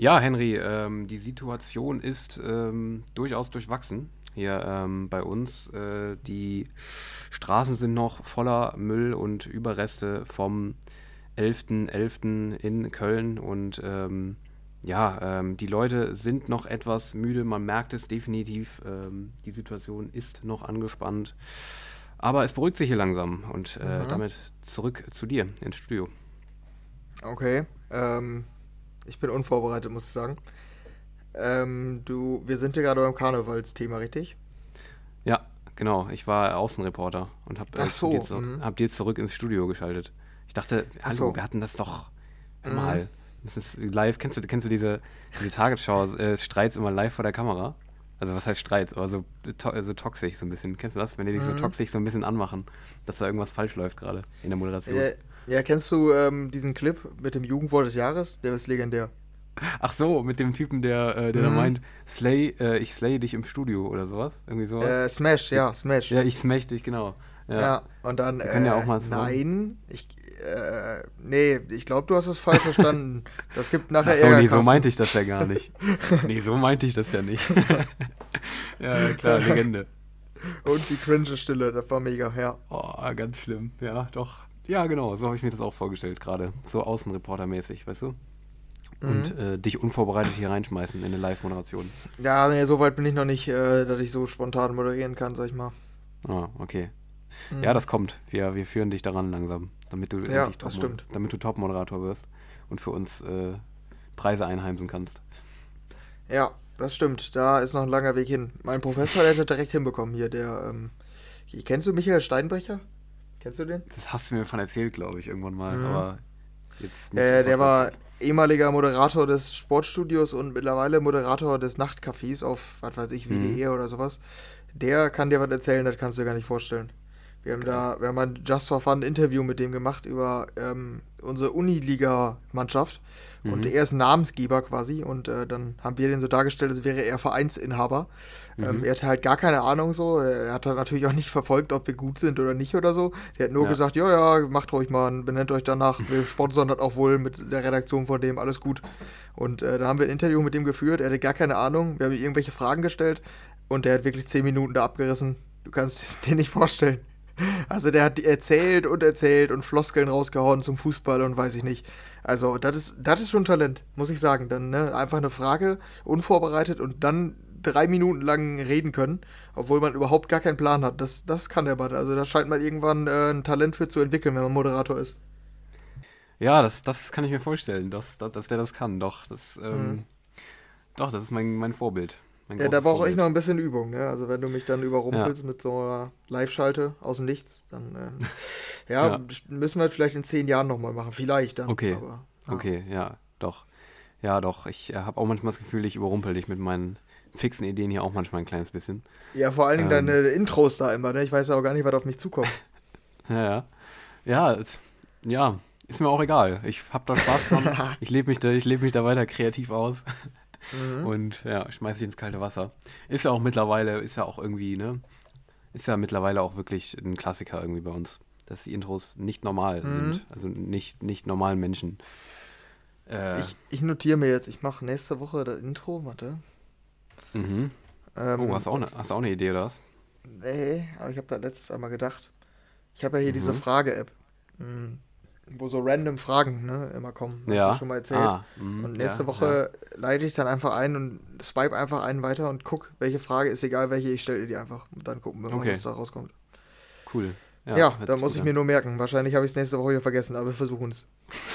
Ja, Henry, ähm, die Situation ist ähm, durchaus durchwachsen hier ähm, bei uns. Äh, die Straßen sind noch voller Müll und Überreste vom 11.11. .11. in Köln und ähm, ja, ähm, die Leute sind noch etwas müde, man merkt es definitiv. Ähm, die Situation ist noch angespannt. Aber es beruhigt sich hier langsam und äh, mhm. damit zurück zu dir ins Studio. Okay, ähm, ich bin unvorbereitet, muss ich sagen. Ähm, du, wir sind hier gerade beim Karnevalsthema, richtig? Ja, genau. Ich war Außenreporter und habe äh, so, dir, zu, mhm. hab dir zurück ins Studio geschaltet. Ich dachte, hallo, so. wir hatten das doch einmal. Mhm. Das ist live. Kennst du, kennst du diese, diese Tagesschau-Streits äh, immer live vor der Kamera? Also was heißt Streits, aber so, to so toxisch so ein bisschen. Kennst du das? Wenn die dich mhm. so toxisch so ein bisschen anmachen, dass da irgendwas falsch läuft gerade in der Moderation. Ja, ja kennst du ähm, diesen Clip mit dem Jugendwort des Jahres? Der ist legendär. Ach so, mit dem Typen, der, äh, der mhm. da meint, Slay, äh, ich slay dich im Studio oder sowas. Irgendwie sowas. Äh, Smash, ja, Smash. Ja, ich smash dich, genau. Ja, ja und dann, äh, ja auch mal nein, ich, äh, nee, ich glaube, du hast es falsch verstanden. Das gibt nachher Ach so, nee, so meinte ich das ja gar nicht. nee, so meinte ich das ja nicht. ja, klar, Legende. Und die cringe Stille, das war mega, ja. Oh, ganz schlimm, ja, doch. Ja, genau, so habe ich mir das auch vorgestellt gerade. So Außenreporter-mäßig, weißt du? und mhm. äh, dich unvorbereitet hier reinschmeißen in eine Live-Moderation. Ja, nee, so weit bin ich noch nicht, äh, dass ich so spontan moderieren kann, sag ich mal. Ah, okay. Mhm. Ja, das kommt. Wir, wir führen dich daran langsam, damit du, ja, das stimmt. damit du Top-Moderator wirst und für uns äh, Preise einheimsen kannst. Ja, das stimmt. Da ist noch ein langer Weg hin. Mein Professor, der hat direkt hinbekommen hier. Der, ähm, kennst du Michael Steinbrecher? Kennst du den? Das hast du mir von erzählt, glaube ich, irgendwann mal. Mhm. Aber jetzt nicht. Äh, der war ehemaliger Moderator des Sportstudios und mittlerweile Moderator des Nachtcafés auf, was weiß ich, WDE mhm. oder sowas. Der kann dir was erzählen, das kannst du dir gar nicht vorstellen. Wir haben da, wir haben ein Just for Fun Interview mit dem gemacht über ähm, unsere Uniliga-Mannschaft. Mhm. Und er ist Namensgeber quasi. Und äh, dann haben wir den so dargestellt, als wäre er Vereinsinhaber. Mhm. Ähm, er hatte halt gar keine Ahnung so. Er hat dann natürlich auch nicht verfolgt, ob wir gut sind oder nicht oder so. Der hat nur ja. gesagt, ja, ja, macht ruhig mal, benennt euch danach. Wir sponsern das auch wohl mit der Redaktion von dem, alles gut. Und äh, dann haben wir ein Interview mit dem geführt. Er hatte gar keine Ahnung. Wir haben ihm irgendwelche Fragen gestellt. Und der hat wirklich zehn Minuten da abgerissen. Du kannst es dir nicht vorstellen. Also der hat erzählt und erzählt und Floskeln rausgehauen zum Fußball und weiß ich nicht. Also das ist, das ist schon Talent, muss ich sagen. Dann ne, einfach eine Frage, unvorbereitet und dann drei Minuten lang reden können, obwohl man überhaupt gar keinen Plan hat. Das, das kann der Bad. Also da scheint man irgendwann äh, ein Talent für zu entwickeln, wenn man Moderator ist. Ja, das, das kann ich mir vorstellen, dass, dass, dass der das kann. Doch, das, ähm, mhm. doch, das ist mein, mein Vorbild. Ja, da brauche ich noch ein bisschen Übung. Ne? Also wenn du mich dann überrumpelst ja. mit so einer Live-Schalte aus dem Nichts, dann äh, ja, ja, müssen wir vielleicht in zehn Jahren nochmal machen. Vielleicht dann. Okay. Aber, ja. Okay, ja, doch. Ja, doch. Ich äh, habe auch manchmal das Gefühl, ich überrumpel dich mit meinen fixen Ideen hier auch manchmal ein kleines bisschen. Ja, vor allen Dingen ähm, deine Intros da immer. Ne? Ich weiß ja auch gar nicht, was auf mich zukommt. ja, ja. Ja, ist mir auch egal. Ich habe da Spaß dran. ich lebe mich, da, leb mich da weiter kreativ aus. Mhm. Und ja, schmeiß ich ins kalte Wasser. Ist ja auch mittlerweile, ist ja auch irgendwie, ne? Ist ja mittlerweile auch wirklich ein Klassiker irgendwie bei uns, dass die Intros nicht normal mhm. sind. Also nicht, nicht normalen Menschen. Äh, ich, ich notiere mir jetzt, ich mache nächste Woche das Intro, warte. Mhm. Ähm, oh, hast du auch, ne, hast auch eine Idee, oder was? Nee, aber ich habe da letztes einmal gedacht. Ich habe ja hier mhm. diese Frage-App. Mhm wo so random Fragen ne, immer kommen. Ja. Ich schon mal erzählt. Ah, mh, und nächste ja, Woche ja. leite ich dann einfach ein und swipe einfach einen weiter und guck, welche Frage ist egal, welche, ich stelle die einfach. Und dann gucken wir mal, okay. was da rauskommt. Cool. Ja, ja da muss ich an. mir nur merken. Wahrscheinlich habe ich es nächste Woche wieder vergessen, aber wir versuchen es.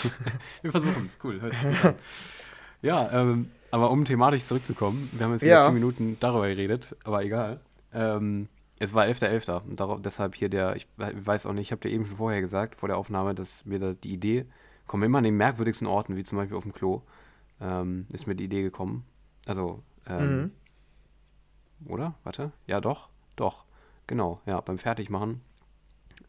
wir versuchen es, cool. ja, ähm, aber um thematisch zurückzukommen, wir haben jetzt wieder ja. vier Minuten darüber geredet, aber egal. Ähm, es war 11.11. .11. und darauf, deshalb hier der, ich weiß auch nicht, ich habe dir eben schon vorher gesagt, vor der Aufnahme, dass mir da die Idee, kommen immer an den merkwürdigsten Orten, wie zum Beispiel auf dem Klo, ähm, ist mir die Idee gekommen. Also, ähm, mhm. oder? Warte. Ja, doch. Doch. Genau, ja, beim Fertigmachen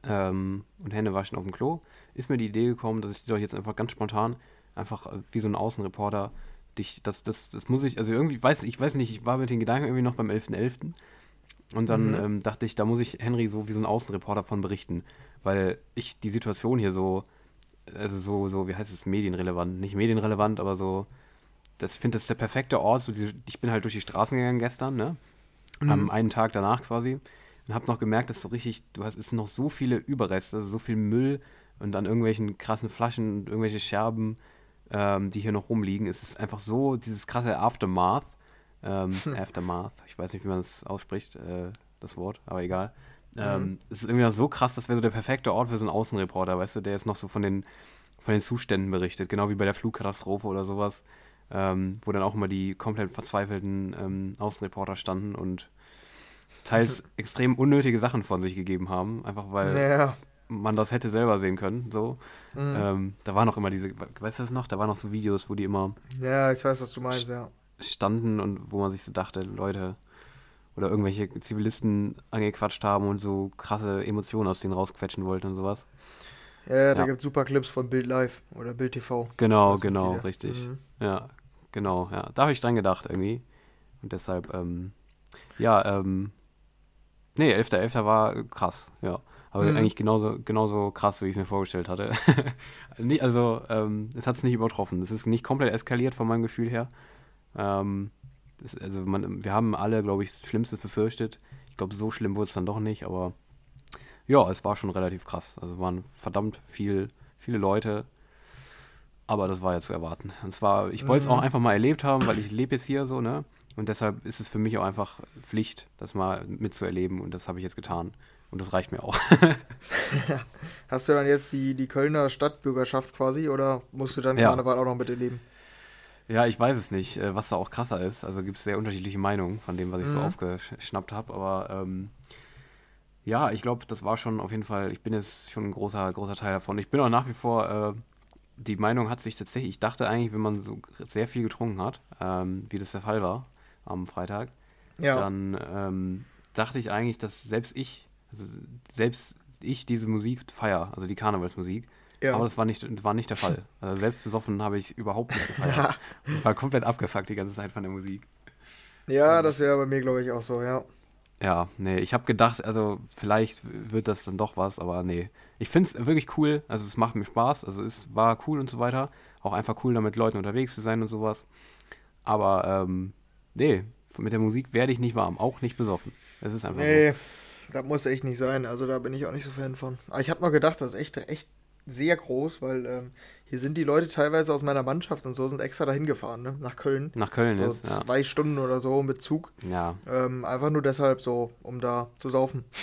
ähm, und Hände waschen auf dem Klo ist mir die Idee gekommen, dass ich doch jetzt einfach ganz spontan, einfach äh, wie so ein Außenreporter, dich, das, das, das muss ich, also irgendwie, weiß ich weiß nicht, ich war mit den Gedanken irgendwie noch beim 11.11. .11. Und dann mhm. ähm, dachte ich, da muss ich Henry so wie so ein Außenreporter von berichten, weil ich die Situation hier so, also so, so, wie heißt es, medienrelevant, nicht medienrelevant, aber so, das finde das ist der perfekte Ort. So die, ich bin halt durch die Straßen gegangen gestern, ne? Mhm. Am einen Tag danach quasi. Und habe noch gemerkt, dass so richtig, du hast, es sind noch so viele Überreste, also so viel Müll und an irgendwelchen krassen Flaschen und irgendwelche Scherben, ähm, die hier noch rumliegen. Es ist einfach so, dieses krasse Aftermath. Ähm, Aftermath, ich weiß nicht, wie man das ausspricht, äh, das Wort, aber egal. Ähm, mhm. Es ist irgendwie so krass, das wäre so der perfekte Ort für so einen Außenreporter, weißt du, der jetzt noch so von den, von den Zuständen berichtet, genau wie bei der Flugkatastrophe oder sowas, ähm, wo dann auch immer die komplett verzweifelten ähm, Außenreporter standen und teils extrem unnötige Sachen von sich gegeben haben, einfach weil ja. man das hätte selber sehen können. So. Mhm. Ähm, da waren noch immer diese, weißt du das noch? Da waren noch so Videos, wo die immer. Ja, ich weiß, was du meinst, ja. Standen und wo man sich so dachte, Leute, oder irgendwelche Zivilisten angequatscht haben und so krasse Emotionen aus denen rausquetschen wollten und sowas. Ja, da ja. gibt es super Clips von Bild Live oder Bild TV. Genau, genau, viele. richtig. Mhm. Ja, genau, ja. Da habe ich dran gedacht irgendwie. Und deshalb, ähm, ja, ähm, nee, 11.11. .11. war krass, ja. Aber mhm. eigentlich genauso, genauso krass, wie ich es mir vorgestellt hatte. also, ähm, es hat es nicht übertroffen. Es ist nicht komplett eskaliert von meinem Gefühl her. Ähm, das, also man, wir haben alle, glaube ich, das Schlimmste befürchtet. Ich glaube, so schlimm wurde es dann doch nicht, aber ja, es war schon relativ krass. Also waren verdammt viel, viele Leute. Aber das war ja zu erwarten. Und zwar, ich wollte es auch mhm. einfach mal erlebt haben, weil ich lebe jetzt hier so, ne? Und deshalb ist es für mich auch einfach Pflicht, das mal mitzuerleben. Und das habe ich jetzt getan. Und das reicht mir auch. Hast du dann jetzt die, die Kölner Stadtbürgerschaft quasi oder musst du dann ja. Karneval auch noch miterleben? Ja, ich weiß es nicht, äh, was da auch krasser ist. Also gibt es sehr unterschiedliche Meinungen von dem, was ich mhm. so aufgeschnappt habe. Aber ähm, ja, ich glaube, das war schon auf jeden Fall, ich bin jetzt schon ein großer, großer Teil davon. Ich bin auch nach wie vor, äh, die Meinung hat sich tatsächlich, ich dachte eigentlich, wenn man so sehr viel getrunken hat, ähm, wie das der Fall war am Freitag, ja. dann ähm, dachte ich eigentlich, dass selbst ich, also selbst ich diese Musik feier, also die Karnevalsmusik, ja. Aber das war nicht, war nicht der Fall. Also selbst besoffen habe ich überhaupt nicht gefeiert. war komplett abgefuckt die ganze Zeit von der Musik. Ja, das wäre bei mir, glaube ich, auch so, ja. Ja, nee, ich habe gedacht, also vielleicht wird das dann doch was, aber nee. Ich finde es wirklich cool, also es macht mir Spaß, also es war cool und so weiter. Auch einfach cool, da mit Leuten unterwegs zu sein und sowas. Aber, ähm, nee, mit der Musik werde ich nicht warm, auch nicht besoffen. Es ist einfach Nee, so. das muss echt nicht sein, also da bin ich auch nicht so Fan von. Aber ich habe mal gedacht, das ist echt, echt sehr groß, weil ähm, hier sind die Leute teilweise aus meiner Mannschaft und so sind extra dahin gefahren, ne? nach Köln. Nach Köln so jetzt, zwei ja. Stunden oder so mit Zug. Ja. Ähm, einfach nur deshalb so, um da zu saufen.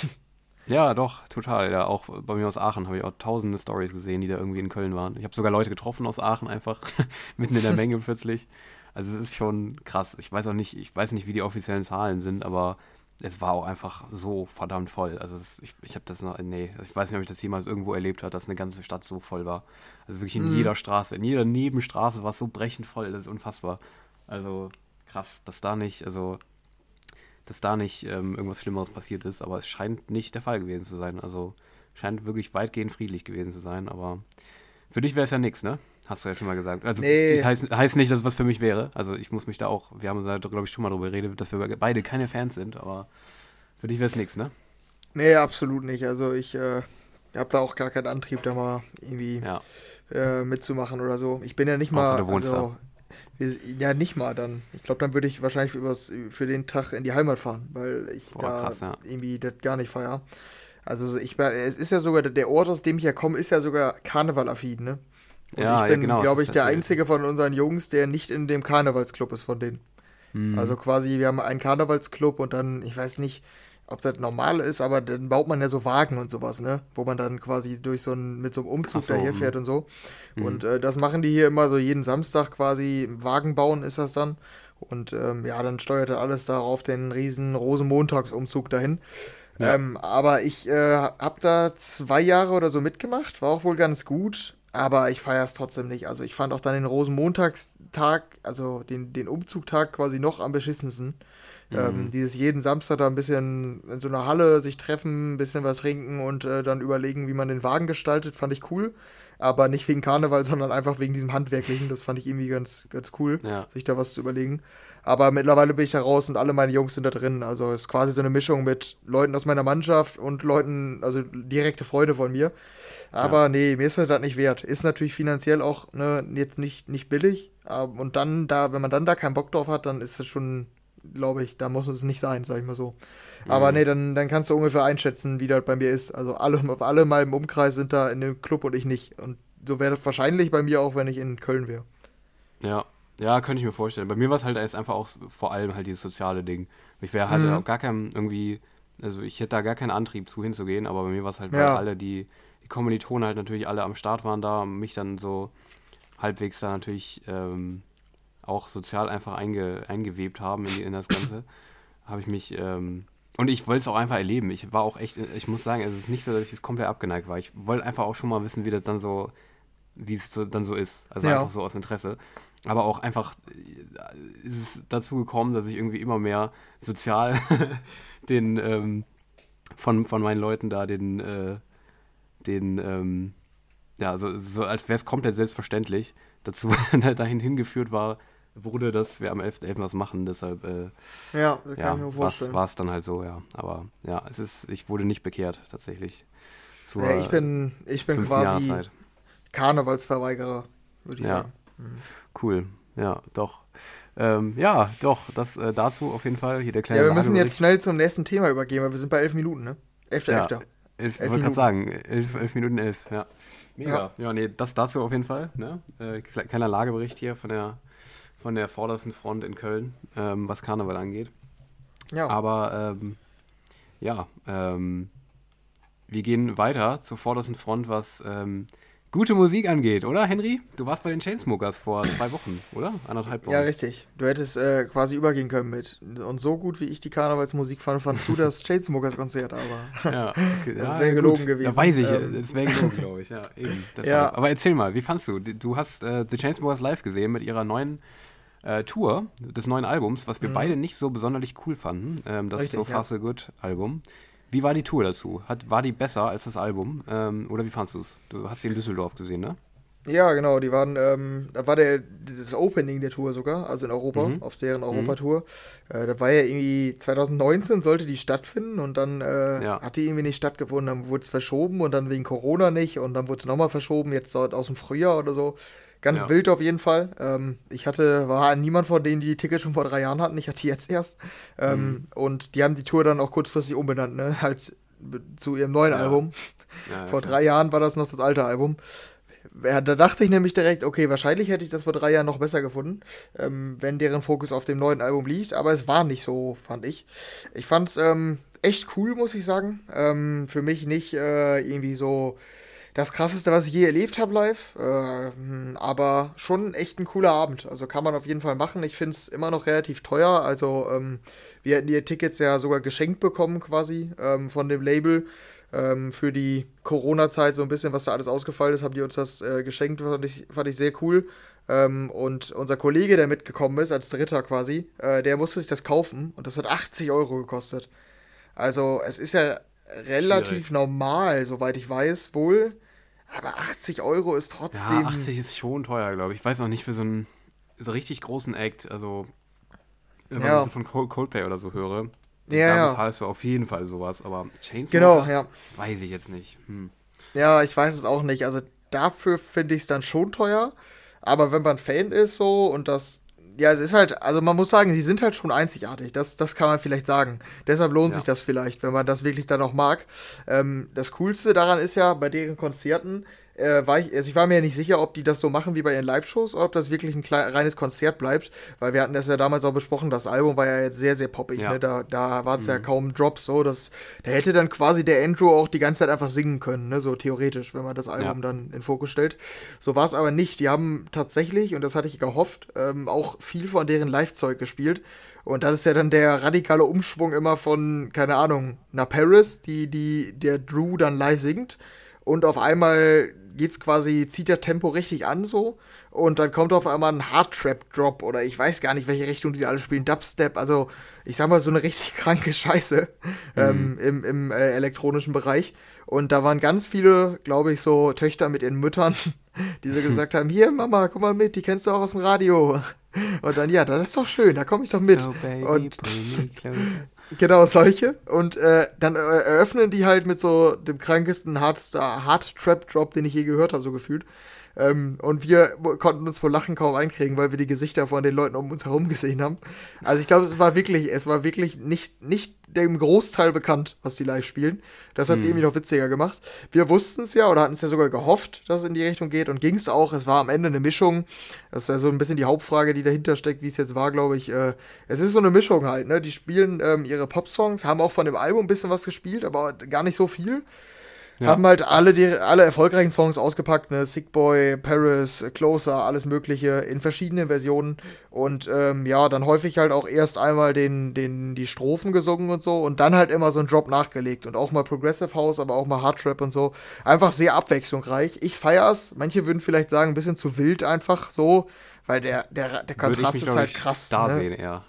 Ja, doch, total. Ja, auch bei mir aus Aachen habe ich auch tausende Stories gesehen, die da irgendwie in Köln waren. Ich habe sogar Leute getroffen aus Aachen einfach mitten in der Menge plötzlich. Also es ist schon krass. Ich weiß auch nicht, ich weiß nicht, wie die offiziellen Zahlen sind, aber es war auch einfach so verdammt voll. Also es, ich, ich habe das noch, nee, ich weiß nicht, ob ich das jemals irgendwo erlebt habe, dass eine ganze Stadt so voll war. Also wirklich in mhm. jeder Straße, in jeder Nebenstraße war es so brechend voll, das ist unfassbar. Also krass, dass da nicht, also dass da nicht ähm, irgendwas Schlimmeres passiert ist, aber es scheint nicht der Fall gewesen zu sein. Also scheint wirklich weitgehend friedlich gewesen zu sein, aber für dich wäre es ja nichts, ne? Hast du ja schon mal gesagt. Also nee. heißt, heißt nicht, dass es was für mich wäre. Also ich muss mich da auch, wir haben da glaube ich schon mal drüber geredet, dass wir beide keine Fans sind, aber für dich wäre es nichts, ne? Nee, absolut nicht. Also ich äh, habe da auch gar keinen Antrieb, da mal irgendwie ja. äh, mitzumachen oder so. Ich bin ja nicht mal. Auch also, wir, ja, nicht mal dann. Ich glaube, dann würde ich wahrscheinlich für, übers, für den Tag in die Heimat fahren, weil ich Boah, da krass, ja. irgendwie das gar nicht feier. Also ich es ist ja sogar, der Ort, aus dem ich ja komme, ist ja sogar Karneval-affin, ne? Und ja, ich bin, ja, genau, glaube ich, der Einzige von unseren Jungs, der nicht in dem Karnevalsclub ist von denen. Mhm. Also quasi, wir haben einen Karnevalsclub und dann, ich weiß nicht, ob das normal ist, aber dann baut man ja so Wagen und sowas, ne? Wo man dann quasi durch so einen, mit so einem Umzug so, daher fährt und so. Mhm. Und äh, das machen die hier immer so jeden Samstag quasi, Wagen bauen ist das dann. Und ähm, ja, dann steuert er alles darauf den riesen Rosenmontagsumzug dahin. Ja. Ähm, aber ich äh, habe da zwei Jahre oder so mitgemacht, war auch wohl ganz gut. Aber ich feiere es trotzdem nicht. Also ich fand auch dann den Rosenmontagstag, also den, den Umzugtag quasi noch am beschissensten. Mhm. Ähm, dieses jeden Samstag da ein bisschen in so einer Halle sich treffen, ein bisschen was trinken und äh, dann überlegen, wie man den Wagen gestaltet, fand ich cool. Aber nicht wegen Karneval, sondern einfach wegen diesem Handwerklichen. Das fand ich irgendwie ganz, ganz cool, ja. sich da was zu überlegen. Aber mittlerweile bin ich da raus und alle meine Jungs sind da drin. Also es ist quasi so eine Mischung mit Leuten aus meiner Mannschaft und Leuten, also direkte Freude von mir. Aber ja. nee, mir ist das nicht wert. Ist natürlich finanziell auch ne, jetzt nicht, nicht billig, Ähm, und dann da, wenn man dann da keinen Bock drauf hat, dann ist es schon, glaube ich, da muss es nicht sein, sag ich mal so. Aber mhm. nee, dann, dann kannst du ungefähr einschätzen, wie das bei mir ist. Also alle, alle in meinem Umkreis sind da in dem Club und ich nicht. Und so wäre das wahrscheinlich bei mir auch, wenn ich in Köln wäre. Ja, ja, könnte ich mir vorstellen. Bei mir war es halt erst einfach auch vor allem halt dieses soziale Ding. Ich wäre halt mhm. auch gar kein irgendwie, also ich hätte da gar keinen Antrieb zu hinzugehen, aber bei mir war es halt, weil ja. alle die, die Kommilitonen halt natürlich alle am Start waren da, und mich dann so halbwegs da natürlich ähm, auch sozial einfach einge, eingewebt haben in, in das Ganze, habe ich mich, ähm, und ich wollte es auch einfach erleben. Ich war auch echt, ich muss sagen, es ist nicht so, dass ich es komplett abgeneigt war. Ich wollte einfach auch schon mal wissen, wie das dann so, wie es so, dann so ist. Also ja. einfach so aus Interesse. Aber auch einfach äh, ist es dazu gekommen, dass ich irgendwie immer mehr sozial den ähm, von, von meinen Leuten da den, äh, den ähm, ja, so, so als wäre es komplett selbstverständlich dazu dahin hingeführt war, wurde, dass wir am 11.11. .11. was machen, deshalb äh, ja, das kann ja, ich mir vorstellen. War es dann halt so, ja. Aber ja, es ist, ich wurde nicht bekehrt, tatsächlich. ja, ich bin, ich bin quasi Karnevalsverweigerer, würde ich ja. sagen. Mhm. Cool, ja, doch. Ähm, ja, doch, das äh, dazu auf jeden Fall. Hier der kleine Ja, wir müssen jetzt schnell zum nächsten Thema übergehen, weil wir sind bei elf Minuten, ne? Elfter, ja, elfter. Elf, elf wollte gerade sagen, elf, elf Minuten elf, ja. Mega. Ja. ja, nee, das dazu auf jeden Fall. Ne? Äh, kleiner Lagebericht hier von der, von der vordersten Front in Köln, ähm, was Karneval angeht. Ja. Aber ähm, ja, ähm, wir gehen weiter zur vordersten Front, was ähm, gute Musik angeht, oder Henry? Du warst bei den Chainsmokers vor zwei Wochen, oder? Anderthalb Wochen. Ja, richtig. Du hättest äh, quasi übergehen können mit. Und so gut wie ich die Karnevalsmusik fand, fandst du das Chainsmokers-Konzert, aber ja, okay. das wäre ja, gelogen gut. gewesen. Ja, weiß ich, ähm. das wäre gelogen, glaube ich. Ja, eben. ja. Aber erzähl mal, wie fandst du? Du hast äh, The Chainsmokers live gesehen mit ihrer neuen äh, Tour des neuen Albums, was wir mhm. beide nicht so besonders cool fanden. Ähm, das Richtig, So Far So Good Album. Wie war die Tour dazu? Hat, war die besser als das Album? Ähm, oder wie fandest du es? Du hast sie in Düsseldorf gesehen, ne? Ja, genau, die waren, ähm, da war der, das Opening der Tour sogar, also in Europa, mhm. auf deren mhm. Europatour. Mhm. Äh, da war ja irgendwie 2019 sollte die stattfinden und dann äh, ja. hat die irgendwie nicht stattgefunden, dann wurde es verschoben und dann wegen Corona nicht und dann wurde es nochmal verschoben, jetzt aus dem Frühjahr oder so. Ganz ja. wild auf jeden Fall. Ähm, ich hatte, war niemand von denen, die die Tickets schon vor drei Jahren hatten. Ich hatte die jetzt erst. Ähm, mhm. Und die haben die Tour dann auch kurzfristig umbenannt, ne? Halt zu ihrem neuen ja. Album. Ja, vor drei Jahren war das noch das alte Album. da dachte ich nämlich direkt, okay, wahrscheinlich hätte ich das vor drei Jahren noch besser gefunden, ähm, wenn deren Fokus auf dem neuen Album liegt. Aber es war nicht so, fand ich. Ich fand es ähm, echt cool, muss ich sagen. Ähm, für mich nicht äh, irgendwie so das krasseste, was ich je erlebt habe live. Äh, aber schon echt ein cooler Abend. Also kann man auf jeden Fall machen. Ich finde es immer noch relativ teuer. Also ähm, wir hätten die Tickets ja sogar geschenkt bekommen quasi ähm, von dem Label. Ähm, für die Corona-Zeit so ein bisschen, was da alles ausgefallen ist, haben die uns das äh, geschenkt. Fand ich, fand ich sehr cool. Ähm, und unser Kollege, der mitgekommen ist, als Dritter quasi, äh, der musste sich das kaufen. Und das hat 80 Euro gekostet. Also es ist ja relativ Schwierig. normal, soweit ich weiß, wohl. Aber 80 Euro ist trotzdem. Ja, 80 ist schon teuer, glaube ich. Ich weiß noch nicht für so einen, so richtig großen Act. Also, wenn ja. ich so von Coldplay oder so höre, ja, da bezahlst du auf jeden Fall sowas. Aber Chainsmokers genau, ja. weiß ich jetzt nicht. Hm. Ja, ich weiß es auch nicht. Also dafür finde ich es dann schon teuer. Aber wenn man Fan ist so und das ja, es ist halt, also man muss sagen, sie sind halt schon einzigartig. Das, das kann man vielleicht sagen. Deshalb lohnt ja. sich das vielleicht, wenn man das wirklich dann auch mag. Ähm, das Coolste daran ist ja, bei deren Konzerten, äh, war ich, also ich war mir ja nicht sicher, ob die das so machen wie bei ihren Live-Shows oder ob das wirklich ein klein, reines Konzert bleibt, weil wir hatten das ja damals auch besprochen, das Album war ja jetzt sehr, sehr poppig, ja. ne? da, da waren es mhm. ja kaum Drops so, dass, da hätte dann quasi der Andrew auch die ganze Zeit einfach singen können, ne? so theoretisch, wenn man das Album ja. dann in Fokus stellt. So war es aber nicht, die haben tatsächlich, und das hatte ich gehofft, ähm, auch viel von deren Live-Zeug gespielt und das ist ja dann der radikale Umschwung immer von, keine Ahnung, Na Paris, die, die der Drew dann live singt und auf einmal geht's quasi, zieht der Tempo richtig an so und dann kommt auf einmal ein Hard-Trap-Drop oder ich weiß gar nicht, welche Richtung die alle spielen, Dubstep, also ich sag mal so eine richtig kranke Scheiße ähm, mhm. ähm, im, im äh, elektronischen Bereich und da waren ganz viele, glaube ich, so Töchter mit ihren Müttern, die so gesagt haben, hier Mama, guck mal mit, die kennst du auch aus dem Radio. Und dann, ja, das ist doch schön, da komme ich doch mit. So, baby, und Genau, solche. Und äh, dann äh, eröffnen die halt mit so dem krankesten Hard, Hard Trap Drop, den ich je gehört habe, so gefühlt. Ähm, und wir konnten uns vor Lachen kaum einkriegen, weil wir die Gesichter von den Leuten um uns herum gesehen haben. Also ich glaube, es war wirklich, es war wirklich nicht, nicht dem Großteil bekannt, was die live spielen. Das hat es hm. irgendwie noch witziger gemacht. Wir wussten es ja oder hatten es ja sogar gehofft, dass es in die Richtung geht und ging es auch. Es war am Ende eine Mischung. Das ist ja so ein bisschen die Hauptfrage, die dahinter steckt, wie es jetzt war, glaube ich. Äh, es ist so eine Mischung halt, ne? Die spielen ähm, ihre Pop-Songs, haben auch von dem Album ein bisschen was gespielt, aber gar nicht so viel. Ja. Haben halt alle, die, alle erfolgreichen Songs ausgepackt, ne? Sick Boy, Paris, Closer, alles Mögliche in verschiedenen Versionen. Und ähm, ja, dann häufig halt auch erst einmal den, den, die Strophen gesungen und so und dann halt immer so ein Drop nachgelegt. Und auch mal Progressive House, aber auch mal Hard Trap und so. Einfach sehr abwechslungsreich. Ich feier's. Manche würden vielleicht sagen, ein bisschen zu wild einfach so, weil der, der, der Kontrast ist halt krass. Da ne? sehen, eher.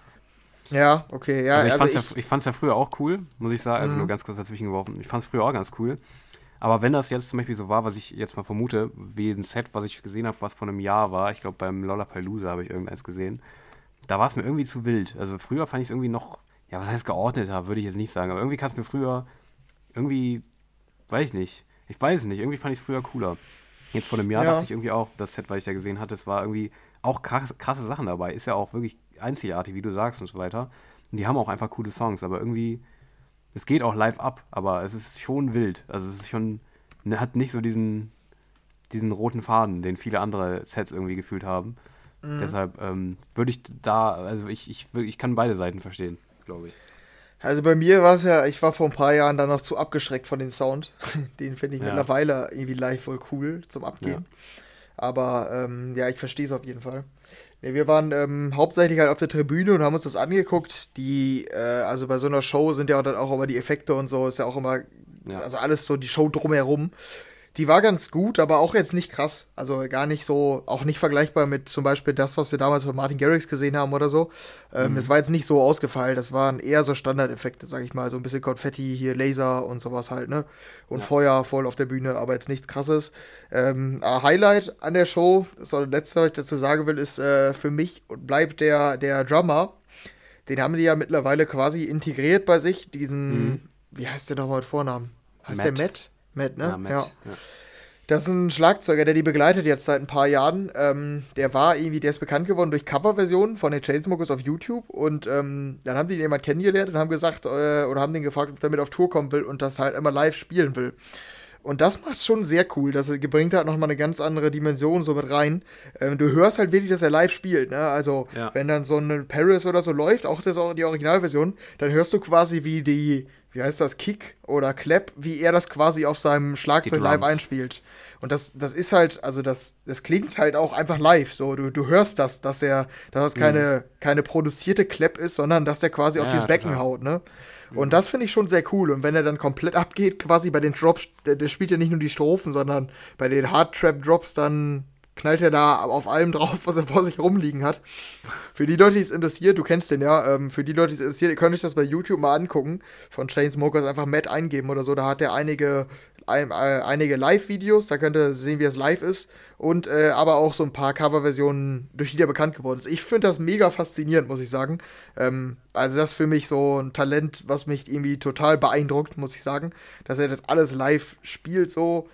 Ja, okay, ja. Also ich, also fand's ich, ja, ich fand's ja früher auch cool, muss ich sagen. Also mhm. nur ganz kurz dazwischen geworfen. Ich fand's früher auch ganz cool. Aber wenn das jetzt zum Beispiel so war, was ich jetzt mal vermute, wie ein Set, was ich gesehen habe, was von einem Jahr war, ich glaube beim Lollapalooza habe ich irgendeins gesehen, da war es mir irgendwie zu wild. Also früher fand ich es irgendwie noch, ja, was heißt geordneter, würde ich jetzt nicht sagen, aber irgendwie kam es mir früher, irgendwie, weiß ich nicht, ich weiß es nicht, irgendwie fand ich es früher cooler. Jetzt vor einem Jahr ja. dachte ich irgendwie auch, das Set, was ich da gesehen hatte, es war irgendwie auch krass, krasse Sachen dabei. Ist ja auch wirklich einzigartig, wie du sagst und so weiter. Und die haben auch einfach coole Songs, aber irgendwie es geht auch live ab, aber es ist schon wild. Also es ist schon, ne, hat nicht so diesen, diesen roten Faden, den viele andere Sets irgendwie gefühlt haben. Mhm. Deshalb ähm, würde ich da, also ich, ich, ich kann beide Seiten verstehen, glaube ich. Also bei mir war es ja, ich war vor ein paar Jahren dann noch zu abgeschreckt von dem Sound. Den finde ich ja. mittlerweile irgendwie live voll cool zum Abgehen. Ja. Aber ähm, ja, ich verstehe es auf jeden Fall. Nee, wir waren ähm, hauptsächlich halt auf der Tribüne und haben uns das angeguckt. Die, äh, also bei so einer Show sind ja auch dann auch immer die Effekte und so, ist ja auch immer, ja. also alles so die Show drumherum. Die war ganz gut, aber auch jetzt nicht krass. Also gar nicht so, auch nicht vergleichbar mit zum Beispiel das, was wir damals bei Martin Garrix gesehen haben oder so. Ähm, mhm. Es war jetzt nicht so ausgefallen. Das waren eher so Standardeffekte, sag ich mal. So ein bisschen Konfetti, hier Laser und sowas halt, ne? Und ja. Feuer voll auf der Bühne, aber jetzt nichts krasses. Ähm, Highlight an der Show, das war das letzte, was ich dazu sagen will, ist äh, für mich und bleibt der, der Drummer. Den haben die ja mittlerweile quasi integriert bei sich. Diesen, mhm. wie heißt der nochmal mit Vornamen? Heißt Matt. der Matt? Matt, ne? Ja, Matt, ja. ja. Das ist ein Schlagzeuger, der die begleitet jetzt seit ein paar Jahren. Ähm, der war irgendwie, der ist bekannt geworden durch Coverversionen von den Chainsmokers auf YouTube. Und ähm, dann haben die jemand kennengelernt und haben gesagt, äh, oder haben den gefragt, ob er mit auf Tour kommen will und das halt immer live spielen will. Und das macht schon sehr cool. Das bringt halt nochmal eine ganz andere Dimension so mit rein. Ähm, du hörst halt wirklich, dass er live spielt. Ne? Also, ja. wenn dann so ein Paris oder so läuft, auch das, die Originalversion, dann hörst du quasi, wie die, wie heißt das, Kick oder Clap, wie er das quasi auf seinem Schlagzeug live einspielt. Und das, das ist halt, also das, das klingt halt auch einfach live. So, du, du hörst das, dass er, dass das keine, mhm. keine produzierte Clap ist, sondern dass der quasi ja, auf dieses Becken total. haut, ne? Und das finde ich schon sehr cool. Und wenn er dann komplett abgeht, quasi bei den Drops, der, der spielt ja nicht nur die Strophen, sondern bei den Hard Trap Drops, dann knallt er da auf allem drauf, was er vor sich rumliegen hat. Für die Leute, die es interessiert, du kennst den ja, ähm, für die Leute, die es interessiert, ihr könnt euch das bei YouTube mal angucken. Von Chainsmokers einfach Matt eingeben oder so. Da hat er einige, ein, äh, einige Live-Videos, da könnt ihr sehen, wie es live ist. Und äh, aber auch so ein paar Coverversionen, durch die der bekannt geworden ist. Ich finde das mega faszinierend, muss ich sagen. Ähm, also, das ist für mich so ein Talent, was mich irgendwie total beeindruckt, muss ich sagen. Dass er das alles live spielt, so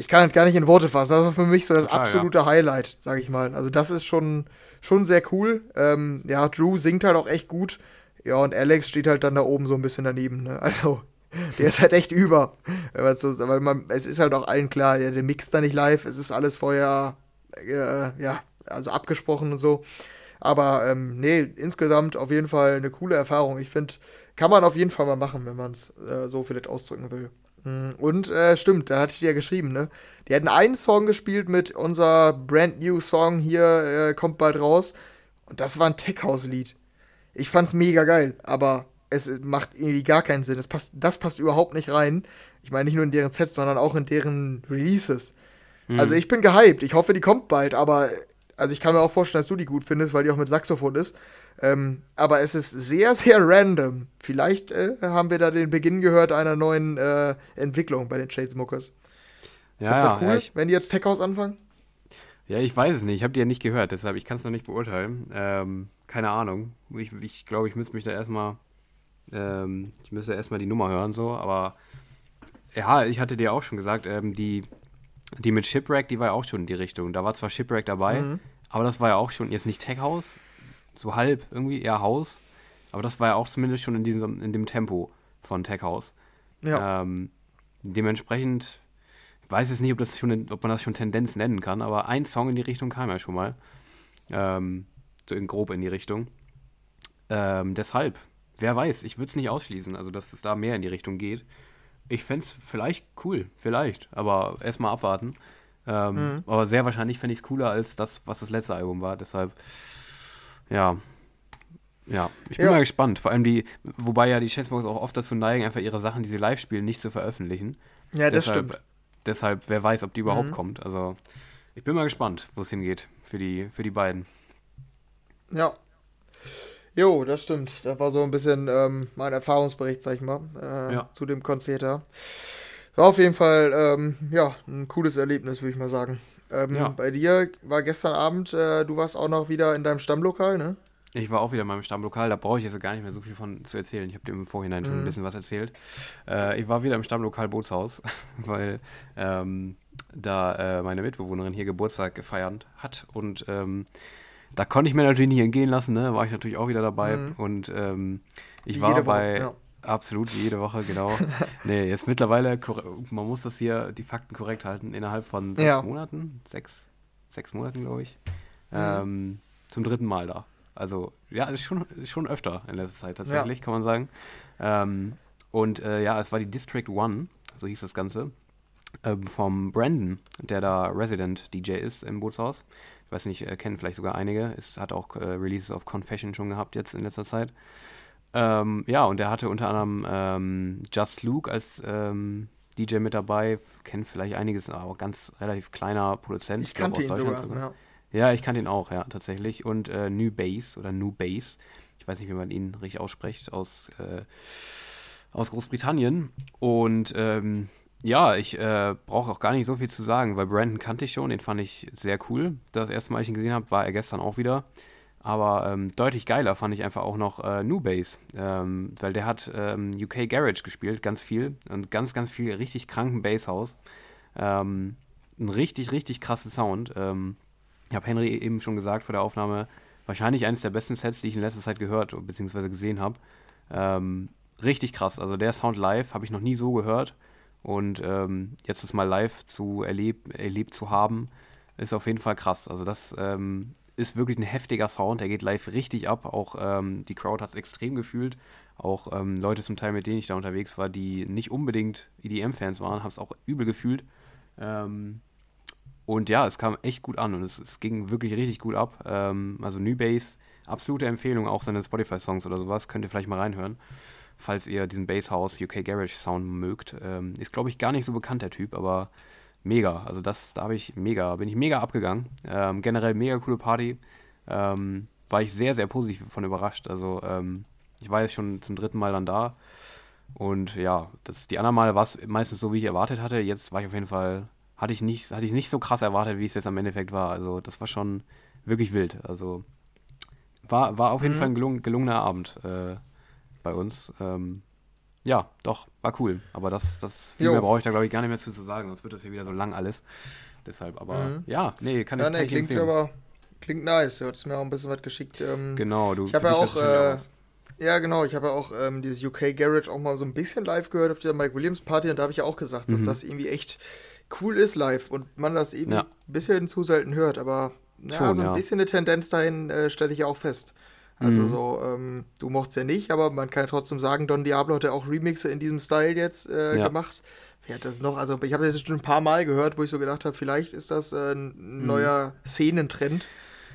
ich kann das gar nicht in Worte fassen. Das war für mich so das Total, absolute ja. Highlight, sag ich mal. Also das ist schon, schon sehr cool. Ähm, ja, Drew singt halt auch echt gut. Ja, und Alex steht halt dann da oben so ein bisschen daneben. Ne? Also, der ist halt echt über. So, weil man, es ist halt auch allen klar, ja, der mixt da nicht live, es ist alles vorher, äh, ja, also abgesprochen und so. Aber ähm, nee, insgesamt auf jeden Fall eine coole Erfahrung. Ich finde, kann man auf jeden Fall mal machen, wenn man es äh, so vielleicht ausdrücken will. Mhm. Und äh, stimmt, da hatte ich dir ja geschrieben, ne? Die hatten einen Song gespielt mit unser brand new Song hier, äh, kommt bald raus. Und das war ein Tech House-Lied. Ich fand's mega geil, aber es macht irgendwie gar keinen Sinn. Das passt, das passt überhaupt nicht rein. Ich meine nicht nur in deren Sets, sondern auch in deren Releases. Mhm. Also ich bin gehypt. Ich hoffe, die kommt bald, aber also ich kann mir auch vorstellen, dass du die gut findest, weil die auch mit Saxophon ist. Ähm, aber es ist sehr, sehr random. Vielleicht äh, haben wir da den Beginn gehört einer neuen äh, Entwicklung bei den Chainsmokers. Ja, ja, cool, ja ich, wenn die jetzt Tech House anfangen? Ja, ich weiß es nicht. Ich habe die ja nicht gehört, deshalb ich kann es noch nicht beurteilen. Ähm, keine Ahnung. Ich glaube, ich, glaub, ich müsste mich da erstmal, ähm, ich müsste erstmal die Nummer hören, so, aber ja, ich hatte dir auch schon gesagt, ähm, die die mit Shipwreck, die war ja auch schon in die Richtung. Da war zwar Shipwreck dabei, mhm. aber das war ja auch schon jetzt nicht Tech House, so halb irgendwie, eher Haus. Aber das war ja auch zumindest schon in, diesem, in dem Tempo von Tech House. Ja. Ähm, dementsprechend, ich weiß jetzt nicht, ob, das schon, ob man das schon Tendenz nennen kann, aber ein Song in die Richtung kam ja schon mal. Ähm, so in grob in die Richtung. Ähm, deshalb, wer weiß, ich würde es nicht ausschließen, also dass es da mehr in die Richtung geht. Ich fände es vielleicht cool, vielleicht, aber erstmal abwarten. Ähm, mhm. Aber sehr wahrscheinlich fände ich es cooler als das, was das letzte Album war. Deshalb, ja. Ja, ich bin ja. mal gespannt. Vor allem die, wobei ja die Chainsmokers auch oft dazu neigen, einfach ihre Sachen, die sie live spielen, nicht zu veröffentlichen. Ja, das deshalb, stimmt. Deshalb, wer weiß, ob die überhaupt mhm. kommt. Also, ich bin mal gespannt, wo es hingeht für die, für die beiden. Ja. Jo, das stimmt. Das war so ein bisschen ähm, mein Erfahrungsbericht, sag ich mal, äh, ja. zu dem Konzert da. War auf jeden Fall, ähm, ja, ein cooles Erlebnis, würde ich mal sagen. Ähm, ja. Bei dir war gestern Abend, äh, du warst auch noch wieder in deinem Stammlokal, ne? Ich war auch wieder in meinem Stammlokal, da brauche ich jetzt gar nicht mehr so viel von zu erzählen. Ich habe dir im Vorhinein schon ein mhm. bisschen was erzählt. Äh, ich war wieder im Stammlokal Bootshaus, weil ähm, da äh, meine Mitbewohnerin hier Geburtstag gefeiert hat und ähm, da konnte ich mir natürlich nicht entgehen lassen, ne? War ich natürlich auch wieder dabei. Mhm. Und ähm, ich wie war bei. Woche, ja. Absolut, wie jede Woche, genau. nee, jetzt mittlerweile, man muss das hier, die Fakten korrekt halten, innerhalb von sechs ja. Monaten, sechs, sechs Monaten, glaube ich, mhm. ähm, zum dritten Mal da. Also, ja, ist schon, schon öfter in letzter Zeit tatsächlich, ja. kann man sagen. Ähm, und äh, ja, es war die District One, so hieß das Ganze, ähm, vom Brandon, der da Resident DJ ist im Bootshaus ich weiß nicht, äh, kennen vielleicht sogar einige. Es hat auch äh, Releases auf Confession schon gehabt jetzt in letzter Zeit. Ähm, ja, und er hatte unter anderem ähm, Just Luke als ähm, DJ mit dabei. Kennen vielleicht einiges, aber ganz relativ kleiner Produzent. Ich, kannte ihn sogar, sogar. Ja. ja. ich kannte ihn auch, ja, tatsächlich. Und äh, New Bass oder New Bass, ich weiß nicht, wie man ihn richtig ausspricht, aus, äh, aus Großbritannien. Und ähm, ja, ich äh, brauche auch gar nicht so viel zu sagen, weil Brandon kannte ich schon, den fand ich sehr cool. Das erste Mal, ich ihn gesehen habe, war er gestern auch wieder. Aber ähm, deutlich geiler fand ich einfach auch noch äh, New Bass, ähm, weil der hat ähm, UK Garage gespielt, ganz viel und ganz, ganz viel richtig kranken Basshaus. Ähm, ein richtig, richtig krasses Sound. Ähm, ich habe Henry eben schon gesagt vor der Aufnahme, wahrscheinlich eines der besten Sets, die ich in letzter Zeit gehört bzw. gesehen habe. Ähm, richtig krass, also der Sound live habe ich noch nie so gehört. Und ähm, jetzt das mal live zu erleb erlebt zu haben, ist auf jeden Fall krass. Also das ähm, ist wirklich ein heftiger Sound, der geht live richtig ab. Auch ähm, die Crowd hat es extrem gefühlt. Auch ähm, Leute zum Teil, mit denen ich da unterwegs war, die nicht unbedingt EDM-Fans waren, haben es auch übel gefühlt. Ähm, und ja, es kam echt gut an und es, es ging wirklich richtig gut ab. Ähm, also Newbase, absolute Empfehlung, auch seine Spotify-Songs oder sowas, könnt ihr vielleicht mal reinhören falls ihr diesen Basshouse UK Garage Sound mögt. Ähm, ist, glaube ich, gar nicht so bekannt, der Typ, aber mega. Also das, da habe ich mega, bin ich mega abgegangen. Ähm, generell mega coole Party. Ähm, war ich sehr, sehr positiv von überrascht. Also ähm, ich war jetzt schon zum dritten Mal dann da. Und ja, das, die anderen Male war es meistens so, wie ich erwartet hatte. Jetzt war ich auf jeden Fall, hatte ich nicht, hatte ich nicht so krass erwartet, wie es jetzt am Endeffekt war. Also das war schon wirklich wild. Also war, war auf jeden mhm. Fall ein gelung, gelungener Abend. Äh, bei uns. Ähm, ja, doch, war cool. Aber das, das viel jo. mehr brauche ich da, glaube ich, gar nicht mehr zu, zu sagen, sonst wird das hier wieder so lang alles. Deshalb, aber mhm. ja, nee, kann ja, ich, nee, klingt empfehlen. aber Klingt nice, du hast mir auch ein bisschen was geschickt. Ähm, genau, du Ich habe ja auch, äh, ja genau, ich habe ja auch ähm, dieses UK Garage auch mal so ein bisschen live gehört auf dieser Mike Williams Party und da habe ich ja auch gesagt, dass mhm. das irgendwie echt cool ist live und man das eben ja. ein bisschen zu selten hört, aber ja, Schon, so ein ja. bisschen eine Tendenz dahin äh, stelle ich ja auch fest. Also mhm. so, ähm, du mochtest ja nicht, aber man kann ja trotzdem sagen, Don Diablo hat ja auch Remixe in diesem Style jetzt äh, ja. gemacht. Wer hat das noch? Also ich habe das jetzt schon ein paar Mal gehört, wo ich so gedacht habe, vielleicht ist das äh, ein mhm. neuer Szenentrend.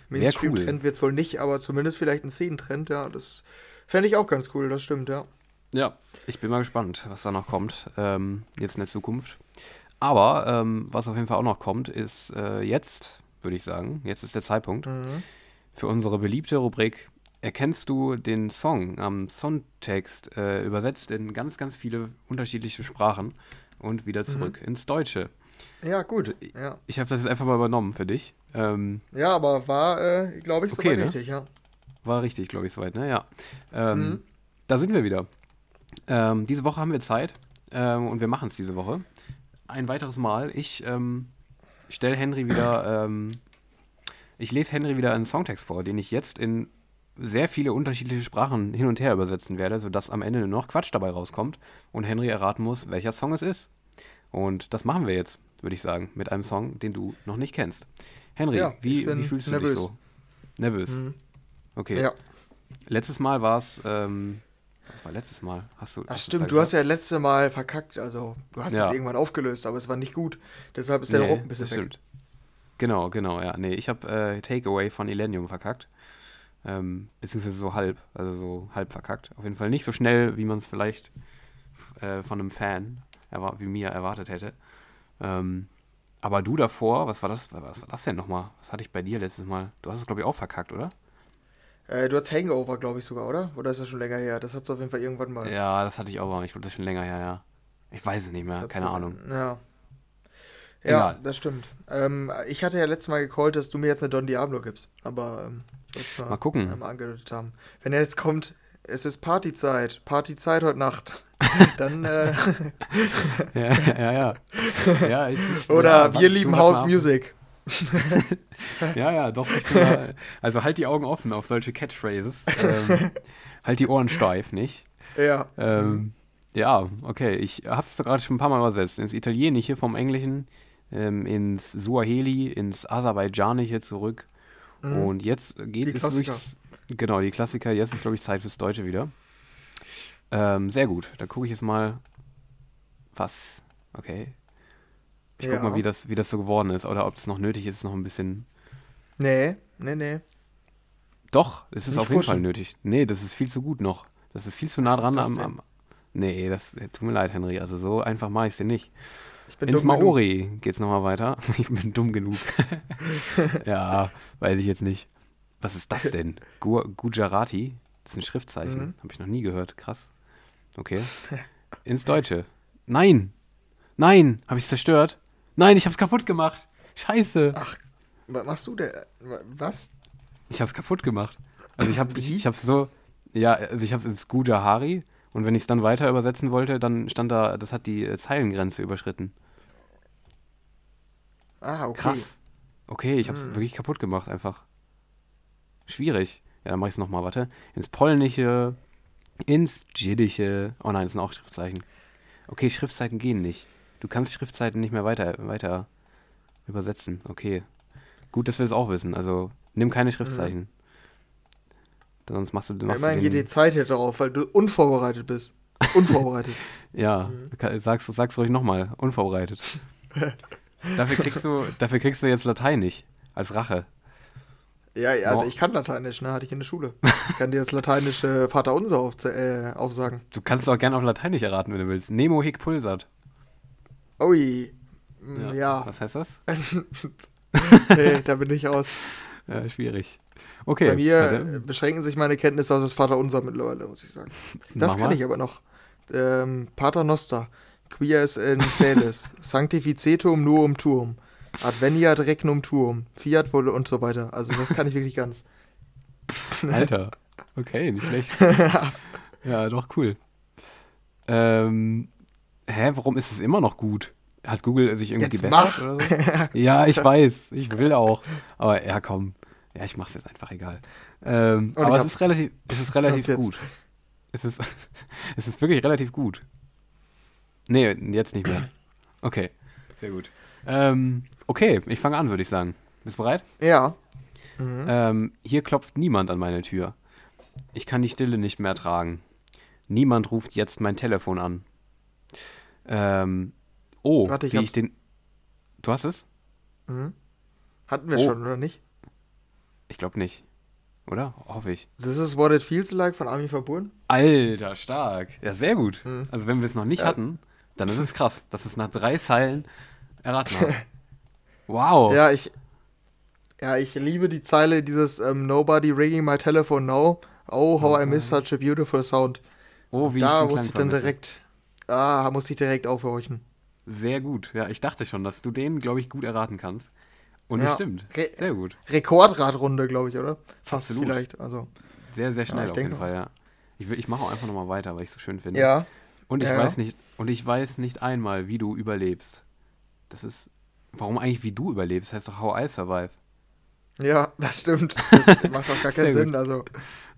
Mainstream-Trend cool. wird es wohl nicht, aber zumindest vielleicht ein Szenentrend, ja. Das fände ich auch ganz cool, das stimmt, ja. Ja, ich bin mal gespannt, was da noch kommt, ähm, jetzt in der Zukunft. Aber ähm, was auf jeden Fall auch noch kommt, ist äh, jetzt, würde ich sagen, jetzt ist der Zeitpunkt mhm. für unsere beliebte Rubrik erkennst du den Song am Songtext äh, übersetzt in ganz, ganz viele unterschiedliche Sprachen und wieder mhm. zurück mhm. ins Deutsche. Ja, gut. Ja. Ich habe das jetzt einfach mal übernommen für dich. Ähm, ja, aber war, äh, glaube ich, okay, soweit ne? richtig, ja. War richtig, glaube ich, soweit, ne? Ja. Ähm, mhm. Da sind wir wieder. Ähm, diese Woche haben wir Zeit ähm, und wir machen es diese Woche. Ein weiteres Mal. Ich ähm, stelle Henry wieder, ähm, ich lese Henry wieder einen Songtext vor, den ich jetzt in sehr viele unterschiedliche Sprachen hin und her übersetzen werde, sodass am Ende nur noch Quatsch dabei rauskommt und Henry erraten muss, welcher Song es ist. Und das machen wir jetzt, würde ich sagen, mit einem Song, den du noch nicht kennst. Henry, ja, wie, wie, fühlst du nervös. dich so? Nervös. Mhm. Okay. Ja. Letztes Mal war es, ähm, was war letztes Mal? Hast du. Ach stimmt, du hast ja letzte Mal verkackt, also du hast ja. es irgendwann aufgelöst, aber es war nicht gut. Deshalb ist der nee, Druck ein bisschen weg. Stimmt. Genau, genau, ja. Nee, ich habe äh, Takeaway von Illenium verkackt. Ähm, beziehungsweise so halb, also so halb verkackt. Auf jeden Fall nicht so schnell, wie man es vielleicht äh, von einem Fan wie mir erwartet hätte. Ähm, aber du davor, was war das? Was war das denn nochmal? Was hatte ich bei dir letztes Mal? Du hast es, glaube ich, auch verkackt, oder? Äh, du hast Hangover, glaube ich sogar, oder? Oder ist das schon länger her? Das hat es auf jeden Fall irgendwann mal. Ja, das hatte ich auch mal. Ich glaube, das ist schon länger her, ja. Ich weiß es nicht mehr, keine Ahnung. Ja. Ja, Egal. das stimmt. Ähm, ich hatte ja letztes Mal gecallt, dass du mir jetzt eine Don Diablo gibst. Aber ähm, ich wollte es mal, mal gucken. einmal angedeutet haben. Wenn er jetzt kommt, es ist Partyzeit. Partyzeit heute Nacht. Dann, äh ja, ja, ja. ja ich, ich, Oder ja, wir lieben House Music. ja, ja, doch. Mal, also halt die Augen offen auf solche Catchphrases. Ähm, halt die Ohren steif, nicht? Ja. Ähm, ja, okay. Ich habe es gerade schon ein paar Mal übersetzt. Ins Italienische vom Englischen ähm, ins Suaheli, ins Aserbaidschanische zurück. Mhm. Und jetzt geht die es Klassiker. durchs. Genau, die Klassiker. Jetzt ist, glaube ich, Zeit fürs Deutsche wieder. Ähm, sehr gut. Da gucke ich jetzt mal. Was? Okay. Ich ja. guck mal, wie das, wie das so geworden ist. Oder ob es noch nötig ist, noch ein bisschen. Nee, nee, nee. Doch, es ist Nicht auf jeden Fall nötig. Nee, das ist viel zu gut noch. Das ist viel zu nah dran am, am. Nee, das tut mir leid, Henry. Also so einfach mache ich es dir nicht. Ich bin Ins dumm Maori genug. geht's nochmal weiter. Ich bin dumm genug. ja, weiß ich jetzt nicht. Was ist das denn? Gu Gujarati? Das ist ein Schriftzeichen. Mhm. Habe ich noch nie gehört. Krass. Okay. Ins Deutsche. Nein! Nein! Habe ich zerstört? Nein, ich habe es kaputt gemacht. Scheiße. Ach, was machst du denn? Was? Ich habe es kaputt gemacht. Also ich habe ich, ich habe so ja, also ich habe es ins Gujahari und wenn ich es dann weiter übersetzen wollte, dann stand da, das hat die Zeilengrenze überschritten. Ah, okay. Krass. Okay, ich habe es hm. wirklich kaputt gemacht einfach. Schwierig. Ja, dann mache ich es nochmal, warte. Ins Polnische, ins Jiddische. Oh nein, das sind auch Schriftzeichen. Okay, Schriftzeichen gehen nicht. Du kannst Schriftzeichen nicht mehr weiter, weiter übersetzen. Okay. Gut, dass wir es auch wissen. Also, nimm keine Schriftzeichen. Sonst machst du, machst immerhin geht die Zeit hier drauf, weil du unvorbereitet bist. Unvorbereitet. ja, mhm. sag's, sag's ruhig nochmal. Unvorbereitet. dafür, kriegst du, dafür kriegst du jetzt Latein nicht. Als Rache. Ja, also oh. ich kann Lateinisch, ne? Hatte ich in der Schule. Ich kann dir das lateinische Vaterunser auf, äh, aufsagen. Du kannst auch gerne auf Lateinisch erraten, wenn du willst. Nemo hic pulsat. Ui. Ja. ja. Was heißt das? nee, da bin ich aus. Ja, schwierig. Okay. Bei mir also. beschränken sich meine Kenntnisse auf das Vaterunser mittlerweile, muss ich sagen. Das Mach kann mal. ich aber noch. Ähm, Pater Noster, quia es in Celis, Sanctificetum nuum tuum, adveniat regnum tuum, fiat wolle und so weiter. Also das kann ich wirklich ganz. Alter, okay, nicht schlecht. ja, doch cool. Ähm, hä, warum ist es immer noch gut? Hat Google sich irgendwie Jetzt gebessert mach. oder so? ja, ich weiß, ich will auch. Aber ja, komm, ja, ich mach's jetzt einfach egal. Ähm, aber es ist relativ, es ist relativ gut. Es ist, es ist wirklich relativ gut. Nee, jetzt nicht mehr. Okay, sehr gut. Ähm, okay, ich fange an, würde ich sagen. Bist du bereit? Ja. Mhm. Ähm, hier klopft niemand an meine Tür. Ich kann die Stille nicht mehr tragen. Niemand ruft jetzt mein Telefon an. Ähm, oh, Warte, ich wie ich den. Du hast es? Mhm. Hatten wir oh. schon, oder nicht? Ich glaube nicht. Oder? Hoffe ich. This is what it feels like von Armin Verbunden? Alter, stark. Ja, sehr gut. Hm. Also wenn wir es noch nicht ja. hatten, dann ist es krass, dass es nach drei Zeilen erraten hat. wow. Ja, ich, ja, ich liebe die Zeile dieses um, ähm, Nobody ringing my telephone now. Oh, how oh. I miss such a beautiful sound. Oh, wie da ich musste ich dann direkt, ah, musste ich direkt aufhorchen. Sehr gut. Ja, ich dachte schon, dass du den, glaube ich, gut erraten kannst. Und ja. das stimmt. Re sehr gut. Rekordradrunde, glaube ich, oder? Fast Absolut. vielleicht. Also. Sehr, sehr schnell ja, auf jeden Fall, ja. Ich, ich mache auch einfach nochmal weiter, weil ich es so schön finde. Ja. Und ich ja. weiß nicht, und ich weiß nicht einmal, wie du überlebst. Das ist warum eigentlich wie du überlebst? Das heißt doch How I Survive. Ja, das stimmt. Das macht doch gar keinen Sinn. Also,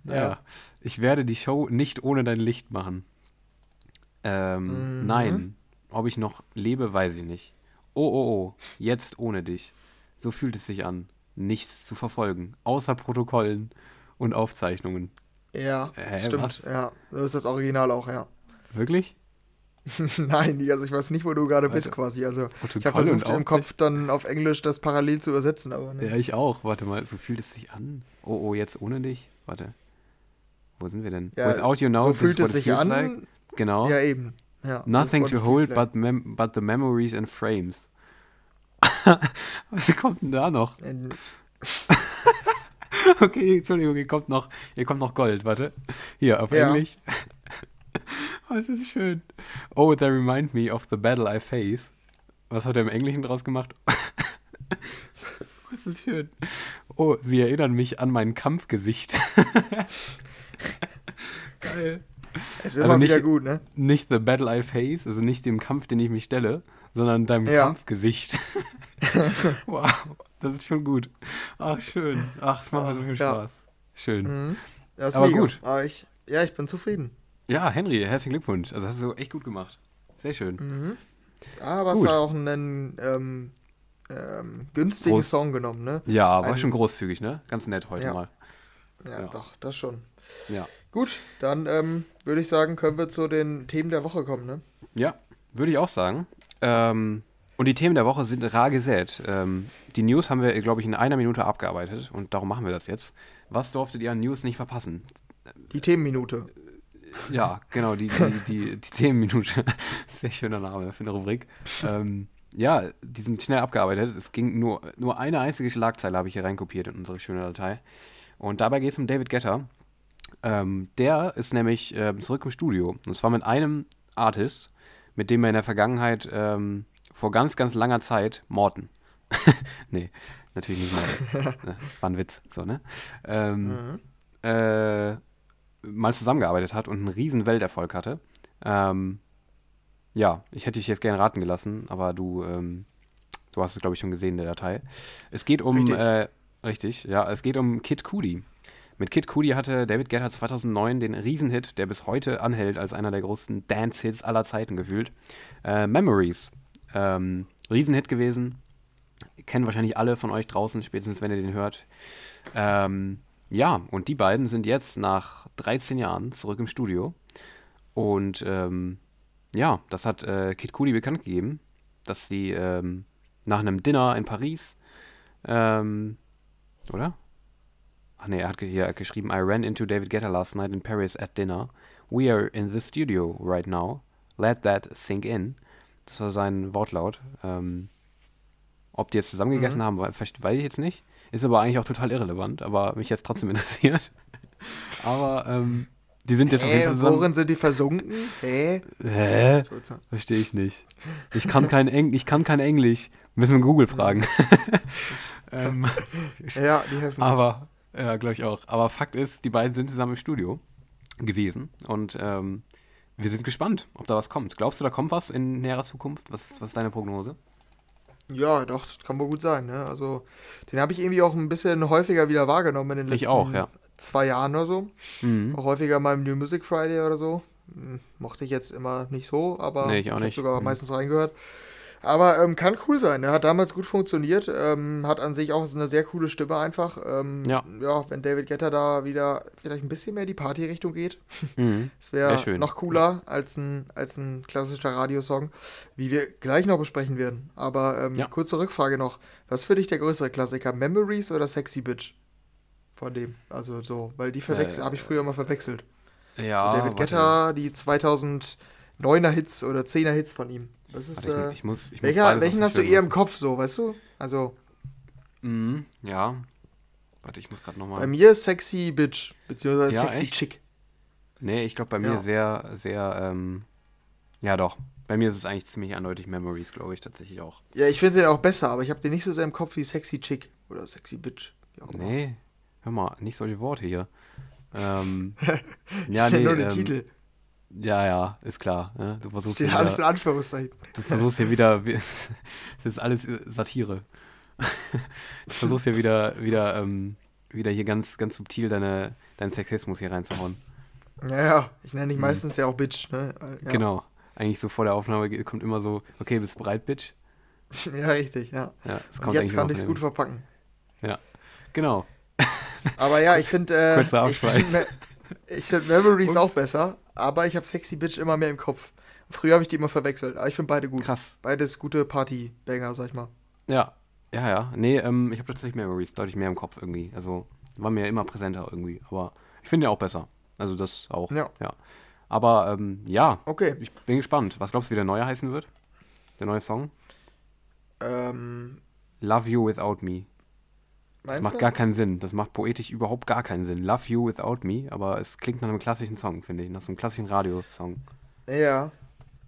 ja. ja. Ich werde die Show nicht ohne dein Licht machen. Ähm, mhm. Nein. Ob ich noch lebe, weiß ich nicht. Oh, oh, oh. Jetzt ohne dich. So fühlt es sich an. Nichts zu verfolgen. Außer Protokollen und Aufzeichnungen. Ja, äh, stimmt. Was? Ja, so ist das Original auch, ja. Wirklich? Nein, also ich weiß nicht, wo du gerade bist quasi. Also ich habe versucht im Kopf dann auf Englisch das parallel zu übersetzen, aber ne. Ja, ich auch. Warte mal, so fühlt es sich an. Oh, oh, jetzt ohne dich? Warte. Wo sind wir denn? Ja, Without you know, so fühlt es sich an. Like. Genau. Ja, eben. Ja, Nothing to hold but, but the memories and frames. Was kommt denn da noch? okay, Entschuldigung, hier kommt noch, hier kommt noch Gold, warte. Hier, auf ja. Englisch. oh, das ist schön. Oh, they remind me of the battle I face. Was hat er im Englischen draus gemacht? das ist schön. Oh, sie erinnern mich an mein Kampfgesicht. Geil. Ist immer also nicht, wieder gut, ne? Nicht the battle I face, also nicht dem Kampf, den ich mich stelle, sondern deinem ja. Kampfgesicht. wow, das ist schon gut. Ach, schön. Ach, es macht mir so viel Spaß. Ja. Schön. Mhm. Das ist Aber mega. gut. Aber ich, ja, ich bin zufrieden. Ja, Henry, herzlichen Glückwunsch. Also hast du echt gut gemacht. Sehr schön. Mhm. Aber es war auch einen ähm, ähm, günstigen Groß Song genommen, ne? Ja, war Ein, schon großzügig, ne? Ganz nett heute ja. mal. Ja, ja, doch, das schon. Ja. Gut, dann ähm, würde ich sagen, können wir zu den Themen der Woche kommen, ne? Ja, würde ich auch sagen. Ähm, und die Themen der Woche sind rar gesät. Ähm, die News haben wir, glaube ich, in einer Minute abgearbeitet und darum machen wir das jetzt. Was durftet ihr an News nicht verpassen? Die Themenminute. Ja, genau, die, die, die, die Themenminute. Sehr schöner Name für eine Rubrik. Ähm, ja, die sind schnell abgearbeitet. Es ging nur, nur eine einzige Schlagzeile, habe ich hier reinkopiert in unsere schöne Datei. Und dabei geht es um David Getter. Ähm, der ist nämlich äh, zurück im Studio. Und zwar mit einem Artist, mit dem er in der Vergangenheit ähm, vor ganz, ganz langer Zeit, Morten. nee, natürlich nicht Morten. Ne, war ein Witz, so, ne? Ähm, mhm. äh, mal zusammengearbeitet hat und einen riesen Welterfolg hatte. Ähm, ja, ich hätte dich jetzt gerne raten gelassen, aber du, ähm, du hast es, glaube ich, schon gesehen in der Datei. Es geht um, richtig, äh, richtig ja, es geht um Kid Cudi. Mit Kid Cudi hatte David Guetta 2009 den Riesenhit, der bis heute anhält als einer der größten Dance-Hits aller Zeiten gefühlt. Äh, Memories. Ähm, Riesenhit gewesen. Kennen wahrscheinlich alle von euch draußen, spätestens wenn ihr den hört. Ähm, ja, und die beiden sind jetzt nach 13 Jahren zurück im Studio. Und ähm, ja, das hat äh, Kid Cudi bekannt gegeben, dass sie ähm, nach einem Dinner in Paris, ähm, oder? Ach nee, er hat hier geschrieben, I ran into David Guetta last night in Paris at dinner. We are in the studio right now. Let that sink in. Das war sein Wortlaut. Ähm, ob die jetzt zusammen gegessen mhm. haben, weiß ich jetzt nicht. Ist aber eigentlich auch total irrelevant, aber mich jetzt trotzdem interessiert. aber ähm, die sind jetzt Hä, auf jeden Fall zusammen. Worin sind die versunken? Hä? Hä? Verstehe ich nicht. Ich kann kein, Eng ich kann kein Englisch. Müssen wir Google fragen. ähm, ja, die helfen Aber, uns. Ja, glaube ich auch. Aber Fakt ist, die beiden sind zusammen im Studio gewesen und ähm, wir sind gespannt, ob da was kommt. Glaubst du, da kommt was in näherer Zukunft? Was, was ist deine Prognose? Ja, doch, das kann wohl gut sein. Ne? Also, den habe ich irgendwie auch ein bisschen häufiger wieder wahrgenommen in den letzten auch, ja. zwei Jahren oder so. Mhm. Auch häufiger mal im New Music Friday oder so. Hm, mochte ich jetzt immer nicht so, aber nee, ich, ich habe sogar mhm. meistens reingehört. Aber ähm, kann cool sein. Er hat damals gut funktioniert. Ähm, hat an sich auch eine sehr coole Stimme einfach. Ähm, ja. ja, wenn David Getter da wieder vielleicht ein bisschen mehr die Party-Richtung geht. Mhm. Das wäre noch cooler als ein, als ein klassischer Radiosong, wie wir gleich noch besprechen werden. Aber ähm, ja. kurze Rückfrage noch. Was für dich der größere Klassiker? Memories oder Sexy Bitch? Von dem. Also so, weil die verwechseln, äh, habe ich früher mal verwechselt. Ja. So David Getter, die 2009er Hits oder 10er Hits von ihm. Das ist. Warte, ich, ich, muss, ich welcher, welchen hast du eher im Kopf so, weißt du? Also. Mhm, ja. Warte, ich muss gerade nochmal. Bei mir Sexy Bitch, beziehungsweise ja, Sexy echt? Chick. Nee, ich glaube bei mir ja. sehr, sehr, ähm, ja doch. Bei mir ist es eigentlich ziemlich eindeutig Memories, glaube ich, tatsächlich auch. Ja, ich finde den auch besser, aber ich habe den nicht so sehr im Kopf wie Sexy Chick oder Sexy Bitch. Nee, hör mal, nicht solche Worte hier. Ähm, ja, nee, nur den ähm, Titel. Ja, ja, ist klar. Ne? Du versuchst Steht alles in Anführungszeichen. Du versuchst hier wieder, das ist alles Satire. Du versuchst hier wieder, wieder, ähm, wieder hier ganz, ganz subtil deine, deinen Sexismus hier reinzuhauen. Ja, ja, ich nenne dich mhm. meistens ja auch Bitch, ne? Ja. Genau. Eigentlich so vor der Aufnahme kommt immer so, okay, bist du bereit, Bitch? ja, richtig, ja. ja Und jetzt kann ich es gut verpacken. Ja, genau. Aber ja, ich finde, äh, ich finde find Memories Ups. auch besser, aber ich habe Sexy Bitch immer mehr im Kopf. Früher habe ich die immer verwechselt, aber ich finde beide gut. Krass. Beides gute Party-Banger, sag ich mal. Ja, ja, ja. Nee, ähm, ich habe tatsächlich Memories deutlich mehr im Kopf irgendwie. Also war mir immer präsenter irgendwie. Aber ich finde ja auch besser. Also das auch. Ja. ja. Aber ähm, ja. Okay. Ich bin gespannt. Was glaubst du, wie der neue heißen wird? Der neue Song? Ähm. Love You Without Me. Das macht du? gar keinen Sinn. Das macht poetisch überhaupt gar keinen Sinn. Love You Without Me, aber es klingt nach einem klassischen Song, finde ich. Nach so einem klassischen Radiosong. Ja.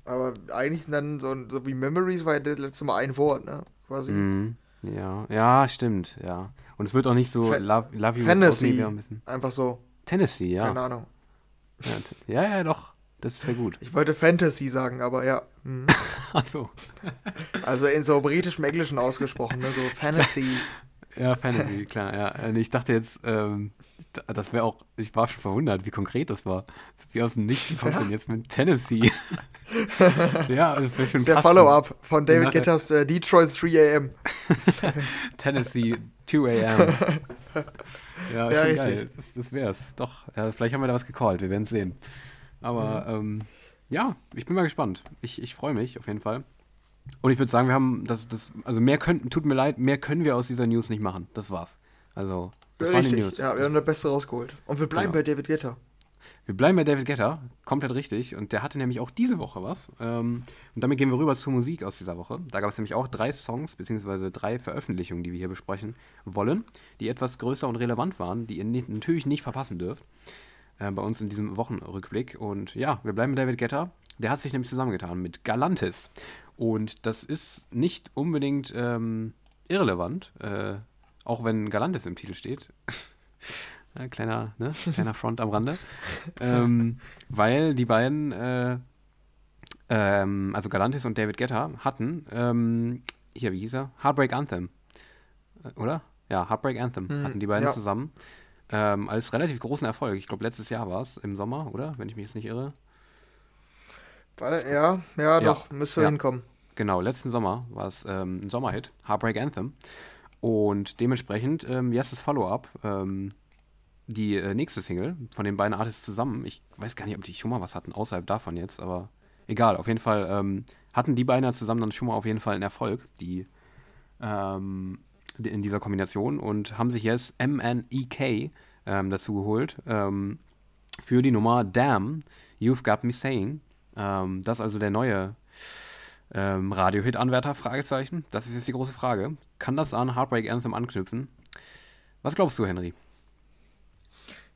Aber eigentlich dann so, so wie Memories war ja das letzte Mal ein Wort, ne? Quasi. Mm, ja, ja, stimmt, ja. Und es wird auch nicht so Fa Love, love You Fantasy. Without Me. Ein bisschen. Einfach so. Tennessee, ja. Keine Ahnung. Ja, ja, doch. Das wäre gut. Ich wollte Fantasy sagen, aber ja. Mhm. Ach so. Also in so britischem Englischen ausgesprochen, ne? So Fantasy. Ja, Fantasy, klar, ja. Äh, ich dachte jetzt, ähm, das wäre auch, ich war schon verwundert, wie konkret das war. Wie aus dem Nichts kommt ja. denn jetzt mit Tennessee? ja, das wäre schon Das ist der Follow-up von David Guetters äh, Detroit 3 AM. Tennessee 2 AM. Ja, ja richtig. Geil. Das, das wär's. Doch, ja, vielleicht haben wir da was gecallt, wir werden es sehen. Aber mhm. ähm, ja, ich bin mal gespannt. Ich, ich freue mich auf jeden Fall. Und ich würde sagen, wir haben das, das, also mehr können, tut mir leid, mehr können wir aus dieser News nicht machen. Das war's. Also, das Richtig, waren die News. Ja, wir haben das Beste rausgeholt. Und wir bleiben ja. bei David Guetta. Wir bleiben bei David Guetta, komplett richtig. Und der hatte nämlich auch diese Woche was. Ähm, und damit gehen wir rüber zur Musik aus dieser Woche. Da gab es nämlich auch drei Songs, beziehungsweise drei Veröffentlichungen, die wir hier besprechen wollen, die etwas größer und relevant waren, die ihr natürlich nicht verpassen dürft. Äh, bei uns in diesem Wochenrückblick. Und ja, wir bleiben bei David Guetta. Der hat sich nämlich zusammengetan mit Galantis. Und das ist nicht unbedingt ähm, irrelevant, äh, auch wenn Galantis im Titel steht. kleiner, ne? kleiner Front am Rande. ähm, weil die beiden, äh, ähm, also Galantis und David Guetta, hatten, ähm, hier, wie hieß er? Heartbreak Anthem. Äh, oder? Ja, Heartbreak Anthem hm, hatten die beiden ja. zusammen. Ähm, als relativ großen Erfolg. Ich glaube, letztes Jahr war es im Sommer, oder? Wenn ich mich jetzt nicht irre. Warte, ja, ja, doch, müsste ja. hinkommen. Genau, letzten Sommer war es ähm, ein Sommerhit, Heartbreak Anthem. Und dementsprechend, ähm, das Follow-up, ähm, die äh, nächste Single von den beiden Artists zusammen. Ich weiß gar nicht, ob die schon mal was hatten, außerhalb davon jetzt, aber egal. Auf jeden Fall ähm, hatten die beiden zusammen dann schon mal auf jeden Fall einen Erfolg, die, ähm, die in dieser Kombination und haben sich jetzt MNEK ähm, dazu geholt ähm, für die Nummer Damn, You've Got Me Saying. Ähm, das ist also der neue ähm, Radio-Hit-Anwärter? Fragezeichen. Das ist jetzt die große Frage. Kann das an Heartbreak Anthem anknüpfen? Was glaubst du, Henry?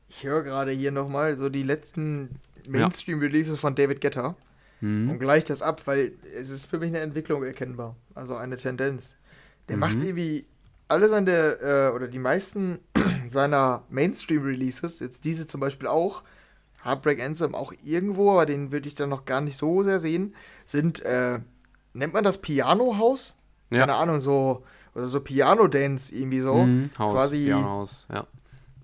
Ich höre gerade hier nochmal so die letzten Mainstream-Releases von David Guetta mhm. und gleich das ab, weil es ist für mich eine Entwicklung erkennbar. Also eine Tendenz. Der mhm. macht irgendwie alle seine, äh, oder die meisten seiner Mainstream-Releases, jetzt diese zum Beispiel auch, Heartbreak Anthem auch irgendwo, aber den würde ich dann noch gar nicht so sehr sehen, sind, äh, nennt man das Piano-Haus? Ja. Keine Ahnung, so, oder so Piano-Dance irgendwie so. Mhm, Haus, quasi. Piano-Haus, ja.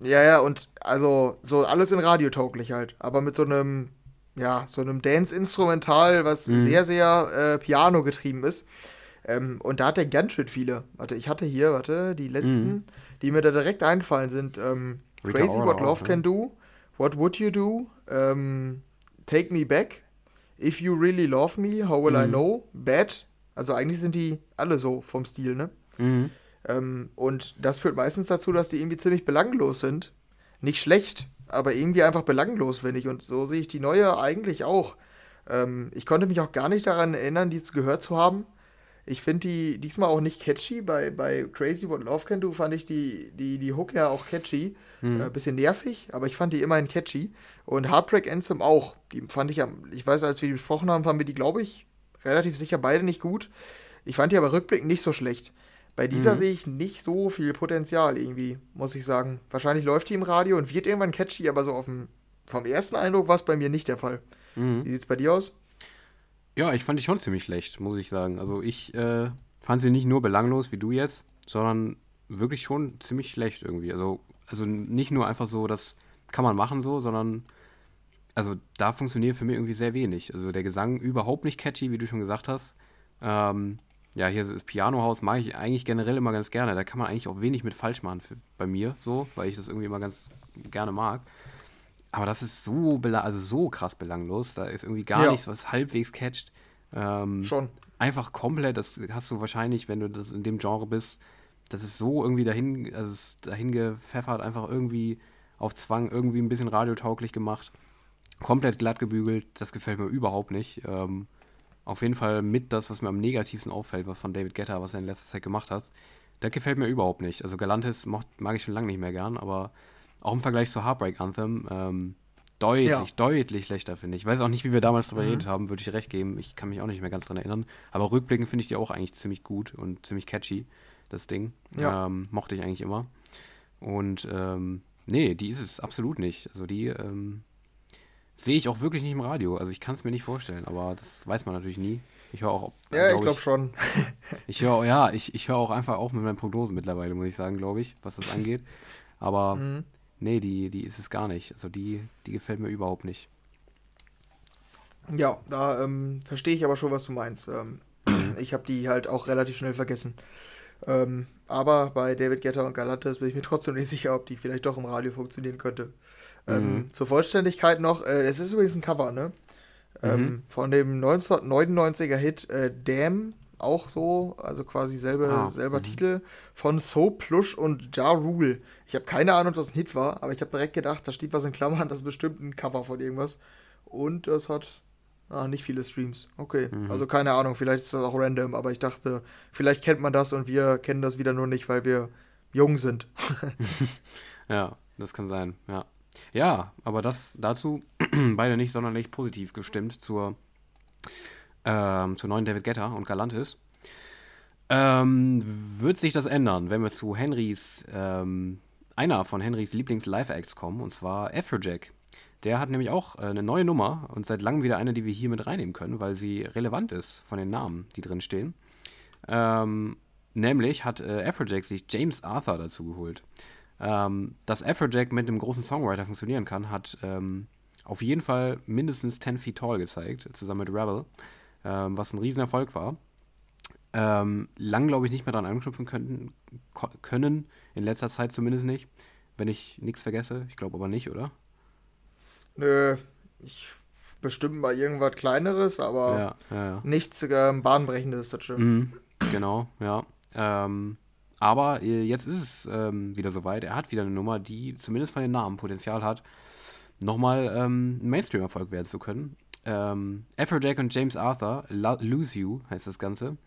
Ja, ja, und also so alles in radiotauglich halt, aber mit so einem, ja, so einem Dance-Instrumental, was mhm. sehr, sehr äh, Piano getrieben ist. Ähm, und da hat er ganz schön viele. Warte, ich hatte hier, warte, die letzten, mhm. die mir da direkt einfallen, sind ähm, Crazy What Love Can Do, What Would You Do, ähm, Take Me Back, If You Really Love Me, How Will mhm. I Know, Bad. Also eigentlich sind die alle so vom Stil, ne? Mhm. Ähm, und das führt meistens dazu, dass die irgendwie ziemlich belanglos sind. Nicht schlecht, aber irgendwie einfach belanglos, finde ich. Und so sehe ich die neue eigentlich auch. Ähm, ich konnte mich auch gar nicht daran erinnern, die gehört zu haben. Ich finde die diesmal auch nicht catchy. Bei, bei Crazy What Love Can Do fand ich die, die, die Hook ja auch catchy. Mhm. Äh, bisschen nervig, aber ich fand die immerhin catchy. Und Heartbreak Anthem auch. Die fand ich, ich weiß, als wir die besprochen haben, fanden wir die, glaube ich, relativ sicher beide nicht gut. Ich fand die aber rückblickend nicht so schlecht. Bei dieser mhm. sehe ich nicht so viel Potenzial irgendwie, muss ich sagen. Wahrscheinlich läuft die im Radio und wird irgendwann catchy, aber so auf dem, vom ersten Eindruck war es bei mir nicht der Fall. Mhm. Wie sieht's bei dir aus? Ja, ich fand die schon ziemlich schlecht, muss ich sagen. Also ich äh, fand sie nicht nur belanglos wie du jetzt, sondern wirklich schon ziemlich schlecht irgendwie. Also, also nicht nur einfach so, das kann man machen so, sondern also da funktioniert für mich irgendwie sehr wenig. Also der Gesang überhaupt nicht catchy, wie du schon gesagt hast. Ähm, ja, hier das Pianohaus mag ich eigentlich generell immer ganz gerne. Da kann man eigentlich auch wenig mit falsch machen für, bei mir, so, weil ich das irgendwie immer ganz gerne mag. Aber das ist so, also so krass belanglos. Da ist irgendwie gar ja. nichts, was halbwegs catcht. Ähm, Schon. Einfach komplett, das hast du wahrscheinlich, wenn du das in dem Genre bist, das ist so irgendwie dahin, also dahin gepfeffert, einfach irgendwie auf Zwang, irgendwie ein bisschen radiotauglich gemacht. Komplett glatt gebügelt, das gefällt mir überhaupt nicht. Ähm, auf jeden Fall mit das, was mir am negativsten auffällt, was von David Guetta, was er in letzter Zeit gemacht hat. Das gefällt mir überhaupt nicht. Also Galantis mag ich schon lange nicht mehr gern, aber auch im Vergleich zu Heartbreak Anthem ähm, deutlich, ja. deutlich schlechter, finde ich. Ich weiß auch nicht, wie wir damals drüber mhm. geredet haben, würde ich recht geben. Ich kann mich auch nicht mehr ganz dran erinnern. Aber rückblickend finde ich die auch eigentlich ziemlich gut und ziemlich catchy, das Ding. Ja. Ähm, mochte ich eigentlich immer. Und ähm, nee, die ist es absolut nicht. Also die ähm, sehe ich auch wirklich nicht im Radio. Also ich kann es mir nicht vorstellen, aber das weiß man natürlich nie. Ich höre auch. Ja, glaub ich glaube schon. ich höre ja, ich, ich höre auch einfach auf mit meinen Prognosen mittlerweile, muss ich sagen, glaube ich, was das angeht. Aber mhm. Nee, die, die ist es gar nicht. Also die, die gefällt mir überhaupt nicht. Ja, da ähm, verstehe ich aber schon, was du meinst. Ähm, ich habe die halt auch relativ schnell vergessen. Ähm, aber bei David Guetta und Galantis bin ich mir trotzdem nicht sicher, ob die vielleicht doch im Radio funktionieren könnte. Ähm, mhm. zur Vollständigkeit noch, äh, es ist übrigens ein Cover, ne? Ähm, mhm. von dem 1999er Hit äh, Damn, auch so, also quasi selbe, ah, selber mhm. Titel, von So Plush und Ja Rule. Ich habe keine Ahnung, was ein Hit war, aber ich habe direkt gedacht, da steht was in Klammern, das ist bestimmt ein Cover von irgendwas. Und das hat ah, nicht viele Streams. Okay, mhm. also keine Ahnung, vielleicht ist das auch random, aber ich dachte, vielleicht kennt man das und wir kennen das wieder nur nicht, weil wir jung sind. ja, das kann sein, ja. Ja, aber das dazu beide nicht sonderlich positiv gestimmt zur, ähm, zur neuen David Guetta und Galantis. Ähm, wird sich das ändern, wenn wir zu Henrys, ähm, einer von Henrys Lieblings-Live-Acts kommen, und zwar Afrojack. Der hat nämlich auch äh, eine neue Nummer und seit langem wieder eine, die wir hier mit reinnehmen können, weil sie relevant ist von den Namen, die drin stehen. Ähm, nämlich hat äh, Afrojack sich James Arthur dazu geholt. Ähm, dass Afrojack mit einem großen Songwriter funktionieren kann, hat ähm, auf jeden Fall mindestens 10 Feet Tall gezeigt, zusammen mit Rebel, ähm, was ein Riesenerfolg war. Ähm, lang, glaube ich, nicht mehr daran anknüpfen könnten, können, in letzter Zeit zumindest nicht, wenn ich nichts vergesse. Ich glaube aber nicht, oder? Nö, ich bestimmt mal irgendwas Kleineres, aber ja, ja, ja. nichts äh, Bahnbrechendes, das stimmt. Mhm, genau, ja. Ähm, aber äh, jetzt ist es ähm, wieder soweit. Er hat wieder eine Nummer, die zumindest von den Namen Potenzial hat, nochmal ähm, ein Mainstream-Erfolg werden zu können. Ähm, Afrojack und James Arthur, Lose You heißt das Ganze.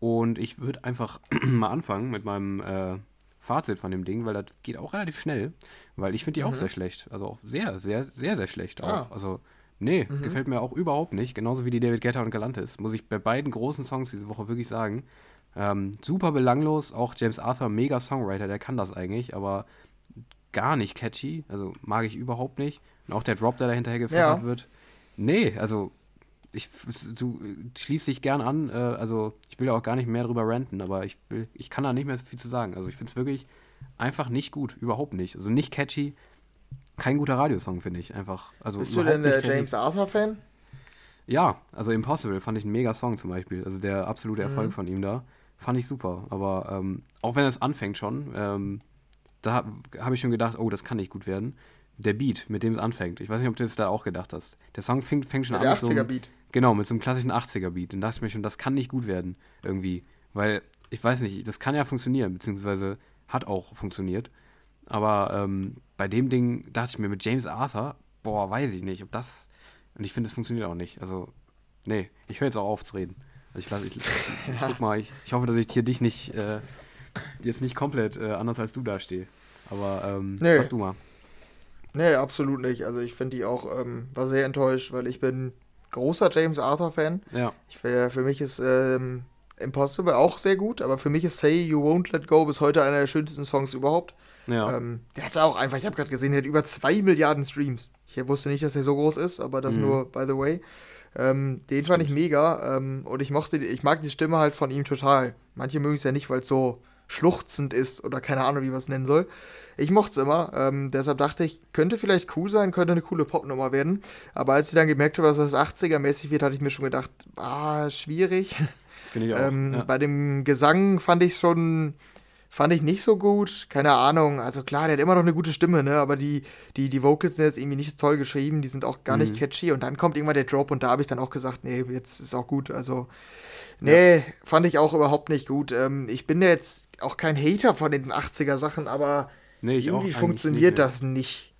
Und ich würde einfach mal anfangen mit meinem äh, Fazit von dem Ding, weil das geht auch relativ schnell, weil ich finde die mhm. auch sehr schlecht. Also auch sehr, sehr, sehr, sehr schlecht auch. Ah. Also, nee, mhm. gefällt mir auch überhaupt nicht. Genauso wie die David Guetta und Galantis. Muss ich bei beiden großen Songs diese Woche wirklich sagen. Ähm, super belanglos, auch James Arthur, mega Songwriter, der kann das eigentlich, aber gar nicht catchy, also mag ich überhaupt nicht. Und auch der Drop, der dahinterher gefordert ja. wird. Nee, also ich, du schließt dich gern an, äh, also ich will ja auch gar nicht mehr drüber ranten, aber ich will, ich kann da nicht mehr so viel zu sagen. Also ich finde es wirklich einfach nicht gut, überhaupt nicht. Also nicht catchy, kein guter Radiosong, finde ich einfach. Also Bist du denn der James Arthur-Fan? Ja, also Impossible fand ich ein mega Song zum Beispiel. Also der absolute Erfolg mhm. von ihm da. Fand ich super. Aber ähm, auch wenn es anfängt schon, ähm, da habe ich schon gedacht, oh, das kann nicht gut werden. Der Beat, mit dem es anfängt. Ich weiß nicht, ob du das da auch gedacht hast. Der Song fängt, fängt schon ja, an. Der 80er-Beat. So genau, mit so einem klassischen 80er-Beat. Und dachte ich mir schon, das kann nicht gut werden. Irgendwie. Weil, ich weiß nicht, das kann ja funktionieren, beziehungsweise hat auch funktioniert. Aber ähm, bei dem Ding dachte ich mir mit James Arthur, boah, weiß ich nicht, ob das. Und ich finde, es funktioniert auch nicht. Also, nee, ich höre jetzt auch auf zu reden. Also ich, lass, ich, ich, ich guck mal, ich, ich hoffe, dass ich hier dich nicht, äh, jetzt nicht komplett äh, anders als du dastehe. Aber ähm, nee. sag du mal. Nee, absolut nicht. Also ich finde die auch, ähm, war sehr enttäuscht, weil ich bin großer James Arthur-Fan. Ja. Ich, für mich ist ähm, Impossible auch sehr gut, aber für mich ist Say You Won't Let Go bis heute einer der schönsten Songs überhaupt. Ja. Ähm, der hatte auch einfach, ich habe gerade gesehen, der hat über 2 Milliarden Streams. Ich wusste nicht, dass er so groß ist, aber das mhm. nur, by the way. Ähm, den fand ich mega ähm, und ich mochte, ich mag die Stimme halt von ihm total. Manche mögen es ja nicht, weil es so schluchzend ist oder keine Ahnung, wie man es nennen soll. Ich mochte es immer, ähm, deshalb dachte ich, könnte vielleicht cool sein, könnte eine coole Popnummer werden. Aber als ich dann gemerkt habe, dass das 80er-mäßig wird, hatte ich mir schon gedacht, ah, schwierig. Finde ich auch. Ähm, ja. Bei dem Gesang fand ich schon, fand ich nicht so gut. Keine Ahnung. Also klar, der hat immer noch eine gute Stimme, ne? Aber die, die, die Vocals sind jetzt irgendwie nicht toll geschrieben, die sind auch gar mhm. nicht catchy. Und dann kommt irgendwann der Drop und da habe ich dann auch gesagt, nee, jetzt ist auch gut. Also Nee, ja. fand ich auch überhaupt nicht gut. Ähm, ich bin jetzt auch kein Hater von den 80er-Sachen, aber nee, irgendwie funktioniert nicht, das nicht.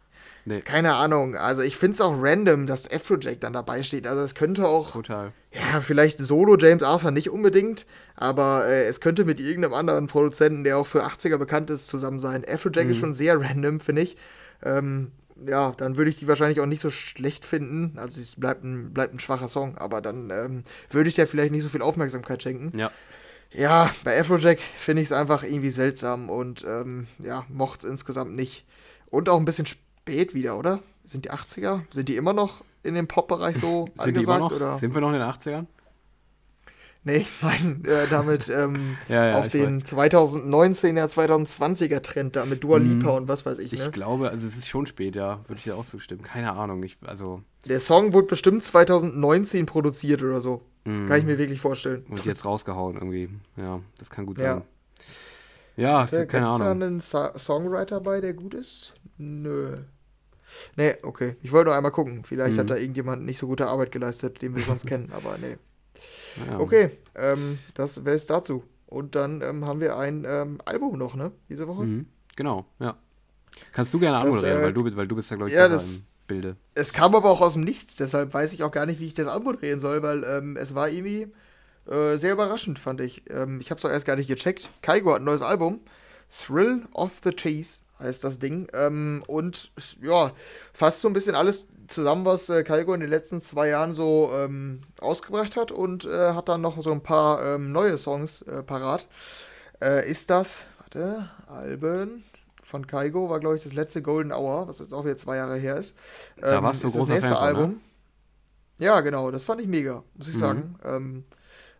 Nee. Keine Ahnung. Also ich finde es auch random, dass Afrojack dann dabei steht. Also es könnte auch. Total. Ja, vielleicht Solo James Arthur nicht unbedingt, aber äh, es könnte mit irgendeinem anderen Produzenten, der auch für 80er bekannt ist, zusammen sein. Afrojack mhm. ist schon sehr random, finde ich. Ähm, ja, dann würde ich die wahrscheinlich auch nicht so schlecht finden. Also es bleibt ein, bleibt ein schwacher Song, aber dann ähm, würde ich der vielleicht nicht so viel Aufmerksamkeit schenken. Ja. Ja, bei Afrojack finde ich es einfach irgendwie seltsam und ähm, ja, mochte es insgesamt nicht. Und auch ein bisschen spät wieder, oder? Sind die 80er? Sind die immer noch in dem Pop-Bereich so Sind angesagt? Noch, oder? Sind wir noch in den 80ern? Nee, ich meine äh, damit ähm, ja, ja, auf den 2019er, 2020er Trend da mit Dua mhm. Lipa und was weiß ich. Ne? Ich glaube, also es ist schon spät, ja, würde ich ja auch zustimmen. Keine Ahnung, ich, also. Der Song wurde bestimmt 2019 produziert oder so. Mhm. Kann ich mir wirklich vorstellen. Und jetzt rausgehauen irgendwie. Ja, das kann gut sein. Ja, ja keine Ahnung. Ist da einen Sa Songwriter bei, der gut ist? Nö. Nee, okay. Ich wollte nur einmal gucken. Vielleicht mhm. hat da irgendjemand nicht so gute Arbeit geleistet, den wir sonst kennen, aber nee. Ja. Okay, ähm, das wäre es dazu. Und dann ähm, haben wir ein ähm, Album noch, ne? Diese Woche. Mhm, genau, ja. Kannst du gerne anmoderieren, äh, weil, du, weil du bist ja, glaube ich, ja, das, im Bilde. Es kam aber auch aus dem Nichts, deshalb weiß ich auch gar nicht, wie ich das anmoderieren soll, weil ähm, es war irgendwie äh, sehr überraschend, fand ich. Ähm, ich habe es auch erst gar nicht gecheckt. Kaigo hat ein neues Album. Thrill of the Chase heißt das Ding. Ähm, und ja, fasst so ein bisschen alles zusammen, was äh, Kalgo in den letzten zwei Jahren so ähm, ausgebracht hat und äh, hat dann noch so ein paar ähm, neue Songs äh, parat. Äh, ist das, warte, Alben von Kaigo war, glaube ich, das letzte Golden Hour, was jetzt auch wieder zwei Jahre her ist. da ähm, warst du ist großer das nächste Fan Album. Von, ne? Ja, genau, das fand ich mega, muss ich mhm. sagen. Ähm,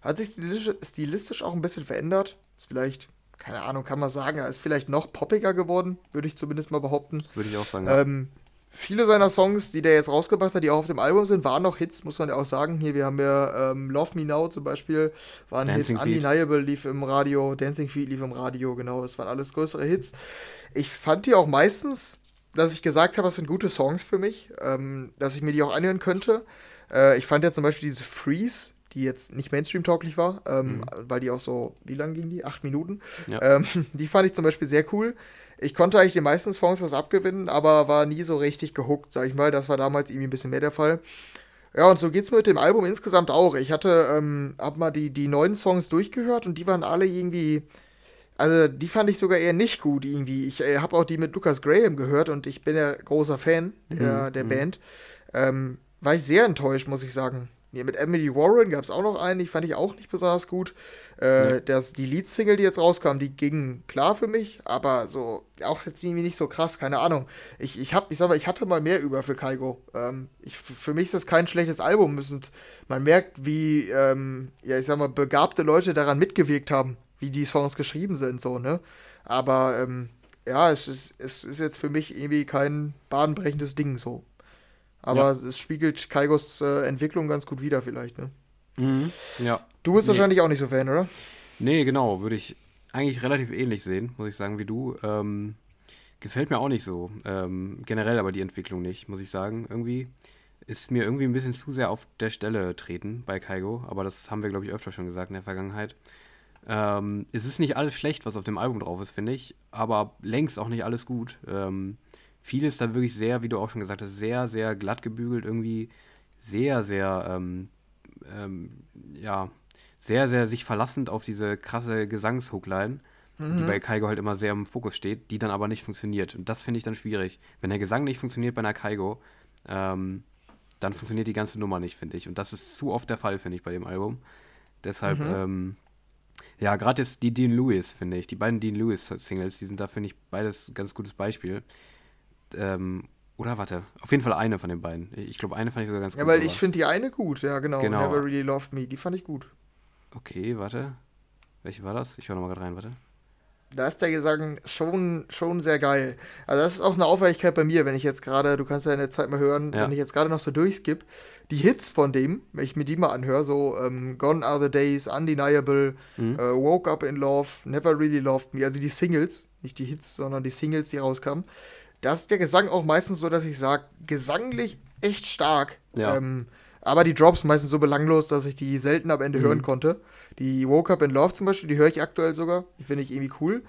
hat sich stilistisch, stilistisch auch ein bisschen verändert. Ist vielleicht keine Ahnung, kann man sagen, er ist vielleicht noch poppiger geworden, würde ich zumindest mal behaupten. Würde ich auch sagen. Ähm, viele seiner Songs, die der jetzt rausgebracht hat, die auch auf dem Album sind, waren noch Hits, muss man ja auch sagen. Hier, wir haben ja ähm, Love Me Now zum Beispiel, war ein Dancing Hit. Undeniable lief im Radio, Dancing Feet lief im Radio, genau. Das waren alles größere Hits. Ich fand die auch meistens, dass ich gesagt habe, das sind gute Songs für mich, ähm, dass ich mir die auch anhören könnte. Äh, ich fand ja zum Beispiel diese Freeze, die jetzt nicht Mainstream-tauglich war, ähm, mhm. weil die auch so, wie lang ging die? Acht Minuten. Ja. Ähm, die fand ich zum Beispiel sehr cool. Ich konnte eigentlich den meisten Songs was abgewinnen, aber war nie so richtig gehuckt, sag ich mal. Das war damals irgendwie ein bisschen mehr der Fall. Ja, und so geht's mir mit dem Album insgesamt auch. Ich hatte, ähm, hab mal die, die neuen Songs durchgehört und die waren alle irgendwie, also die fand ich sogar eher nicht gut irgendwie. Ich äh, habe auch die mit Lucas Graham gehört und ich bin ja großer Fan mhm. der, der mhm. Band. Ähm, war ich sehr enttäuscht, muss ich sagen. Nee, mit Emily Warren gab es auch noch einen, die fand ich auch nicht besonders gut. Äh, ja. das, die Lead-Single, die jetzt rauskam, die ging klar für mich, aber so, auch jetzt irgendwie nicht so krass, keine Ahnung. Ich, ich hab, ich sag mal, ich hatte mal mehr über für Kaigo. Ähm, ich, für mich ist das kein schlechtes Album. Und man merkt, wie, ähm, ja, ich sag mal, begabte Leute daran mitgewirkt haben, wie die Songs geschrieben sind, so, ne? Aber, ähm, ja, es ist, es ist jetzt für mich irgendwie kein bahnbrechendes Ding, so. Aber ja. es spiegelt Kaigos äh, Entwicklung ganz gut wider, vielleicht, ne? Mhm, ja. Du bist nee. wahrscheinlich auch nicht so Fan, oder? Nee, genau. Würde ich eigentlich relativ ähnlich sehen, muss ich sagen, wie du. Ähm, gefällt mir auch nicht so. Ähm, generell aber die Entwicklung nicht, muss ich sagen. Irgendwie ist mir irgendwie ein bisschen zu sehr auf der Stelle treten bei Kaigo. Aber das haben wir, glaube ich, öfter schon gesagt in der Vergangenheit. Ähm, es ist nicht alles schlecht, was auf dem Album drauf ist, finde ich. Aber längst auch nicht alles gut. Ähm, vieles da wirklich sehr, wie du auch schon gesagt hast, sehr, sehr glatt gebügelt, irgendwie sehr, sehr, ähm, ähm, ja, sehr, sehr sich verlassend auf diese krasse Gesangshookline, mhm. die bei Kaigo halt immer sehr im Fokus steht, die dann aber nicht funktioniert. Und das finde ich dann schwierig. Wenn der Gesang nicht funktioniert bei einer Kaigo, ähm, dann funktioniert die ganze Nummer nicht, finde ich. Und das ist zu oft der Fall, finde ich, bei dem Album. Deshalb, mhm. ähm, Ja, gerade jetzt die Dean Lewis, finde ich. Die beiden Dean Lewis-Singles, die sind da, finde ich, beides ganz gutes Beispiel. Ähm, oder warte, auf jeden Fall eine von den beiden. Ich glaube, eine fand ich sogar ganz gut. Ja, weil ich finde die eine gut, ja, genau. genau. Never Really Loved Me, die fand ich gut. Okay, warte. Welche war das? Ich höre nochmal gerade rein, warte. Da ist der Gesang schon, schon sehr geil. Also das ist auch eine Auffälligkeit bei mir, wenn ich jetzt gerade, du kannst ja in der Zeit mal hören, ja. wenn ich jetzt gerade noch so durchskippe, die Hits von dem, wenn ich mir die mal anhöre, so ähm, Gone Are the Days, Undeniable, mhm. äh, Woke Up in Love, Never Really Loved Me, also die Singles, nicht die Hits, sondern die Singles, die rauskamen. Da ist der Gesang auch meistens so, dass ich sage, gesanglich echt stark. Ja. Ähm, aber die Drops meistens so belanglos, dass ich die selten am Ende mhm. hören konnte. Die Woke Up in Love zum Beispiel, die höre ich aktuell sogar. Die finde ich irgendwie cool.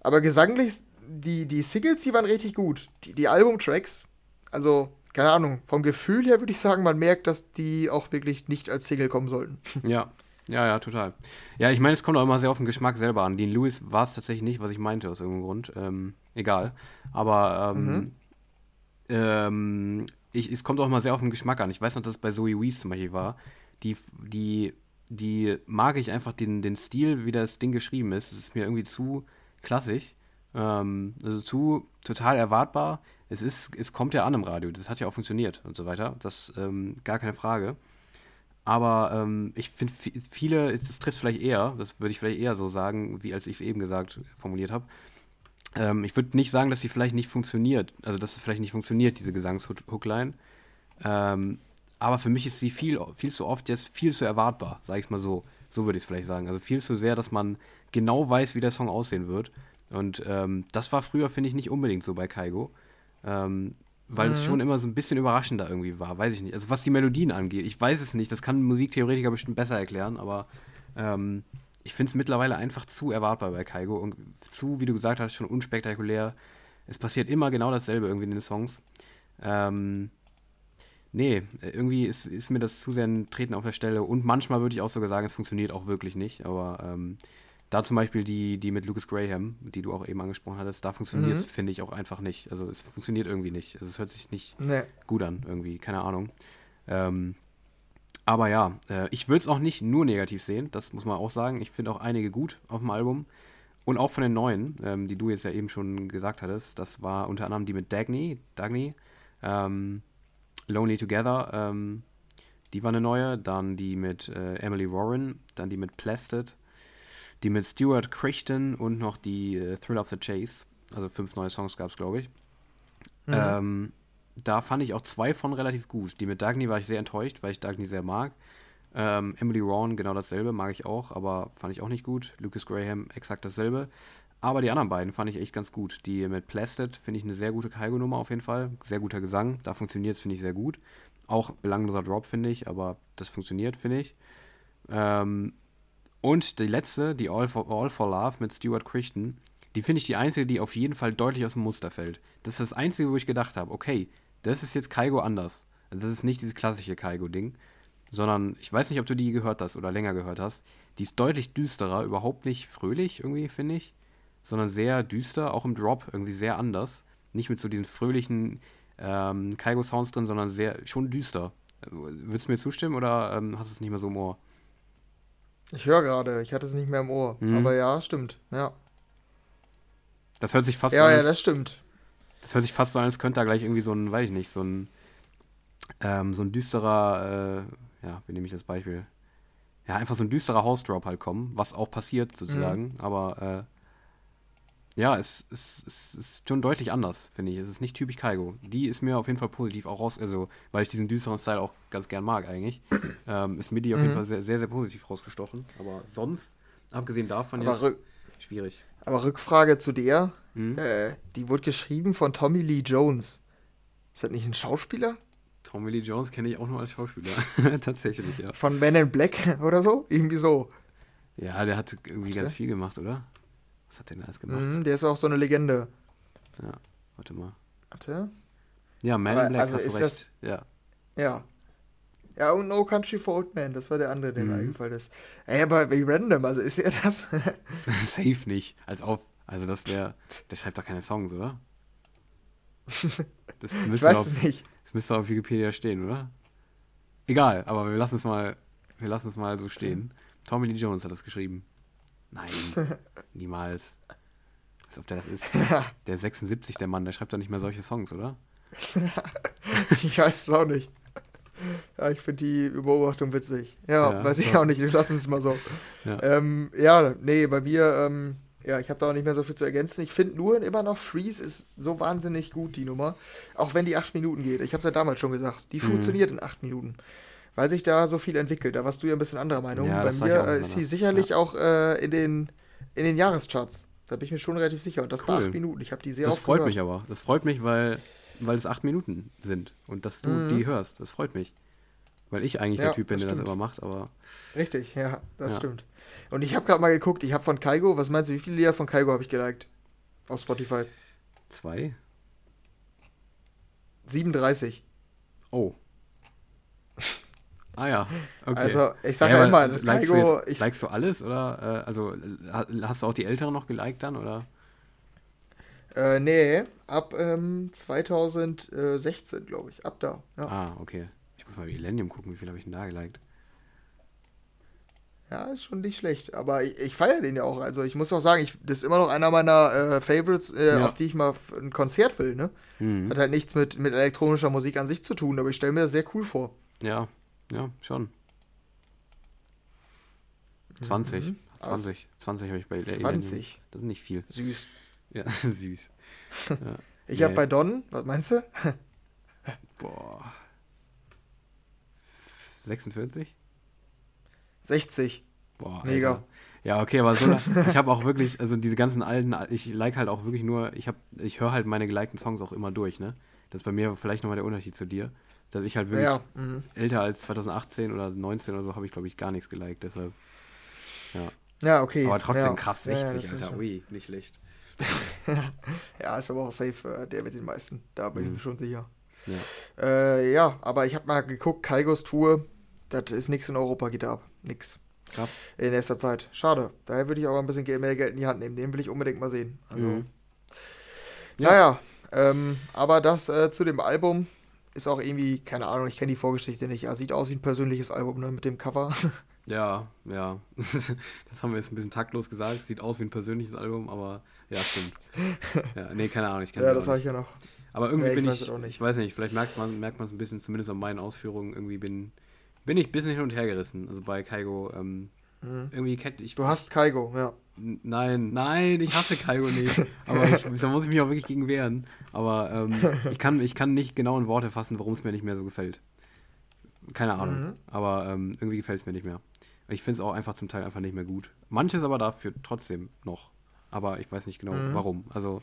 Aber gesanglich, die, die Singles, die waren richtig gut. Die, die Albumtracks, also, keine Ahnung, vom Gefühl her würde ich sagen, man merkt, dass die auch wirklich nicht als Single kommen sollten. Ja, ja, ja, total. Ja, ich meine, es kommt auch immer sehr auf den Geschmack selber an. Dean Lewis war es tatsächlich nicht, was ich meinte, aus irgendeinem Grund. Ähm, egal. Aber ähm, mhm. ähm, ich, es kommt auch mal sehr auf den Geschmack an. Ich weiß noch, dass es bei Zoe Wees zum Beispiel war. Die, die, die mag ich einfach den, den Stil, wie das Ding geschrieben ist. Es ist mir irgendwie zu klassisch. Ähm, also zu total erwartbar. Es, ist, es kommt ja an im Radio. Das hat ja auch funktioniert und so weiter. Das ähm, gar keine Frage. Aber ähm, ich finde, viele, es trifft vielleicht eher, das würde ich vielleicht eher so sagen, wie als ich es eben gesagt, formuliert habe, ähm, ich würde nicht sagen, dass sie vielleicht nicht funktioniert, also dass es vielleicht nicht funktioniert, diese Gesangshookline. Ähm, aber für mich ist sie viel, viel zu oft jetzt viel zu erwartbar, sage ich es mal so. So würde ich es vielleicht sagen. Also viel zu sehr, dass man genau weiß, wie der Song aussehen wird. Und ähm, das war früher, finde ich, nicht unbedingt so bei Kaigo. Ähm, weil mhm. es schon immer so ein bisschen überraschender irgendwie war, weiß ich nicht. Also was die Melodien angeht, ich weiß es nicht, das kann ein Musiktheoretiker bestimmt besser erklären, aber ähm, ich finde es mittlerweile einfach zu erwartbar bei Kaigo und zu, wie du gesagt hast, schon unspektakulär. Es passiert immer genau dasselbe irgendwie in den Songs. Ähm, nee, irgendwie ist, ist mir das zu sehr ein Treten auf der Stelle und manchmal würde ich auch sogar sagen, es funktioniert auch wirklich nicht, aber ähm, da zum Beispiel die, die mit Lucas Graham, die du auch eben angesprochen hattest, da funktioniert es, mhm. finde ich, auch einfach nicht. Also es funktioniert irgendwie nicht. Also es hört sich nicht nee. gut an, irgendwie, keine Ahnung. Ähm, aber ja, äh, ich würde es auch nicht nur negativ sehen, das muss man auch sagen. Ich finde auch einige gut auf dem Album. Und auch von den neuen, ähm, die du jetzt ja eben schon gesagt hattest. Das war unter anderem die mit Dagny, Dagny, ähm, Lonely Together, ähm, die war eine neue. Dann die mit äh, Emily Warren, dann die mit Plasted, die mit Stuart Crichton und noch die äh, Thrill of the Chase. Also fünf neue Songs gab es, glaube ich. Mhm. Ähm, da fand ich auch zwei von relativ gut. Die mit Dagny war ich sehr enttäuscht, weil ich Dagny sehr mag. Ähm, Emily Rawn, genau dasselbe, mag ich auch, aber fand ich auch nicht gut. Lucas Graham, exakt dasselbe. Aber die anderen beiden fand ich echt ganz gut. Die mit Plasted finde ich eine sehr gute Kaigo-Nummer auf jeden Fall. Sehr guter Gesang. Da funktioniert es, finde ich, sehr gut. Auch belangloser Drop, finde ich, aber das funktioniert, finde ich. Ähm, und die letzte, die All for, All for Love mit Stuart Crichton, die finde ich die einzige, die auf jeden Fall deutlich aus dem Muster fällt. Das ist das einzige, wo ich gedacht habe, okay, das ist jetzt Kaigo anders. Also das ist nicht dieses klassische Kaigo-Ding, sondern ich weiß nicht, ob du die gehört hast oder länger gehört hast. Die ist deutlich düsterer, überhaupt nicht fröhlich irgendwie, finde ich, sondern sehr düster, auch im Drop irgendwie sehr anders. Nicht mit so diesen fröhlichen ähm, Kaigo-Sounds drin, sondern sehr schon düster. Würdest du mir zustimmen oder ähm, hast du es nicht mehr so im Ohr? Ich höre gerade, ich hatte es nicht mehr im Ohr. Mhm. Aber ja, stimmt, ja. Das hört sich fast ja, so an. Ja, ja, das stimmt. Das hört sich fast so an, als könnte da gleich irgendwie so ein, weiß ich nicht, so ein, ähm, so ein düsterer, äh, ja, wie nehme ich das Beispiel? Ja, einfach so ein düsterer House-Drop halt kommen, was auch passiert sozusagen, mhm. aber äh, ja, es, es, es, ist schon deutlich anders, finde ich. Es ist nicht typisch Kaigo. Die ist mir auf jeden Fall positiv auch raus, also weil ich diesen düsteren Style auch ganz gern mag eigentlich, ähm, ist mir die auf mhm. jeden Fall sehr, sehr, sehr positiv rausgestochen. Aber sonst, abgesehen davon, aber jetzt, schwierig. Aber Rückfrage zu der, hm? Äh, die wurde geschrieben von Tommy Lee Jones. Ist das nicht ein Schauspieler? Tommy Lee Jones kenne ich auch nur als Schauspieler. Tatsächlich, ja. Von Men in Black oder so? Irgendwie so. Ja, der hat irgendwie okay. ganz viel gemacht, oder? Was hat der denn alles gemacht? Mm, der ist auch so eine Legende. Ja, warte mal. Warte. Ja, Man in Black, also hast ist du recht. Das, ja. Ja. Ja, und No Country for Old Men, das war der andere, der mhm. mir eingefallen ist. Ey, aber wie random, also ist er das? Safe nicht. Als auf, also das wäre, der schreibt doch keine Songs, oder? ich weiß auf, es nicht. Das müsste auf Wikipedia stehen, oder? Egal, aber wir lassen es mal, wir lassen es mal so stehen. Tommy Lee Jones hat das geschrieben. Nein, niemals. Als ob der das ist. Der 76, der Mann, der schreibt doch nicht mehr solche Songs, oder? ich weiß es auch nicht. Ja, ich finde die Beobachtung witzig. Ja, ja weiß ich ja. auch nicht. Wir lassen es mal so. Ja, ähm, ja nee, bei mir, ähm, ja, ich habe da auch nicht mehr so viel zu ergänzen. Ich finde nur immer noch Freeze ist so wahnsinnig gut, die Nummer. Auch wenn die acht Minuten geht. Ich habe es ja damals schon gesagt. Die mhm. funktioniert in acht Minuten. Weil sich da so viel entwickelt. Da warst du ja ein bisschen anderer Meinung. Ja, bei mir äh, ist sie sicherlich auch äh, in, den, in den Jahrescharts. Da bin ich mir schon relativ sicher. Und das cool. bei acht Minuten. Ich habe die sehr Das freut gehört. mich aber. Das freut mich, weil, weil es acht Minuten sind. Und dass du mhm. die hörst. Das freut mich. Weil ich eigentlich ja, der Typ bin, der das immer macht, aber. Richtig, ja, das ja. stimmt. Und ich habe gerade mal geguckt, ich habe von Kaigo, was meinst du, wie viele Lieder von Kaigo habe ich geliked? Auf Spotify? Zwei? 37. Oh. Ah ja, okay. Also ich sage ja, ja, immer, das likest Kaigo... Du jetzt, ich, likest du alles oder, äh, also hast du auch die Älteren noch geliked dann oder? Äh, nee, ab ähm, 2016, glaube ich, ab da. Ja. Ah, okay. Ich muss mal Millennium gucken, wie viel habe ich denn da geliked? Ja, ist schon nicht schlecht. Aber ich, ich feiere den ja auch. Also ich muss auch sagen, ich, das ist immer noch einer meiner äh, Favorites, äh, ja. auf die ich mal ein Konzert will. Ne? Mhm. Hat halt nichts mit, mit elektronischer Musik an sich zu tun, aber ich stelle mir das sehr cool vor. Ja, ja, schon. 20. Mhm. 20. 20 habe ich bei 20. Das ist nicht viel. Süß. Ja, süß. Ja. ich nee. habe bei Don, was meinst du? Boah. 46? 60. Boah, Mega. Alter. Ja, okay, aber so, ich habe auch wirklich, also diese ganzen alten, ich like halt auch wirklich nur, ich habe, ich höre halt meine gelikten Songs auch immer durch, ne? Das ist bei mir vielleicht nochmal der Unterschied zu dir, dass ich halt wirklich ja, mhm. älter als 2018 oder 19 oder so habe ich, glaube ich, gar nichts geliked, deshalb, ja. Ja, okay. Aber trotzdem ja. krass, 60, ja, Alter, ui, nicht schlecht. ja, ist aber auch safe, äh, der mit den meisten, da bin mhm. ich mir schon sicher. Ja, äh, ja aber ich habe mal geguckt, Kaigos Tour, das ist nichts in Europa, geht ab. Nix. Krass. In nächster Zeit. Schade. Daher würde ich aber ein bisschen mehr Geld in die Hand nehmen. Den will ich unbedingt mal sehen. Also, mhm. ja. Naja, ähm, aber das äh, zu dem Album ist auch irgendwie, keine Ahnung, ich kenne die Vorgeschichte nicht. Ja, sieht aus wie ein persönliches Album, ne, mit dem Cover. Ja, ja. Das haben wir jetzt ein bisschen taktlos gesagt. Sieht aus wie ein persönliches Album, aber ja, stimmt. Ja, nee, keine Ahnung. Ich ja, das habe ich ja noch. Aber irgendwie ja, ich bin ich, ich weiß nicht, vielleicht merkt man merkt es ein bisschen, zumindest an meinen Ausführungen, irgendwie bin, bin ich ein bisschen hin und her gerissen. Also bei Kaigo, ähm, mhm. irgendwie kennt ich. Du hast Kaigo, ja. Nein, nein, ich hasse Kaigo nicht. Aber ich, da muss ich mich auch wirklich gegen wehren. Aber ähm, ich, kann, ich kann nicht genau in Worte fassen, warum es mir nicht mehr so gefällt. Keine Ahnung. Mhm. Aber ähm, irgendwie gefällt es mir nicht mehr. Ich finde es auch einfach zum Teil einfach nicht mehr gut. Manches aber dafür trotzdem noch. Aber ich weiß nicht genau mhm. warum. Also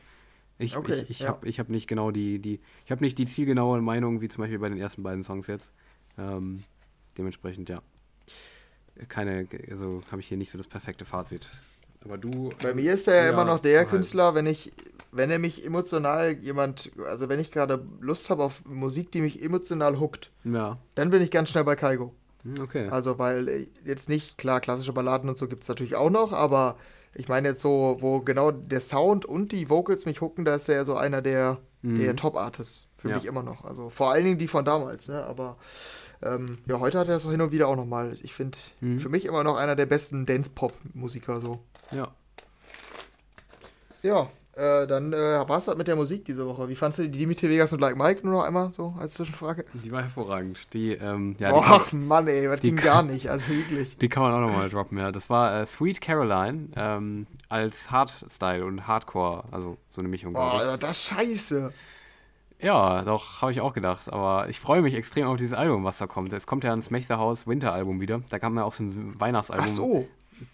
ich, okay, ich, ich ja. habe hab nicht genau die, die, ich habe nicht die zielgenaue Meinung, wie zum Beispiel bei den ersten beiden Songs jetzt. Ähm, dementsprechend, ja. Keine, also habe ich hier nicht so das perfekte Fazit. Aber du. Bei mir ist er ja immer noch der halt. Künstler, wenn ich, wenn er mich emotional jemand, also wenn ich gerade Lust habe auf Musik, die mich emotional hookt, ja. dann bin ich ganz schnell bei Kaigo. Hm, okay. Also, weil äh, jetzt nicht, klar, klassische Balladen und so gibt es natürlich auch noch, aber ich meine jetzt so, wo genau der Sound und die Vocals mich hooken, da ist er ja so einer der, mhm. der Top-Artists für ja. mich immer noch. Also vor allen Dingen die von damals, ne? Aber ähm, ja, heute hat er das hin und wieder auch nochmal. Ich finde, mhm. für mich immer noch einer der besten Dance-Pop-Musiker so. Ja. Ja, äh, dann äh, war es halt mit der Musik diese Woche. Wie fandest du die Dimitri Vegas und Like Mike nur noch einmal so als Zwischenfrage? Die war hervorragend. Die, ähm, ja, Och, die Mann, ey, das ging gar nicht, also wirklich. Die kann man auch nochmal droppen, ja. Das war äh, Sweet Caroline ähm, als Hardstyle und Hardcore, also so eine Mischung. Oh, das scheiße. Ja, doch, habe ich auch gedacht. Aber ich freue mich extrem auf dieses Album, was da kommt. Es kommt ja ein Smash the House Winter-Album wieder. Da kam ja auch so ein Weihnachtsalbum. Ach so.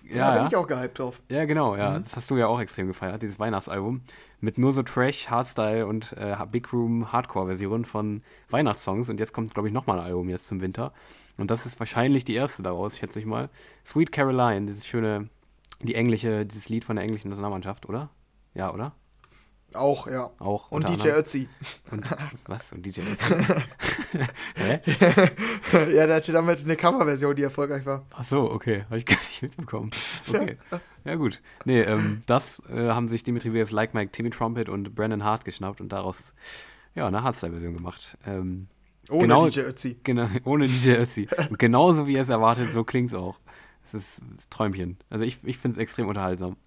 Ja, ja, da bin ich auch gehypt drauf. Ja, genau, ja. Mhm. Das hast du ja auch extrem gefeiert, dieses Weihnachtsalbum. Mit nur so Trash, Hardstyle und äh, Big Room Hardcore-Versionen von Weihnachtssongs. Und jetzt kommt, glaube ich, nochmal ein Album jetzt zum Winter. Und das ist wahrscheinlich die erste daraus, schätze ich mal. Sweet Caroline, dieses schöne, die englische, dieses Lied von der englischen Nationalmannschaft, oder? Ja, oder? Auch, ja. Auch. Und DJ Ötzi. Und, was? Und DJ Ötzi? Hä? ja, der hatte damit eine Coverversion, die erfolgreich war. Ach so, okay. Habe ich gar nicht mitbekommen. Okay. Ja, gut. Nee, ähm, das äh, haben sich Dimitri Vegas, Like Mike, Timmy Trumpet und Brandon Hart geschnappt und daraus ja, eine Hardstyle-Version gemacht. Ähm, ohne genau, DJ Ötzi. Genau, ohne DJ Ötzi. und genauso wie er es erwartet, so klingt es auch. Es ist, ist Träumchen. Also ich, ich finde es extrem unterhaltsam.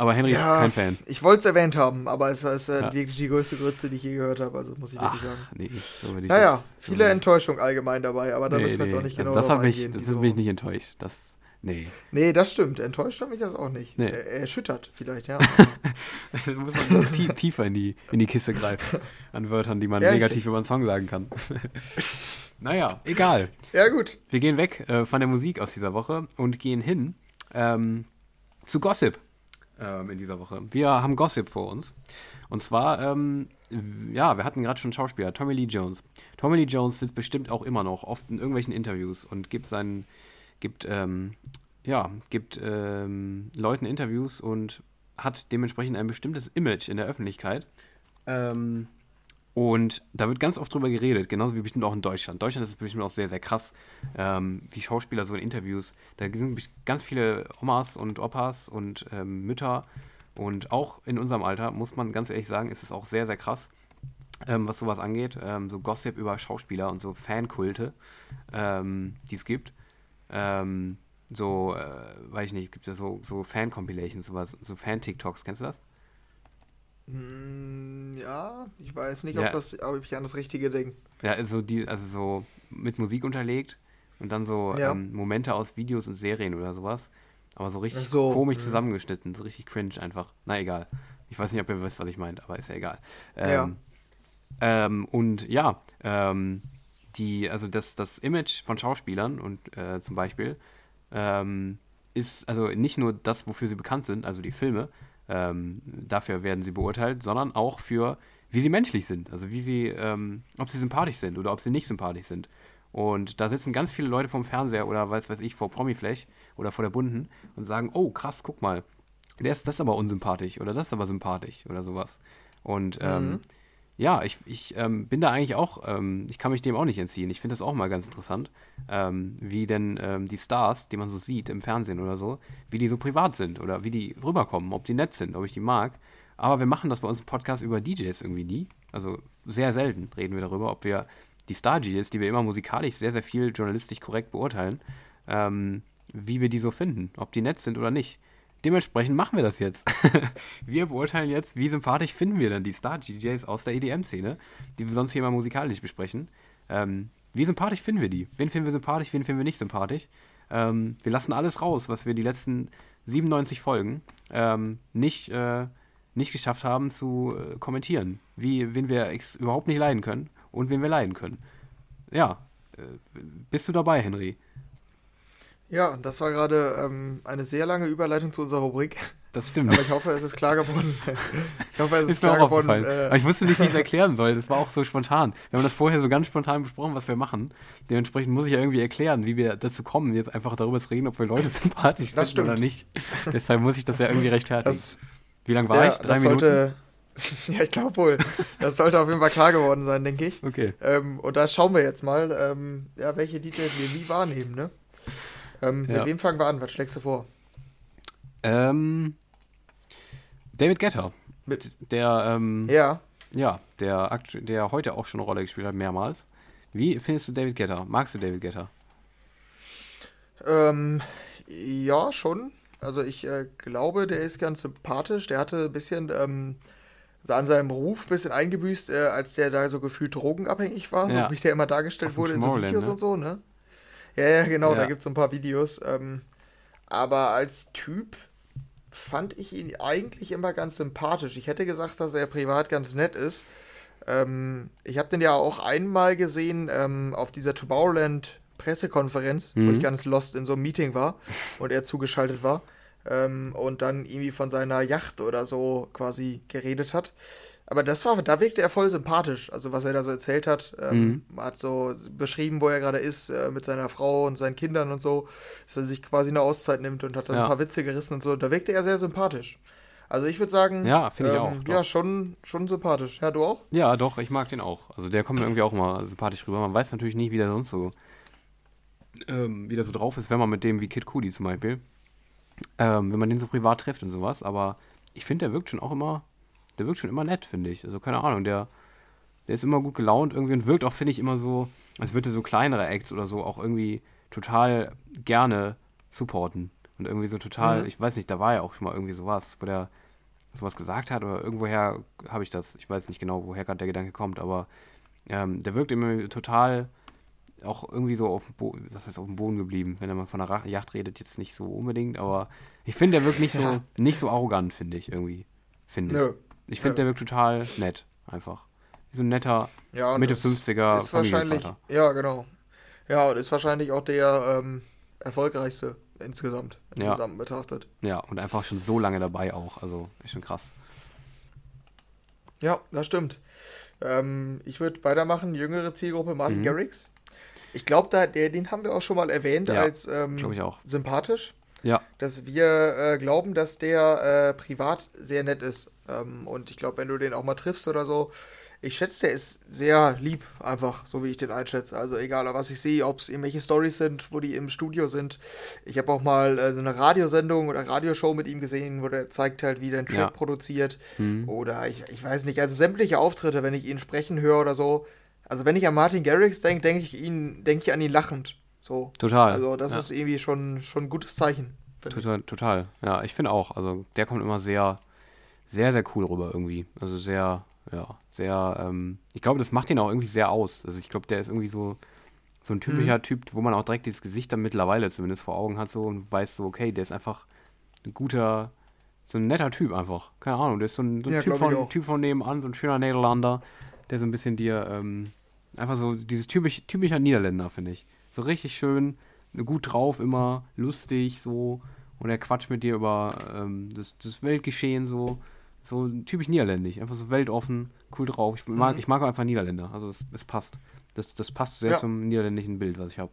Aber Henry ja, ist kein Fan. Ich wollte es erwähnt haben, aber es ist äh, ja. wirklich die größte Grütze, die ich je gehört habe, also muss ich wirklich Ach, sagen. Nee, so naja, viele so Enttäuschungen allgemein dabei, aber da nee, müssen wir nee. jetzt auch nicht genau also das hat mich nicht enttäuscht. Das, nee. Nee, das stimmt. Enttäuscht hat mich das auch nicht. Nee. Er, erschüttert vielleicht, ja. da muss man tief, tiefer in die, in die Kiste greifen. An Wörtern, die man ja, negativ über einen Song sagen kann. naja, egal. Ja, gut. Wir gehen weg äh, von der Musik aus dieser Woche und gehen hin ähm, zu Gossip ähm, in dieser Woche. Wir haben Gossip vor uns. Und zwar, ähm, ja, wir hatten gerade schon Schauspieler, Tommy Lee Jones. Tommy Lee Jones sitzt bestimmt auch immer noch oft in irgendwelchen Interviews und gibt seinen, gibt, ähm, ja, gibt ähm, Leuten Interviews und hat dementsprechend ein bestimmtes Image in der Öffentlichkeit. Ähm, und da wird ganz oft drüber geredet, genauso wie bestimmt auch in Deutschland. Deutschland ist bestimmt auch sehr, sehr krass, ähm, wie Schauspieler so in Interviews. Da sind ganz viele Omas und Opas und ähm, Mütter. Und auch in unserem Alter, muss man ganz ehrlich sagen, ist es auch sehr, sehr krass, ähm, was sowas angeht. Ähm, so Gossip über Schauspieler und so Fankulte, ähm, die es gibt. Ähm, so, äh, weiß ich nicht, es gibt ja so, so Fan-Compilations, sowas, so Fan-TikToks, kennst du das? Hm, ja, ich weiß nicht, ja. ob, das, ob ich an das Richtige denke. Ja, also, die, also so mit Musik unterlegt und dann so ja. ähm, Momente aus Videos und Serien oder sowas. Aber so richtig so. komisch mhm. zusammengeschnitten, so richtig cringe einfach. Na egal. Ich weiß nicht, ob ihr wisst, was ich meint, aber ist ja egal. Ähm, ja. Ähm, und ja, ähm, die, also das, das Image von Schauspielern und äh, zum Beispiel ähm, ist also nicht nur das, wofür sie bekannt sind, also die Filme, ähm, dafür werden sie beurteilt, sondern auch für, wie sie menschlich sind. Also wie sie, ähm, ob sie sympathisch sind oder ob sie nicht sympathisch sind. Und da sitzen ganz viele Leute vom Fernseher oder weiß weiß ich, vor Promiflash oder vor der Bunden und sagen, oh krass, guck mal, der ist, das ist aber unsympathisch oder das ist aber sympathisch oder sowas. Und ähm, mhm ja, ich, ich ähm, bin da eigentlich auch, ähm, ich kann mich dem auch nicht entziehen. Ich finde das auch mal ganz interessant, ähm, wie denn ähm, die Stars, die man so sieht im Fernsehen oder so, wie die so privat sind oder wie die rüberkommen, ob die nett sind, ob ich die mag. Aber wir machen das bei uns im Podcast über DJs irgendwie nie. Also sehr selten reden wir darüber, ob wir die Star-DJs, die wir immer musikalisch sehr, sehr viel journalistisch korrekt beurteilen, ähm, wie wir die so finden, ob die nett sind oder nicht. Dementsprechend machen wir das jetzt. wir beurteilen jetzt, wie sympathisch finden wir denn die Star-DJs aus der EDM-Szene, die wir sonst hier mal musikalisch besprechen. Ähm, wie sympathisch finden wir die? Wen finden wir sympathisch, wen finden wir nicht sympathisch? Ähm, wir lassen alles raus, was wir die letzten 97 Folgen ähm, nicht, äh, nicht geschafft haben zu äh, kommentieren. Wie, wen wir überhaupt nicht leiden können und wen wir leiden können. Ja, äh, bist du dabei, Henry? Ja, das war gerade ähm, eine sehr lange Überleitung zu unserer Rubrik. Das stimmt. Aber ich hoffe, es ist klar geworden. Ich hoffe, es ist, ist klar geworden. Äh, Aber ich wusste nicht, wie ich es erklären soll. Das war auch so spontan. Wir haben das vorher so ganz spontan besprochen, was wir machen. Dementsprechend muss ich ja irgendwie erklären, wie wir dazu kommen, jetzt einfach darüber zu reden, ob wir Leute sympathisch finden stimmt. oder nicht. Deshalb muss ich das ja irgendwie rechtfertigen. Das, wie lange war ja, ich? Drei Minuten? Sollte, ja, ich glaube wohl. Das sollte auf jeden Fall klar geworden sein, denke ich. Okay. Ähm, und da schauen wir jetzt mal, ähm, ja, welche Details wir wie wahrnehmen, ne? Ähm, ja. Mit wem fangen wir an? Was schlägst du vor? Ähm, David Getter. Mit der, ähm, ja. Ja, der, der heute auch schon eine Rolle gespielt hat, mehrmals. Wie findest du David Getter? Magst du David Getter? Ähm, ja, schon. Also ich äh, glaube, der ist ganz sympathisch. Der hatte ein bisschen ähm, an seinem Ruf ein bisschen eingebüßt, äh, als der da so gefühlt drogenabhängig war, ja. so wie der immer dargestellt wurde in so Videos ne? und so, ne? Ja, ja, genau, ja. da gibt es so ein paar Videos. Ähm, aber als Typ fand ich ihn eigentlich immer ganz sympathisch. Ich hätte gesagt, dass er privat ganz nett ist. Ähm, ich habe den ja auch einmal gesehen ähm, auf dieser Tomorrowland Pressekonferenz, mhm. wo ich ganz lost in so einem Meeting war und er zugeschaltet war ähm, und dann irgendwie von seiner Yacht oder so quasi geredet hat. Aber das war, da wirkte er voll sympathisch. Also was er da so erzählt hat, ähm, mhm. hat so beschrieben, wo er gerade ist äh, mit seiner Frau und seinen Kindern und so, dass er sich quasi eine Auszeit nimmt und hat dann ja. ein paar Witze gerissen und so. Da wirkte er sehr sympathisch. Also ich würde sagen, ja, finde ich ähm, auch. Doch. Ja, schon, schon sympathisch. Ja, du auch? Ja, doch, ich mag den auch. Also der kommt mir irgendwie auch immer sympathisch rüber. Man weiß natürlich nicht, wie der sonst so, ähm, wie der so drauf ist, wenn man mit dem wie Kid Cudi zum Beispiel, ähm, wenn man den so privat trifft und sowas. Aber ich finde, der wirkt schon auch immer der wirkt schon immer nett, finde ich. Also keine Ahnung, der, der ist immer gut gelaunt irgendwie und wirkt auch, finde ich, immer so, als würde so kleinere Acts oder so auch irgendwie total gerne supporten. Und irgendwie so total, mhm. ich weiß nicht, da war ja auch schon mal irgendwie sowas, wo der sowas gesagt hat oder irgendwoher habe ich das, ich weiß nicht genau, woher gerade der Gedanke kommt, aber ähm, der wirkt immer total auch irgendwie so auf dem, Bo das heißt auf dem Boden geblieben, wenn er mal von der Yacht redet, jetzt nicht so unbedingt, aber ich finde, der wirkt nicht so, ja. nicht so arrogant, finde ich irgendwie. Finde ich. Nö. Ich finde, der wirkt total nett, einfach. So ein netter ja, Mitte 50er ist wahrscheinlich, Ja, genau. Ja, und ist wahrscheinlich auch der ähm, erfolgreichste insgesamt, insgesamt ja. betrachtet. Ja, und einfach schon so lange dabei auch, also ist schon krass. Ja, das stimmt. Ähm, ich würde weitermachen, jüngere Zielgruppe Martin mhm. Garrix. Ich glaube, den haben wir auch schon mal erwähnt ja, als ähm, sympathisch. Ja. Dass wir äh, glauben, dass der äh, privat sehr nett ist. Ähm, und ich glaube, wenn du den auch mal triffst oder so, ich schätze, der ist sehr lieb, einfach, so wie ich den einschätze. Also egal, was ich sehe, ob es irgendwelche Stories sind, wo die im Studio sind. Ich habe auch mal äh, so eine Radiosendung oder Radioshow mit ihm gesehen, wo der zeigt halt, wie der einen Track ja. produziert. Mhm. Oder ich, ich weiß nicht, also sämtliche Auftritte, wenn ich ihn sprechen höre oder so. Also wenn ich an Martin Garrix denke, denke ich ihn, denke ich an ihn lachend. So. Total. Also das ja. ist irgendwie schon, schon ein gutes Zeichen. Total, total. Ja, ich finde auch. Also der kommt immer sehr, sehr, sehr cool rüber irgendwie. Also sehr, ja, sehr, ähm, ich glaube, das macht ihn auch irgendwie sehr aus. Also ich glaube, der ist irgendwie so, so ein typischer mhm. Typ, wo man auch direkt dieses Gesicht dann mittlerweile zumindest vor Augen hat so und weiß so, okay, der ist einfach ein guter, so ein netter Typ einfach. Keine Ahnung, der ist so ein, so ein ja, typ, von, typ von nebenan, so ein schöner Niederlander, der so ein bisschen dir, ähm, einfach so dieses typisch, typischer Niederländer, finde ich. So richtig schön, gut drauf immer, lustig so und er quatscht mit dir über ähm, das, das Weltgeschehen so. So typisch niederländisch, einfach so weltoffen, cool drauf. Ich mag, mhm. ich mag einfach Niederländer, also es passt. Das, das passt sehr ja. zum niederländischen Bild, was ich habe.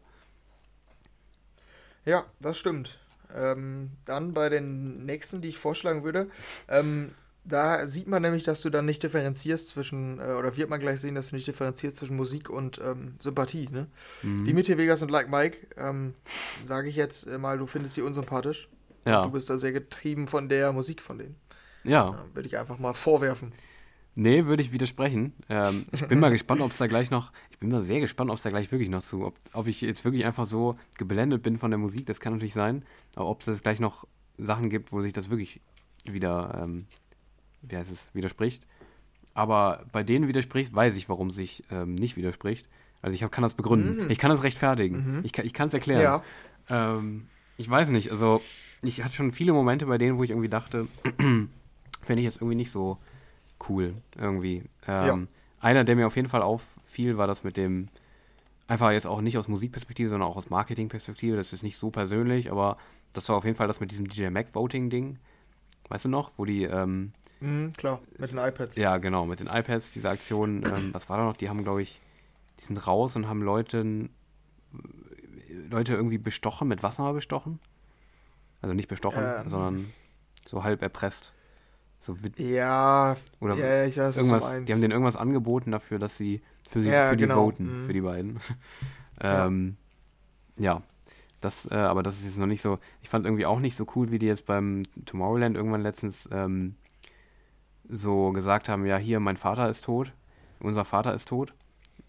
Ja, das stimmt. Ähm, dann bei den nächsten, die ich vorschlagen würde, ähm, da sieht man nämlich, dass du dann nicht differenzierst zwischen, äh, oder wird man gleich sehen, dass du nicht differenzierst zwischen Musik und ähm, Sympathie. Ne? Mhm. Dimitri Vegas und Like Mike, ähm, sage ich jetzt mal, du findest sie unsympathisch. Ja. Du bist da sehr getrieben von der Musik von denen. Ja. würde ich einfach mal vorwerfen. Nee, würde ich widersprechen. Ähm, ich bin mal gespannt, ob es da gleich noch, ich bin mal sehr gespannt, ob es da gleich wirklich noch zu, ob, ob ich jetzt wirklich einfach so geblendet bin von der Musik, das kann natürlich sein, aber ob es gleich noch Sachen gibt, wo sich das wirklich wieder, ähm, wie heißt es, widerspricht. Aber bei denen widerspricht, weiß ich, warum sich ähm, nicht widerspricht. Also ich hab, kann das begründen. Mhm. Ich kann das rechtfertigen. Mhm. Ich, ich kann es erklären. Ja. Ähm, ich weiß nicht, also ich hatte schon viele Momente bei denen, wo ich irgendwie dachte, finde ich jetzt irgendwie nicht so cool irgendwie. Ähm, ja. Einer, der mir auf jeden Fall auffiel, war das mit dem, einfach jetzt auch nicht aus Musikperspektive, sondern auch aus Marketingperspektive. Das ist nicht so persönlich, aber das war auf jeden Fall das mit diesem DJ Mac Voting Ding. Weißt du noch, wo die. Ähm, mhm, klar, mit den iPads. Ja, genau, mit den iPads, diese Aktion. Ähm, was war da noch? Die haben, glaube ich, die sind raus und haben Leute, Leute irgendwie bestochen, mit Wasser bestochen. Also nicht bestochen, ähm. sondern so halb erpresst. So ja, oder ja, ich weiß, irgendwas, was Die haben denen irgendwas angeboten dafür, dass sie für, sie, ja, für die genau. voten, mhm. für die beiden. ähm, ja. ja. Das, äh, aber das ist jetzt noch nicht so. Ich fand irgendwie auch nicht so cool, wie die jetzt beim Tomorrowland irgendwann letztens ähm, so gesagt haben: Ja, hier, mein Vater ist tot. Unser Vater ist tot.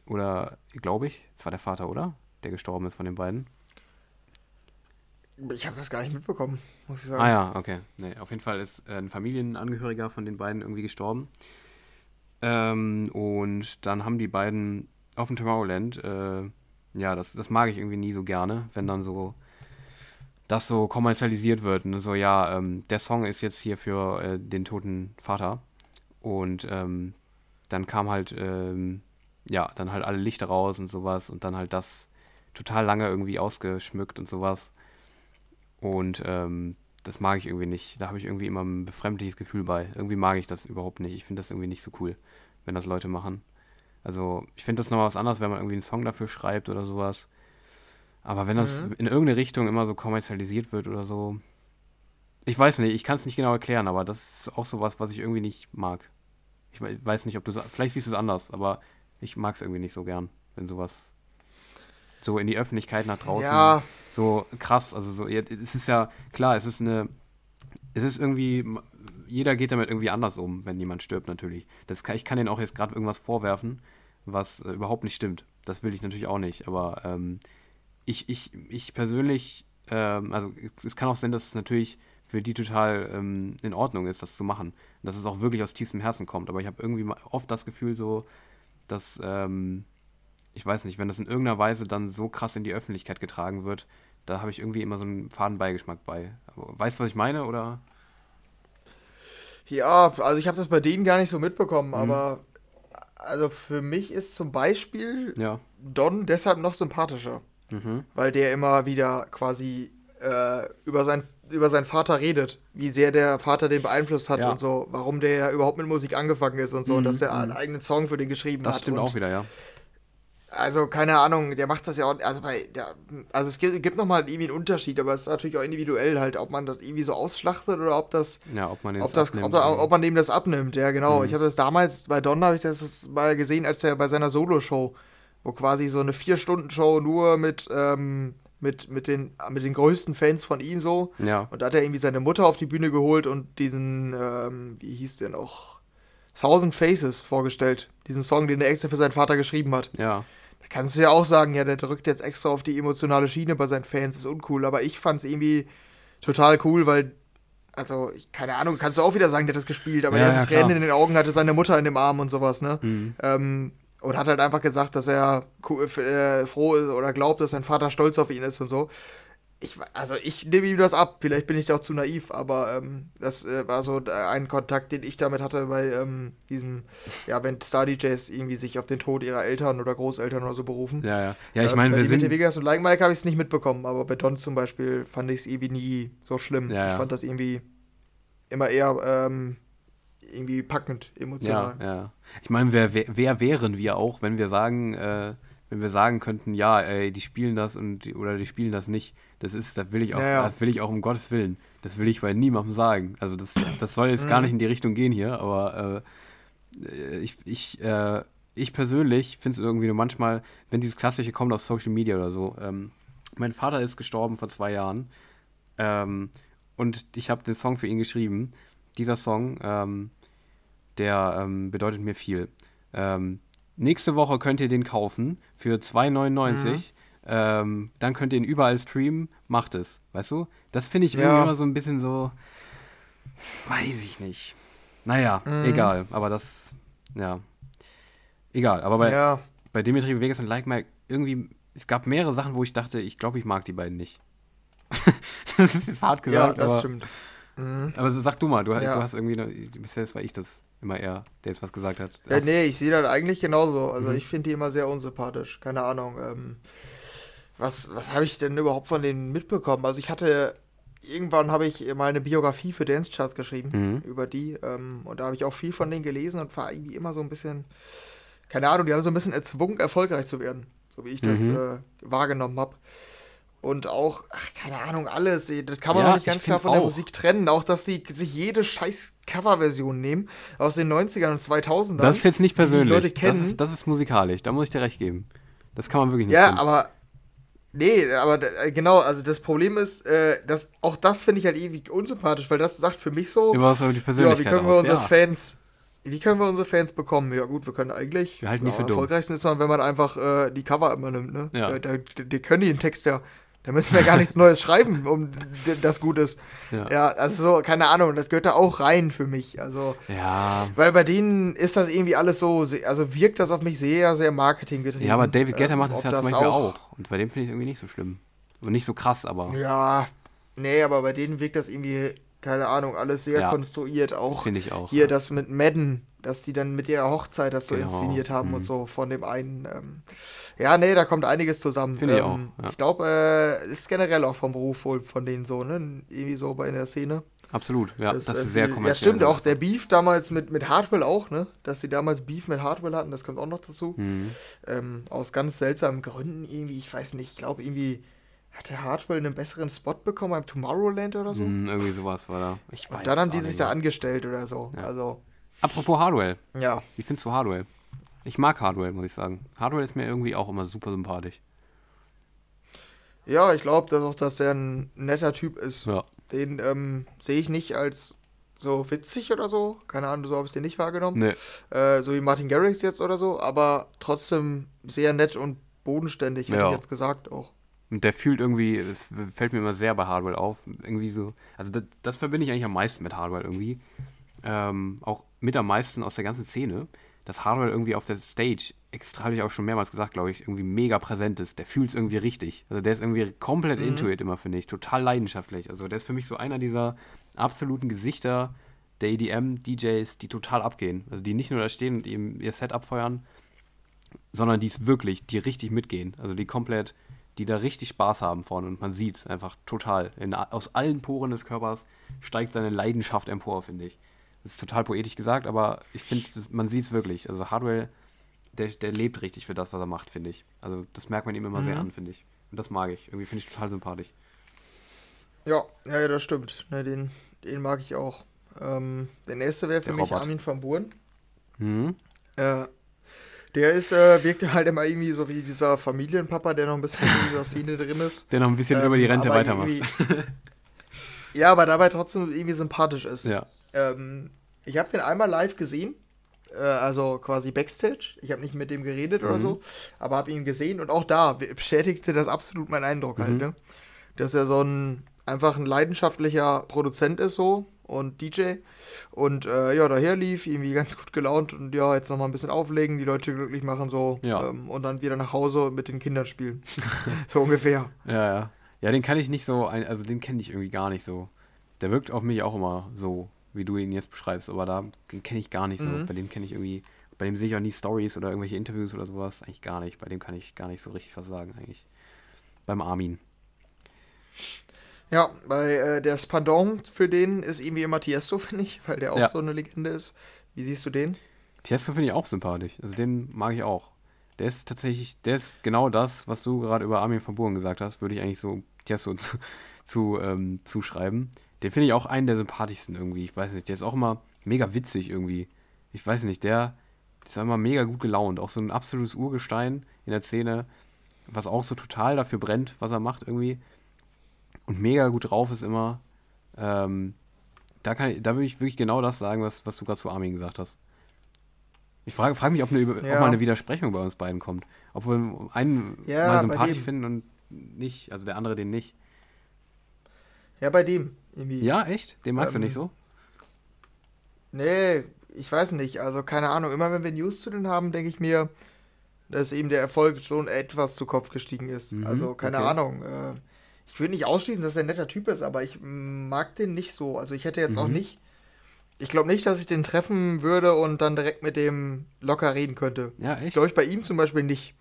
Oder, glaube ich, es war der Vater, oder? Der gestorben ist von den beiden. Ich habe das gar nicht mitbekommen, muss ich sagen. Ah ja, okay. Nee, auf jeden Fall ist äh, ein Familienangehöriger von den beiden irgendwie gestorben. Ähm, und dann haben die beiden auf dem Tomorrowland, äh, ja, das, das mag ich irgendwie nie so gerne, wenn dann so das so kommerzialisiert wird und so, ja, ähm, der Song ist jetzt hier für äh, den toten Vater. Und ähm, dann kam halt, ähm, ja, dann halt alle Lichter raus und sowas und dann halt das total lange irgendwie ausgeschmückt und sowas. Und ähm, das mag ich irgendwie nicht. Da habe ich irgendwie immer ein befremdliches Gefühl bei. Irgendwie mag ich das überhaupt nicht. Ich finde das irgendwie nicht so cool, wenn das Leute machen. Also, ich finde das nochmal was anderes, wenn man irgendwie einen Song dafür schreibt oder sowas. Aber wenn das mhm. in irgendeine Richtung immer so kommerzialisiert wird oder so. Ich weiß nicht, ich kann es nicht genau erklären, aber das ist auch sowas, was ich irgendwie nicht mag. Ich weiß nicht, ob du vielleicht siehst du es anders, aber ich mag es irgendwie nicht so gern, wenn sowas so in die Öffentlichkeit nach draußen ja so krass. Also so, es ist ja klar, es ist eine, es ist irgendwie, jeder geht damit irgendwie anders um, wenn jemand stirbt natürlich. Das kann, ich kann denen auch jetzt gerade irgendwas vorwerfen, was äh, überhaupt nicht stimmt. Das will ich natürlich auch nicht, aber ähm, ich, ich, ich persönlich, ähm, also es kann auch sein, dass es natürlich für die total ähm, in Ordnung ist, das zu machen. dass es auch wirklich aus tiefstem Herzen kommt. Aber ich habe irgendwie oft das Gefühl so, dass, ähm, ich weiß nicht, wenn das in irgendeiner Weise dann so krass in die Öffentlichkeit getragen wird, da habe ich irgendwie immer so einen faden Beigeschmack bei. weißt du, was ich meine, oder? Ja, also ich habe das bei denen gar nicht so mitbekommen, mhm. aber also für mich ist zum Beispiel ja. Don deshalb noch sympathischer. Mhm. Weil der immer wieder quasi äh, über, sein, über seinen Vater redet, wie sehr der Vater den beeinflusst hat ja. und so, warum der überhaupt mit Musik angefangen ist und so, mhm. und dass der einen mhm. eigenen Song für den geschrieben das hat. Das stimmt auch wieder, ja. Also, keine Ahnung, der macht das ja auch, also bei, der, also es gibt, gibt nochmal irgendwie einen Unterschied, aber es ist natürlich auch individuell halt, ob man das irgendwie so ausschlachtet oder ob das, ja, ob man, ob das, abnimmt, ob, da, ob man dem das abnimmt, ja genau. Mhm. Ich habe das damals, bei Don habe ich das mal gesehen, als er bei seiner Solo-Show, wo quasi so eine Vier-Stunden-Show nur mit, ähm, mit, mit, den, mit den größten Fans von ihm so. Ja. Und da hat er irgendwie seine Mutter auf die Bühne geholt und diesen, ähm, wie hieß der noch? Thousand Faces vorgestellt. Diesen Song, den er extra für seinen Vater geschrieben hat. Ja. Da kannst du ja auch sagen, ja, der drückt jetzt extra auf die emotionale Schiene bei seinen Fans, ist uncool. Aber ich fand es irgendwie total cool, weil, also, ich, keine Ahnung, kannst du auch wieder sagen, der hat das gespielt, aber ja, der hat ja, Tränen in den Augen, hatte seine Mutter in dem Arm und sowas, ne? Mhm. Ähm, und hat halt einfach gesagt, dass er äh, froh ist oder glaubt, dass sein Vater stolz auf ihn ist und so ich, also ich nehme ihm das ab, vielleicht bin ich da auch zu naiv, aber ähm, das äh, war so ein Kontakt, den ich damit hatte bei ähm, diesem, ja, wenn Star-DJs irgendwie sich auf den Tod ihrer Eltern oder Großeltern oder so berufen. Ja, ja. Ja, ich meine, äh, wir sind... Mit Vegas und Like Mike habe ich es nicht mitbekommen, aber bei Don zum Beispiel fand ich es irgendwie nie so schlimm. Ja, ja. Ich fand das irgendwie immer eher ähm, irgendwie packend, emotional. Ja, ja. Ich meine, wer, wer wären wir auch, wenn wir sagen, äh, wenn wir sagen könnten, ja, ey, die spielen das und oder die spielen das nicht. Das ist, das will ich auch, ja, ja. das will ich auch um Gottes Willen. Das will ich bei niemandem sagen. Also das, das soll jetzt gar mhm. nicht in die Richtung gehen hier, aber äh, ich, ich, äh, ich persönlich finde es irgendwie nur manchmal, wenn dieses Klassische kommt auf Social Media oder so. Ähm, mein Vater ist gestorben vor zwei Jahren ähm, und ich habe den Song für ihn geschrieben. Dieser Song, ähm, der ähm, bedeutet mir viel. Ähm, nächste Woche könnt ihr den kaufen für 2,99. Mhm. Ähm, dann könnt ihr ihn überall streamen. Macht es, weißt du? Das finde ich ja. irgendwie immer so ein bisschen so. Weiß ich nicht. Naja, mhm. egal. Aber das. Ja. Egal. Aber bei, ja. bei Dimitri Vegas und Like Mike irgendwie. Es gab mehrere Sachen, wo ich dachte, ich glaube, ich mag die beiden nicht. das ist hart gesagt. Ja, das aber, stimmt. Mhm. Aber sag du mal, du, ja. du hast irgendwie. Bisher war ich das immer er, der jetzt was gesagt hat. Ja, nee, ich sehe das eigentlich genauso. Also mhm. ich finde die immer sehr unsympathisch. Keine Ahnung. Ähm, was, was habe ich denn überhaupt von denen mitbekommen? Also ich hatte, irgendwann habe ich mal eine Biografie für Dance Charts geschrieben mhm. über die. Ähm, und da habe ich auch viel von denen gelesen und war irgendwie immer so ein bisschen, keine Ahnung, die haben so ein bisschen erzwungen, erfolgreich zu werden. So wie ich das mhm. äh, wahrgenommen habe und auch, ach, keine Ahnung, alles. Das kann man ja, nicht ganz klar von der Musik trennen. Auch, dass sie sich jede scheiß Coverversion nehmen aus den 90ern und 2000ern. Das ist jetzt nicht persönlich. Leute kennen. Das ist, das ist, musikalisch, da muss ich dir recht geben. Das kann man wirklich nicht Ja, tun. aber. Nee, aber äh, genau, also das Problem ist, äh, dass auch das finde ich halt ewig unsympathisch, weil das sagt für mich so, Über die Persönlichkeit ja, wie können wir unsere ja. Fans, wie können wir unsere Fans bekommen? Ja gut, wir können eigentlich. Wir halten die ja, für dumm. erfolgreichsten ist man, wenn man einfach äh, die Cover immer nimmt, ne? Ja. Da, da, die können die den Text ja da müssen wir gar nichts Neues schreiben, um das gut ist. Ja. ja, also so, keine Ahnung, das gehört da auch rein für mich. Also, ja. Weil bei denen ist das irgendwie alles so, also wirkt das auf mich sehr, sehr marketinggetrieben. Ja, aber David Guetta ähm, macht das ja zum Beispiel auch. auch. Und bei dem finde ich es irgendwie nicht so schlimm. Und nicht so krass, aber. Ja, nee, aber bei denen wirkt das irgendwie, keine Ahnung, alles sehr ja. konstruiert. Auch, finde ich auch. Hier ja. das mit Madden, dass die dann mit ihrer Hochzeit das so genau. inszeniert haben mhm. und so von dem einen. Ähm, ja, nee, da kommt einiges zusammen. Finde ich ähm, auch. Ja. Ich glaube, äh, ist generell auch vom Beruf wohl von denen so, ne? Irgendwie so bei der Szene. Absolut, ja. Das, das ist äh, sehr kommerziell. Ja, stimmt, auch der Beef damals mit, mit Hardwell auch, ne? Dass sie damals Beef mit Hardwell hatten, das kommt auch noch dazu. Mhm. Ähm, aus ganz seltsamen Gründen irgendwie, ich weiß nicht, ich glaube irgendwie hat der Hardwell einen besseren Spot bekommen beim Tomorrowland oder so? Mm, irgendwie sowas war da. Ich weiß Und dann haben die sich da angestellt oder so. Ja. Also. Apropos Hardwell. Ja. Wie findest du Hardwell? Ich mag Hardwell, muss ich sagen. Hardwell ist mir irgendwie auch immer super sympathisch. Ja, ich glaube, dass auch, dass er ein netter Typ ist. Ja. Den ähm, sehe ich nicht als so witzig oder so. Keine Ahnung, so habe ich den nicht wahrgenommen. Nee. Äh, so wie Martin Garrix jetzt oder so, aber trotzdem sehr nett und bodenständig, hätte ja. ich jetzt gesagt auch. Und der fühlt irgendwie, es fällt mir immer sehr bei Hardwell auf, irgendwie so, also das, das verbinde ich eigentlich am meisten mit Hardwell irgendwie. Ähm, auch mit am meisten aus der ganzen Szene, dass Hardwell irgendwie auf der Stage, extra habe ich auch schon mehrmals gesagt, glaube ich, irgendwie mega präsent ist. Der fühlt es irgendwie richtig. Also der ist irgendwie komplett mhm. into it immer, finde ich. Total leidenschaftlich. Also der ist für mich so einer dieser absoluten Gesichter der EDM-DJs, die total abgehen. Also die nicht nur da stehen und eben ihr Set abfeuern, sondern die es wirklich, die richtig mitgehen. Also die komplett, die da richtig Spaß haben vorne und man sieht es einfach total. In, aus allen Poren des Körpers steigt seine Leidenschaft empor, finde ich. Das ist total poetisch gesagt, aber ich finde, man sieht es wirklich. Also Hardwell, der, der lebt richtig für das, was er macht, finde ich. Also das merkt man ihm immer mhm. sehr an, finde ich. Und das mag ich. Irgendwie finde ich total sympathisch. Ja, ja, ja das stimmt. Ne, den, den mag ich auch. Ähm, der nächste wäre für der mich Robert. Armin van Buren. Mhm. Äh, der ist, äh, wirkt halt immer irgendwie so wie dieser Familienpapa, der noch ein bisschen in dieser Szene drin ist. Der noch ein bisschen ähm, über die Rente weitermacht. ja, aber dabei trotzdem irgendwie sympathisch ist. Ja. Ähm, ich habe den einmal live gesehen, äh, also quasi Backstage. Ich habe nicht mit dem geredet mhm. oder so, aber habe ihn gesehen und auch da bestätigte das absolut meinen Eindruck halt, mhm. ne? Dass er so ein einfach ein leidenschaftlicher Produzent ist so und DJ. Und äh, ja, daher lief, irgendwie ganz gut gelaunt und ja, jetzt nochmal ein bisschen auflegen, die Leute glücklich machen so ja. ähm, und dann wieder nach Hause mit den Kindern spielen. so ungefähr. Ja, ja. Ja, den kann ich nicht so, also den kenne ich irgendwie gar nicht so. Der wirkt auf mich auch immer so, wie du ihn jetzt beschreibst, aber da kenne ich gar nicht so. Mhm. Bei dem kenne ich irgendwie, bei dem sehe ich auch nie Stories oder irgendwelche Interviews oder sowas, eigentlich gar nicht. Bei dem kann ich gar nicht so richtig was sagen eigentlich. Beim Armin. Ja, bei äh, der Pendant für den ist irgendwie immer Tiesto, finde ich, weil der auch ja. so eine Legende ist. Wie siehst du den? Tiesto finde ich auch sympathisch. Also den mag ich auch. Der ist tatsächlich, der ist genau das, was du gerade über Armin von Buren gesagt hast, würde ich eigentlich so Tiesto zu, zu ähm, zuschreiben. Den finde ich auch einen der sympathischsten irgendwie. Ich weiß nicht, der ist auch immer mega witzig irgendwie. Ich weiß nicht, der, ist immer mega gut gelaunt. Auch so ein absolutes Urgestein in der Szene, was auch so total dafür brennt, was er macht irgendwie und mega gut drauf ist immer. Ähm, da, kann ich, da würde ich wirklich genau das sagen, was, was du gerade zu Armin gesagt hast. Ich frage frag mich, ob, eine, ja. ob mal eine Widersprechung bei uns beiden kommt. Ob wir einen ja, mal sympathisch finden und nicht, also der andere den nicht. Ja, bei dem. Irgendwie. Ja, echt? Den magst ähm, du nicht so? Nee, ich weiß nicht. Also keine Ahnung. Immer wenn wir News zu denen haben, denke ich mir, dass eben der Erfolg schon etwas zu Kopf gestiegen ist. Mhm, also keine okay. Ahnung. Äh, ich würde nicht ausschließen, dass er ein netter Typ ist, aber ich mag den nicht so. Also ich hätte jetzt mhm. auch nicht. Ich glaube nicht, dass ich den treffen würde und dann direkt mit dem locker reden könnte. Ja, echt? Glaube ich bei ihm zum Beispiel nicht.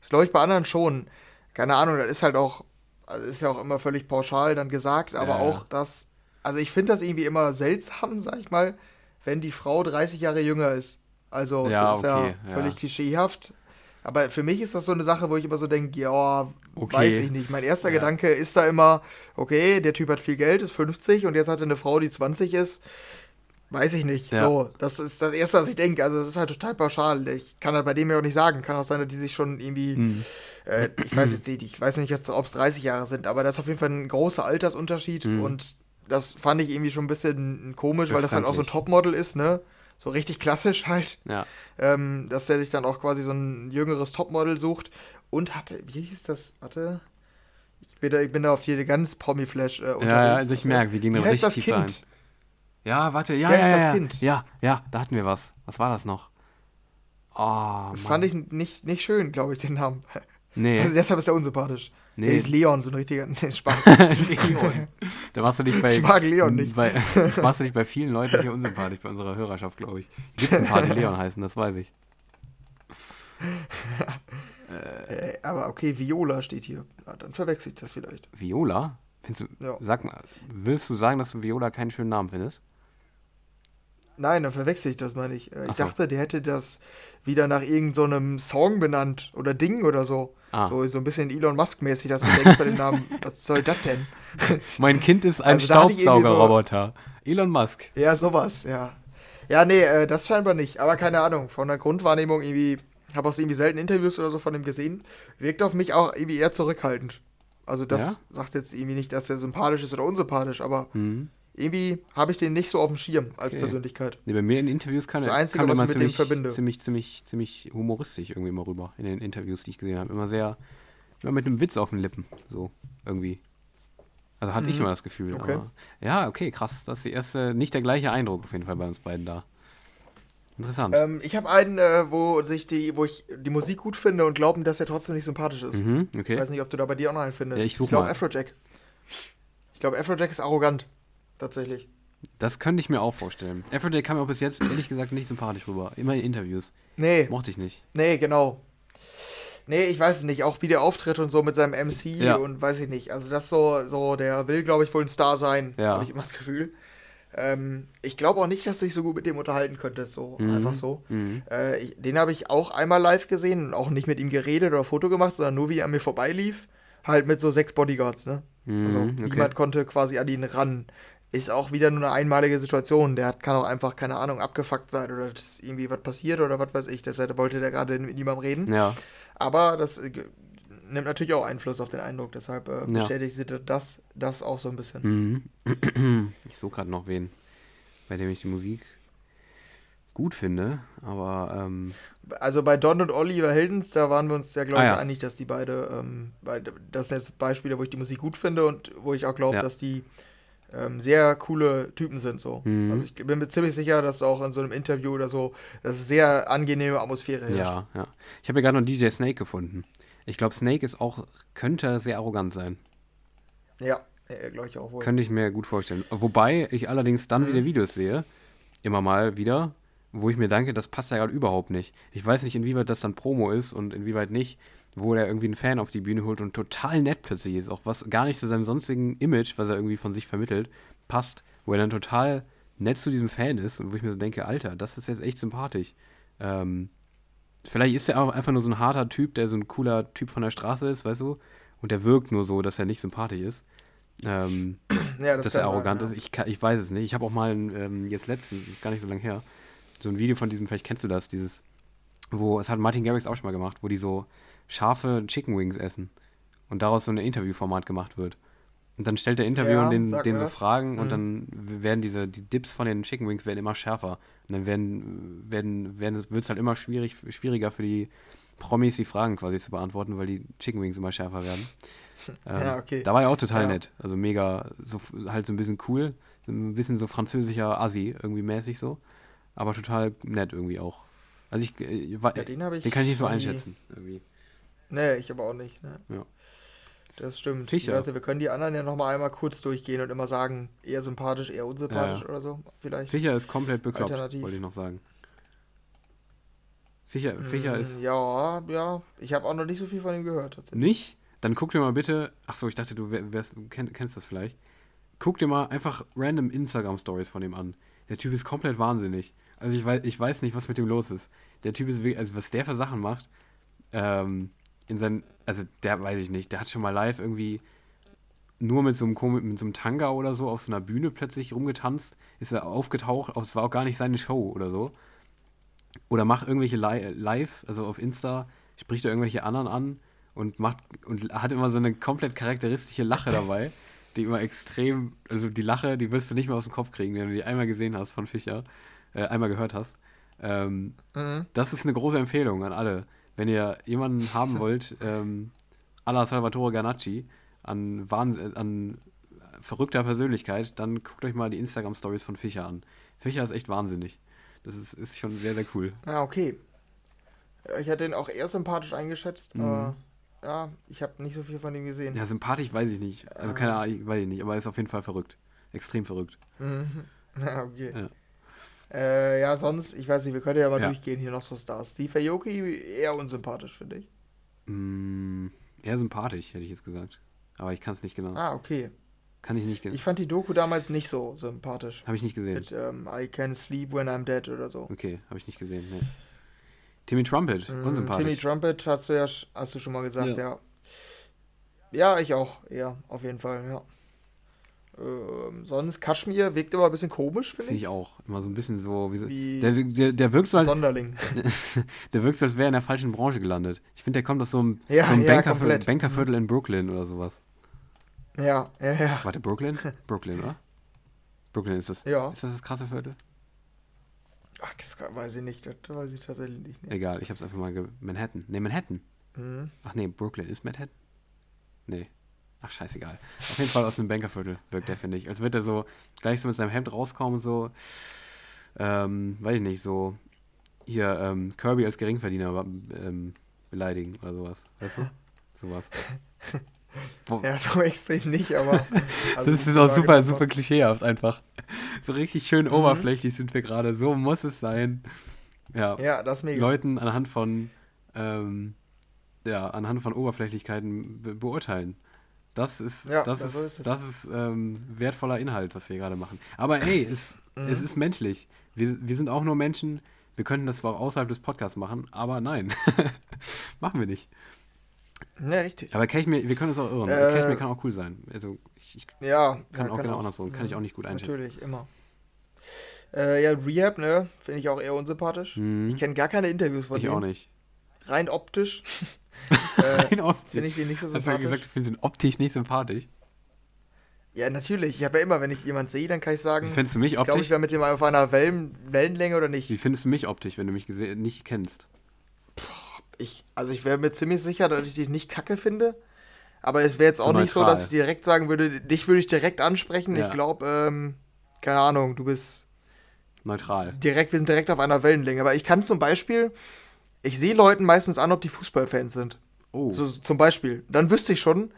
Das glaube ich bei anderen schon. Keine Ahnung, das ist halt auch, also ist ja auch immer völlig pauschal dann gesagt, aber ja. auch das, also ich finde das irgendwie immer seltsam, sag ich mal, wenn die Frau 30 Jahre jünger ist. Also ja, das ist okay, ja völlig klischeehaft. Aber für mich ist das so eine Sache, wo ich immer so denke, ja, okay. weiß ich nicht. Mein erster ja. Gedanke ist da immer, okay, der Typ hat viel Geld, ist 50 und jetzt hat er eine Frau, die 20 ist. Weiß ich nicht. Ja. So, das ist das Erste, was ich denke. Also, es ist halt total pauschal. Ich kann halt bei dem ja auch nicht sagen. Kann auch sein, dass die sich schon irgendwie, mhm. Äh, ich weiß jetzt nicht, ich weiß nicht, ob es 30 Jahre sind, aber das ist auf jeden Fall ein großer Altersunterschied mhm. und das fand ich irgendwie schon ein bisschen komisch, weil das halt auch so ein Topmodel ist, ne? so richtig klassisch halt. Ja. Ähm, dass der sich dann auch quasi so ein jüngeres Topmodel sucht und hatte, wie hieß das? Warte. Ich bin da, ich bin da auf jede ganz Promi-Flash äh, unterwegs. Ja, ja, also ich merke, wir gehen da richtig das tief kind? rein. Ja, warte, ja, ja, ja, das ja, Kind? ja, ja, da hatten wir was. Was war das noch? Oh, das Mann. fand ich nicht, nicht schön, glaube ich, den Namen. Nee. Also deshalb ist er unsympathisch. Nee. Der ist Leon, so ein richtiger nee, Spaß. Leon. Da warst du dich bei. Ich mag Leon nicht. Bei, warst du dich bei vielen Leuten hier unsympathisch, bei unserer Hörerschaft, glaube ich. Die Party Leon heißen, das weiß ich. äh, aber okay, Viola steht hier. Ja, dann verwechsel ich das vielleicht. Viola? Findest du, ja. sag mal, willst du sagen, dass du Viola keinen schönen Namen findest? Nein, dann verwechsel ich das, meine ich. Äh, ich so. dachte, der hätte das wieder nach irgendeinem so Song benannt oder Ding oder so. Ah. So, so ein bisschen Elon Musk-mäßig, dass du denkst bei dem Namen, was soll das denn? mein Kind ist ein also, Staubsaugerroboter. So, Elon Musk. Ja, sowas, ja. Ja, nee, äh, das scheinbar nicht. Aber keine Ahnung, von der Grundwahrnehmung irgendwie, habe auch irgendwie selten Interviews oder so von ihm gesehen, wirkt auf mich auch irgendwie eher zurückhaltend. Also das ja? sagt jetzt irgendwie nicht, dass er sympathisch ist oder unsympathisch, aber mhm irgendwie habe ich den nicht so auf dem Schirm als okay. Persönlichkeit. Nee, bei mir in Interviews kann das Einzige, was ich mit dem verbinde. Ziemlich, ziemlich, ziemlich humoristisch irgendwie immer rüber in den Interviews, die ich gesehen habe. Immer sehr, ja, mit einem Witz auf den Lippen. So, irgendwie. Also hatte mhm. ich immer das Gefühl. Okay. Aber, ja, okay, krass. Das ist die erste, nicht der gleiche Eindruck auf jeden Fall bei uns beiden da. Interessant. Ähm, ich habe einen, äh, wo sich die, wo ich die Musik gut finde und glauben, dass er trotzdem nicht sympathisch ist. Mhm, okay. Ich weiß nicht, ob du da bei dir auch noch einen findest. Ja, ich ich glaube Afrojack. Ich glaube, Afrojack ist arrogant. Tatsächlich. Das könnte ich mir auch vorstellen. Afrojack kam mir auch bis jetzt ehrlich gesagt nicht sympathisch rüber. Immer in Interviews. Nee. Mochte ich nicht. Nee, genau. Nee, ich weiß es nicht. Auch wie der auftritt und so mit seinem MC ja. und weiß ich nicht. Also das so, so, der will, glaube ich, wohl ein Star sein. Ja. Habe ich immer das Gefühl. Ähm, ich glaube auch nicht, dass du dich so gut mit dem unterhalten könntest, so mhm. einfach so. Mhm. Äh, ich, den habe ich auch einmal live gesehen und auch nicht mit ihm geredet oder Foto gemacht, sondern nur wie er mir vorbeilief, halt mit so sechs Bodyguards, ne? Mhm, also okay. niemand konnte quasi an ihn ran. Ist auch wieder nur eine einmalige Situation. Der hat, kann auch einfach, keine Ahnung, abgefuckt sein oder dass irgendwie was passiert oder was weiß ich. Deshalb wollte der gerade mit niemandem reden. Ja. Aber das äh, nimmt natürlich auch Einfluss auf den Eindruck. Deshalb äh, bestätigte ja. das, das auch so ein bisschen. Mhm. Ich suche gerade noch wen, bei dem ich die Musik gut finde, aber. Ähm also bei Don und Oliver Heldens, da waren wir uns ja, glaube ich, ah, ja. einig, dass die beide. Ähm, das sind jetzt Beispiele, wo ich die Musik gut finde und wo ich auch glaube, ja. dass die ähm, sehr coole Typen sind. So. Mhm. Also ich bin mir ziemlich sicher, dass auch in so einem Interview oder so, dass es sehr angenehme Atmosphäre herrscht. Ja, ja. Ich habe ja gerade noch DJ Snake gefunden. Ich glaube, Snake ist auch, könnte sehr arrogant sein. Ja, glaube ich auch wohl. Könnte ich mir gut vorstellen. Wobei ich allerdings dann mhm. wieder Videos sehe, immer mal wieder, wo ich mir denke, das passt ja gerade überhaupt nicht. Ich weiß nicht, inwieweit das dann Promo ist und inwieweit nicht, wo er irgendwie einen Fan auf die Bühne holt und total nett plötzlich ist, auch was gar nicht zu seinem sonstigen Image, was er irgendwie von sich vermittelt, passt, wo er dann total nett zu diesem Fan ist und wo ich mir so denke, Alter, das ist jetzt echt sympathisch. Ähm, vielleicht ist er auch einfach nur so ein harter Typ, der so ein cooler Typ von der Straße ist, weißt du? Und der wirkt nur so, dass er nicht sympathisch ist. Ähm, ja, das dass er arrogant sein, ja. ist. Ich, ich weiß es nicht. Ich habe auch mal ähm, jetzt letztens, ist gar nicht so lange her, so ein Video von diesem, vielleicht kennst du das, dieses, wo, es hat Martin Garrix auch schon mal gemacht, wo die so scharfe Chicken Wings essen und daraus so ein Interviewformat gemacht wird. Und dann stellt der Interviewer ja, den, den so Fragen mhm. und dann werden diese die Dips von den Chicken Wings werden immer schärfer. Und dann werden, werden, werden wird es halt immer schwierig, schwieriger für die Promis, die Fragen quasi zu beantworten, weil die Chicken Wings immer schärfer werden. Ähm, ja, okay. Da war er auch total ja. nett. Also mega, so, halt so ein bisschen cool. So ein bisschen so französischer Assi, irgendwie mäßig so aber total nett irgendwie auch. Also ich, äh, ja, den, ich den, kann ich nicht so einschätzen. Irgendwie. Nee, ich aber auch nicht. Ne? Ja. Das stimmt. Fischer. Also wir können die anderen ja nochmal einmal kurz durchgehen und immer sagen, eher sympathisch, eher unsympathisch ja, oder so. Vielleicht. Fischer ist komplett bekloppt, wollte ich noch sagen. Fischer, Fischer mm, ist. Ja, ja. Ich habe auch noch nicht so viel von ihm gehört. Nicht? Dann guck dir mal bitte. Achso, ich dachte, du wärst, kennst, kennst das vielleicht. Guck dir mal einfach random Instagram-Stories von ihm an. Der Typ ist komplett wahnsinnig. Also ich weiß, ich weiß nicht, was mit dem los ist. Der Typ ist wirklich, also was der für Sachen macht, ähm, in seinen, also der weiß ich nicht, der hat schon mal live irgendwie nur mit so einem mit so einem Tanga oder so auf so einer Bühne plötzlich rumgetanzt, ist er aufgetaucht, es war auch gar nicht seine Show oder so. Oder macht irgendwelche live, also auf Insta, spricht er irgendwelche anderen an und macht und hat immer so eine komplett charakteristische Lache dabei, die immer extrem, also die Lache, die wirst du nicht mehr aus dem Kopf kriegen, wenn du die einmal gesehen hast von Fischer äh, einmal gehört hast. Ähm, mhm. Das ist eine große Empfehlung an alle. Wenn ihr jemanden haben wollt, ähm, à la Salvatore Ganacci, an, Wahnsinn, an verrückter Persönlichkeit, dann guckt euch mal die Instagram-Stories von Fischer an. Fischer ist echt wahnsinnig. Das ist, ist schon sehr, sehr cool. Ja, okay. Ich hätte ihn auch eher sympathisch eingeschätzt, mhm. aber ja, ich habe nicht so viel von ihm gesehen. Ja, sympathisch weiß ich nicht. Also keine Ahnung, weiß ich nicht, aber er ist auf jeden Fall verrückt. Extrem verrückt. Mhm. Ja, okay. Ja. Äh, ja, sonst, ich weiß nicht, wir können ja mal ja. durchgehen hier noch so Stars. Steve Aoki eher unsympathisch, finde ich. Mm, eher sympathisch, hätte ich jetzt gesagt. Aber ich kann es nicht genau. Ah, okay. Kann ich nicht genau. Ich fand die Doku damals nicht so sympathisch. Habe ich nicht gesehen. Mit ähm, I Can Sleep When I'm Dead oder so. Okay, habe ich nicht gesehen. Nee. Timmy Trumpet, mm, unsympathisch. Timmy Trumpet hast du ja hast du schon mal gesagt, ja. ja. Ja, ich auch, ja, auf jeden Fall, ja. Ähm, sonst, Kaschmir wirkt immer ein bisschen komisch, finde find ich. ich auch. Immer so ein bisschen so. Wie so wie der, der, der wirkt so als. Sonderling. der wirkt so, als wäre er in der falschen Branche gelandet. Ich finde, der kommt aus so einem, ja, so einem ja, Bankerviertel, Bankerviertel in Brooklyn oder sowas. Ja, ja, ja. Warte, Brooklyn? Brooklyn, oder? Brooklyn ist das. Ja. Ist das das krasse Viertel? Ach, das weiß ich nicht. Das weiß ich tatsächlich nicht. Egal, ich hab's einfach mal. Manhattan. Nee, Manhattan. Mhm. Ach nee, Brooklyn. Ist Manhattan? Nee. Ach, scheißegal. Auf jeden Fall aus dem Bankerviertel wirkt der, finde ich. Als wird er so gleich so mit seinem Hemd rauskommen und so. Ähm, weiß ich nicht, so hier ähm, Kirby als Geringverdiener ähm, beleidigen oder sowas. Weißt du? Sowas. Ja, so extrem nicht, aber. Also das ist auch super, super klischeehaft einfach. So richtig schön mhm. oberflächlich sind wir gerade. So muss es sein. Ja, ja das mega. Leuten anhand von, ähm, ja, anhand von Oberflächlichkeiten be beurteilen. Das ist, ja, das, das ist, das ist ähm, wertvoller Inhalt, was wir gerade machen. Aber hey, es, mhm. es ist menschlich. Wir, wir sind auch nur Menschen. Wir könnten das zwar außerhalb des Podcasts machen, aber nein. machen wir nicht. Ja, richtig. Aber Cashmere, wir können uns auch irren. Äh, Cashmere kann auch cool sein. Also ich, ich ja, kann ja, auch genau andersrum. Kann ich auch nicht gut einschätzen. Natürlich, immer. Äh, ja, Rehab, ne, finde ich auch eher unsympathisch. Mhm. Ich kenne gar keine Interviews von ich dem. Ich auch nicht. Rein optisch. äh. Finde ich den nicht so sympathisch. Hast du gesagt, du findest ihn optisch nicht sympathisch? Ja, natürlich. Ich habe ja immer, wenn ich jemanden sehe, dann kann ich sagen, Wie findest du mich optisch? glaube ich, wäre mit dem auf einer Wellen Wellenlänge oder nicht. Wie findest du mich optisch, wenn du mich nicht kennst? ich, also ich wäre mir ziemlich sicher, dass ich dich nicht kacke finde. Aber es wäre jetzt so auch neutral. nicht so, dass ich direkt sagen würde, dich würde ich direkt ansprechen. Ja. Ich glaube, ähm, keine Ahnung, du bist neutral. Direkt, wir sind direkt auf einer Wellenlänge. Aber ich kann zum Beispiel, ich sehe Leuten meistens an, ob die Fußballfans sind. Oh. So, zum Beispiel. Dann wüsste ich schon,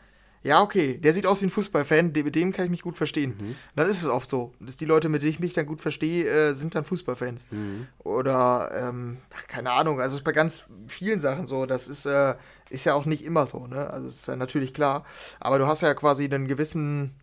ja, okay, der sieht aus wie ein Fußballfan, mit dem kann ich mich gut verstehen. Mhm. Dann ist es oft so, dass die Leute, mit denen ich mich dann gut verstehe, äh, sind dann Fußballfans. Mhm. Oder, ähm, keine Ahnung, also ist bei ganz vielen Sachen so. Das ist, äh, ist ja auch nicht immer so, ne? Also ist ja natürlich klar. Aber du hast ja quasi einen gewissen,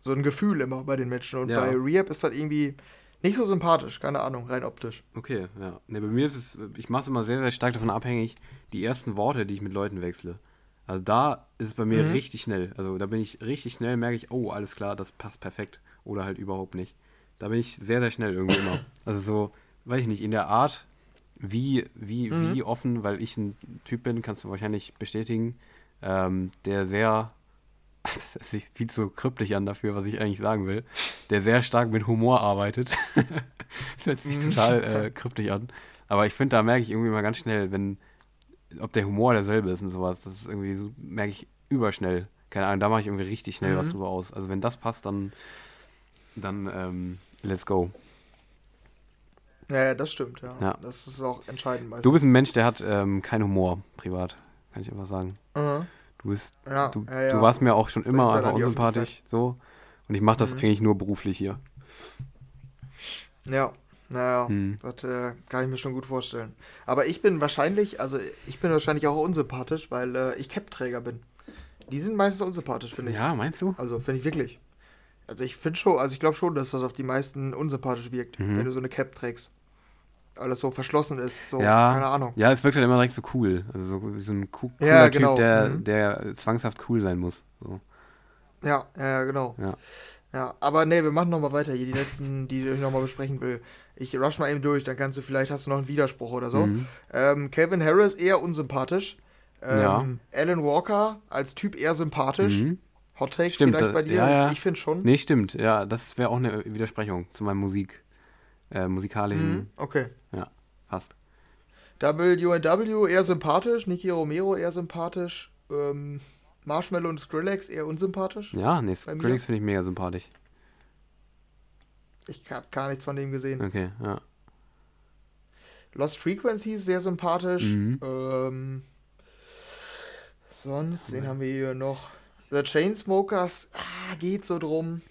so ein Gefühl immer bei den Menschen. Und ja. bei Rehab ist das irgendwie nicht so sympathisch, keine Ahnung, rein optisch. Okay, ja. Ne, bei mir ist es, ich mache es immer sehr, sehr stark davon abhängig, die ersten Worte, die ich mit Leuten wechsle. Also da ist es bei mir mhm. richtig schnell. Also da bin ich richtig schnell, merke ich, oh, alles klar, das passt perfekt. Oder halt überhaupt nicht. Da bin ich sehr, sehr schnell irgendwie immer. Also so, weiß ich nicht, in der Art, wie, wie, mhm. wie offen, weil ich ein Typ bin, kannst du wahrscheinlich bestätigen, ähm, der sehr, das hört sich viel zu kryptisch an dafür, was ich eigentlich sagen will, der sehr stark mit Humor arbeitet. das hört sich mhm. total äh, kryptisch an. Aber ich finde, da merke ich irgendwie mal ganz schnell, wenn, ob der Humor derselbe ist und sowas. Das ist irgendwie so, merke ich überschnell. Keine Ahnung, da mache ich irgendwie richtig schnell mhm. was drüber aus. Also wenn das passt, dann, dann ähm, let's go. Ja, ja, das stimmt, ja. ja. Das ist auch entscheidend meistens. Du bist ein Mensch, der hat ähm, keinen Humor privat, kann ich einfach sagen. Mhm. Du bist, ja, du, ja, du warst mir auch schon das immer einfach unsympathisch, so. Und ich mache das mhm. eigentlich nur beruflich hier. Ja. Naja, hm. das äh, kann ich mir schon gut vorstellen. Aber ich bin wahrscheinlich, also ich bin wahrscheinlich auch unsympathisch, weil äh, ich Cap-Träger bin. Die sind meistens unsympathisch, finde ich. Ja, meinst du? Also, finde ich wirklich. Also ich finde schon, also ich glaube schon, dass das auf die meisten unsympathisch wirkt, mhm. wenn du so eine Cap trägst. Weil das so verschlossen ist, so, ja, keine Ahnung. Ja, es wirkt halt immer direkt so cool. Also so, so ein cooler ja, genau. Typ, der, mhm. der zwangshaft cool sein muss. So. Ja, ja, genau. Ja. Ja, aber nee, wir machen nochmal weiter hier, die letzten, die ich nochmal besprechen will. Ich rush mal eben durch, dann kannst du, vielleicht hast du noch einen Widerspruch oder so. Mhm. Ähm, Calvin Harris eher unsympathisch. Ähm, ja. Alan Walker als Typ eher sympathisch. Mhm. Hot Take stimmt, vielleicht bei dir? Ja, ja. Ich finde schon. Nee, stimmt. Ja, das wäre auch eine Widersprechung zu meinem Musik. Äh, musikalischen. Mhm, okay. Ja, passt. WNW eher sympathisch. Niki Romero eher sympathisch. Ähm, Marshmallow und Skrillex eher unsympathisch. Ja, nee, Skrillex finde ich mega sympathisch. Ich habe gar nichts von dem gesehen. Okay, ja. Lost Frequencies sehr sympathisch. Mhm. Ähm, sonst, okay. den haben wir hier noch. The Chainsmokers, ah, geht so drum.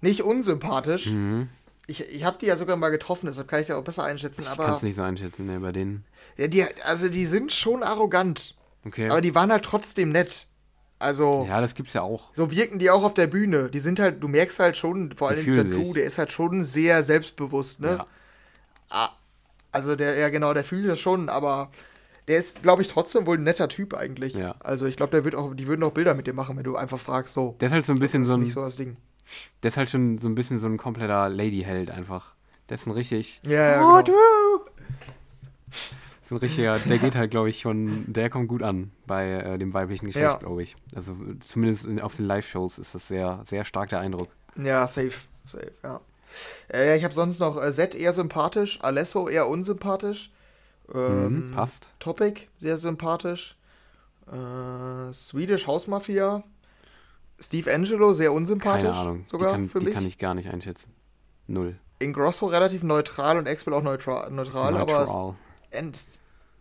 Nicht unsympathisch. Mhm. Ich, ich habe die ja sogar mal getroffen, deshalb kann ich ja auch besser einschätzen. Ich kann es nicht so einschätzen, ne, bei denen. Ja, die, also die sind schon arrogant. Okay. Aber die waren halt trotzdem nett. Also. Ja, das gibt's ja auch. So wirken die auch auf der Bühne. Die sind halt, du merkst halt schon, vor allem Tattoo, der ist halt schon sehr selbstbewusst, ne? Ja. Ah, also der, ja genau, der fühlt das schon, aber der ist, glaube ich, trotzdem wohl ein netter Typ eigentlich. Ja. Also ich glaube, der wird auch, die würden auch Bilder mit dir machen, wenn du einfach fragst, so. Der ist halt so ein bisschen so ein. Nicht so das Ding. Der ist halt schon so ein bisschen so ein kompletter Lady-Held einfach. Der ist ein richtig. Ja, ja, genau so ein richtiger, der geht halt, glaube ich, schon, der kommt gut an bei äh, dem weiblichen Geschlecht, ja. glaube ich. Also zumindest in, auf den Live-Shows ist das sehr, sehr stark der Eindruck. Ja, safe, safe, ja. Äh, ich habe sonst noch äh, Zed eher sympathisch, Alesso eher unsympathisch. Ähm, mhm, passt. Topic sehr sympathisch. Äh, Swedish House Mafia. Steve Angelo, sehr unsympathisch. Keine Ahnung. Sogar die kann, für die mich. kann ich gar nicht einschätzen. Null. Ingrosso relativ neutral und Expel auch neutral, neutral, aber Neutral. And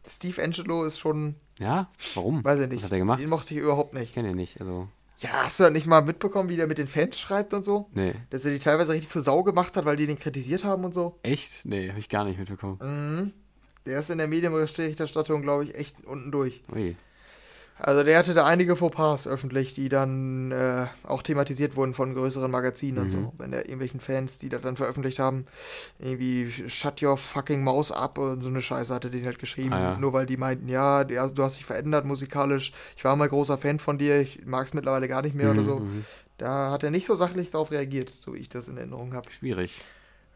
Steve Angelo ist schon, Ja? Warum? weiß ich nicht. Was hat er gemacht? Den mochte ich überhaupt nicht. Ich kenne ihn nicht. Also, Ja, hast du halt nicht mal mitbekommen, wie der mit den Fans schreibt und so? nee. Dass er die teilweise richtig zur Sau gemacht hat, weil die den kritisiert haben und so? Echt? Nee, habe ich gar nicht mitbekommen. Mhm. Der ist in der Medienberichterstattung, glaube ich, echt unten durch. Ui. Also der hatte da einige Fauxpas öffentlich, die dann äh, auch thematisiert wurden von größeren Magazinen und Mhm. so. Wenn der irgendwelchen Fans, die das dann veröffentlicht haben, irgendwie shut your fucking Maus up und so eine Scheiße hatte den halt geschrieben. Ah, ja. Nur weil die meinten, ja, der, du hast dich verändert musikalisch. Ich war mal großer Fan von dir, ich mag es mittlerweile gar nicht mehr oder Mhm, so. mhm. Da hat er nicht so sachlich darauf reagiert, so wie ich das in Erinnerung habe. Schwierig.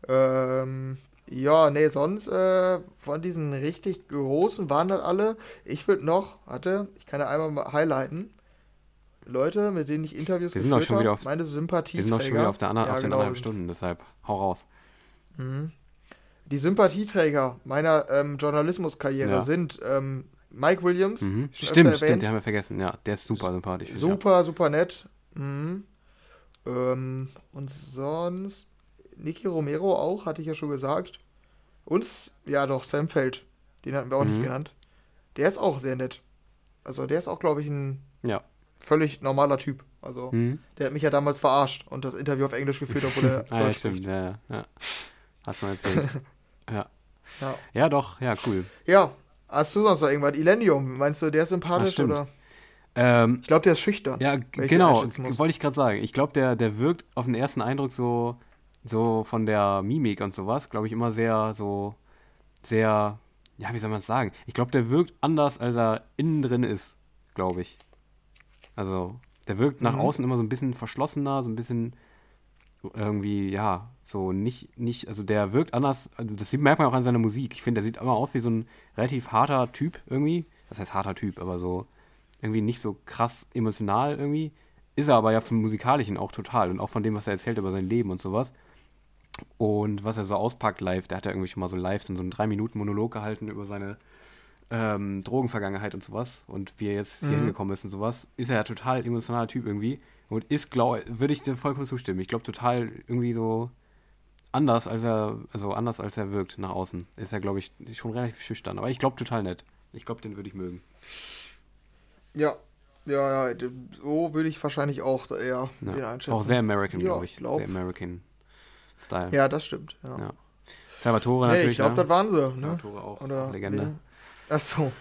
Ähm, ja, nee, sonst äh, von diesen richtig großen waren das alle. Ich würde noch, warte, ich kann ja einmal mal highlighten. Leute, mit denen ich Interviews Wir sind geführt schon wieder habe, auf- meine Sympathie. Wir sind auch schon wieder auf, der anderen, ja, auf den genau. anderthalb Stunden, deshalb hau raus. Mhm. Die Sympathieträger meiner ähm, Journalismuskarriere Ja. sind ähm, Mike Williams, Mhm. Stimmt, stimmt, den haben wir vergessen. Ja, der ist super sympathisch. Super, super nett. Mhm. Ähm, und sonst Nicky Romero auch, hatte ich ja schon gesagt. Und, ja doch, Sam Feld. Den hatten wir auch Mhm. nicht genannt. Der ist auch sehr nett. Also der ist auch, glaube ich, ein Ja. völlig normaler Typ. Also Mhm. der hat mich ja damals verarscht und das Interview auf Englisch geführt, obwohl er Ah, ja, stimmt, spricht. ja, ja, ja. Hast du mal erzählt. ja. Ja. ja, doch, ja, cool. ja, hast du sonst noch irgendwas? Ilenium, meinst du, der ist sympathisch oder? Ähm, Ich glaube, der ist schüchtern. ja, genau, wollte ich gerade sagen. Ich glaube, der, der wirkt auf den ersten Eindruck so, so von der Mimik und sowas, glaube ich, immer sehr, so, sehr, ja, wie soll man es sagen? Ich glaube, der wirkt anders, als er innen drin ist, glaube ich. Also, der wirkt nach Mhm. außen immer so ein bisschen verschlossener, so ein bisschen irgendwie, ja, so nicht, nicht, also der wirkt anders, also das sieht, merkt man auch an seiner Musik. Ich finde, der sieht immer aus wie so ein relativ harter Typ irgendwie. Das heißt harter Typ, aber so irgendwie nicht so krass emotional irgendwie. Ist er aber ja vom Musikalischen auch total und auch von dem, was er erzählt über sein Leben und sowas. Und was er so auspackt live, der hat ja irgendwie schon mal so live so einen 3-Minuten-Monolog gehalten über seine ähm, Drogenvergangenheit und sowas und wie er jetzt hier Mhm. hingekommen ist und sowas, ist er ja total emotionaler Typ irgendwie und ist, glaube würde ich dir vollkommen zustimmen. Ich glaube total irgendwie so anders, als er, also anders als er wirkt nach außen. Ist er, glaube ich, schon relativ schüchtern, aber ich glaube total nett. Ich glaube, den würde ich mögen. Ja, ja, ja, so würde ich wahrscheinlich auch eher Ja. einschätzen. Auch sehr American, Ja, glaube ich. ich glaub. Sehr American Style. Ja, das stimmt. Ja. Ja. Salvatore natürlich. ich glaube, ne? das waren sie. Ne? Salvatore auch. Oder Legende. wen? Ach so.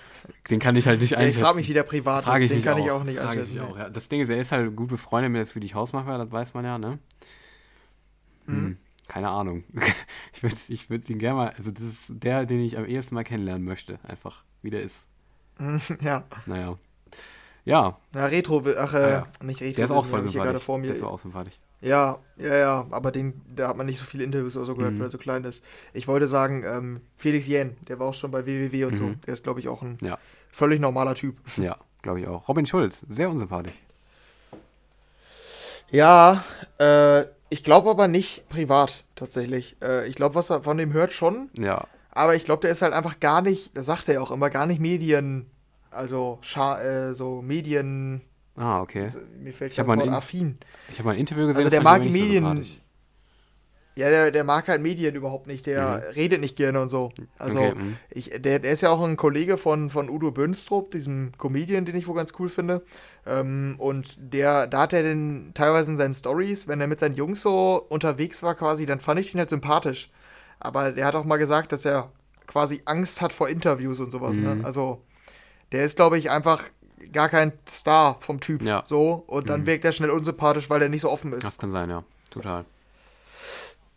Den kann ich halt nicht Ja, einschätzen. ich frage mich, wie der privat Frage ist. Den kann auch. ich auch nicht Frage ich einschätzen. auch, ja. Das Ding ist, er ist halt gut befreundet mit der Swedish Hausmacher, das weiß man ja, ne? Hm, Mhm. keine Ahnung. ich würde ich würd ihn gerne mal, also das ist der, den ich am ehesten mal kennenlernen möchte, einfach, wie der ist. ja. Naja. Ja, Ja, Retro, ach, äh, ja. nicht Retro. der ist auch sympathisch. vor mir. Der ist auch sympathisch. Ja, ja, ja, aber den, da hat man nicht so viele Interviews oder so gehört, Mhm. weil er so klein ist. Ich wollte sagen, ähm, Felix Jähn, der war auch schon bei WWW und so. Mhm. Der ist, glaube ich, auch ein Ja. völlig normaler Typ. Ja, glaube ich auch. Robin Schulz, sehr unsympathisch. Ja, äh, ich glaube aber nicht privat, tatsächlich. Äh, ich glaube, was er von dem hört schon, Ja, aber ich glaube, der ist halt einfach gar nicht, das sagt er ja auch immer, gar nicht Medien, also äh, so Medien, ah, okay. mir fällt Ich das Wort affin. Ich habe mal ein Interview gesehen, Also der mag Medien- so. Ja, der, der mag halt Medien überhaupt nicht, der redet nicht gerne und so. Also, Mhm. Okay, mhm. ich, der, der ist ja auch ein Kollege von, von Udo Bönstrup, diesem Comedian, den ich wohl ganz cool finde. Ähm, und der, da hat er den teilweise in seinen Stories, wenn er mit seinen Jungs so unterwegs war quasi, dann fand ich ihn halt sympathisch. Aber der hat auch mal gesagt, dass er quasi Angst hat vor Interviews und sowas. Ne? Mhm. Also, der ist, glaube ich, einfach gar kein Star vom Typ. Ja. So. Und dann Mhm. wirkt er schnell unsympathisch, weil er nicht so offen ist. Das kann sein, ja. Total.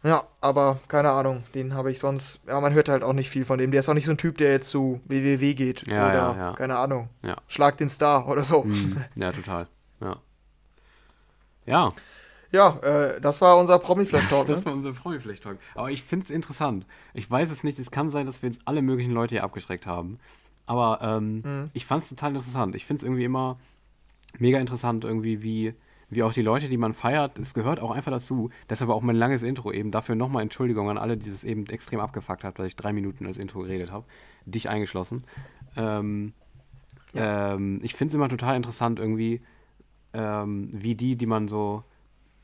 Ja, aber keine Ahnung, den habe ich sonst. Ja, man hört halt auch nicht viel von dem. Der ist auch nicht so ein Typ, der jetzt zu WWW geht. Ja, oder, ja, keine Ahnung, Ja. Schlag den Star oder so. Mhm. Ja, total. Ja. Ja, Ja, äh, das war unser Promi-Flash-Talk. das Ne? war unser Promi-Flash-Talk. Aber ich finde es interessant. Ich weiß es nicht, es kann sein, dass wir jetzt alle möglichen Leute hier abgeschreckt haben. Aber ähm, Mhm. ich fand es total interessant. Ich finde es irgendwie immer mega interessant, irgendwie, wie, wie auch die Leute, die man feiert, es gehört auch einfach dazu. Deshalb auch mein langes Intro eben. Dafür nochmal Entschuldigung an alle, die es eben extrem abgefuckt haben, dass ich drei Minuten als Intro geredet habe. Dich eingeschlossen. Ähm, Ja. Ähm, ich finde es immer total interessant irgendwie, ähm, wie die, die man so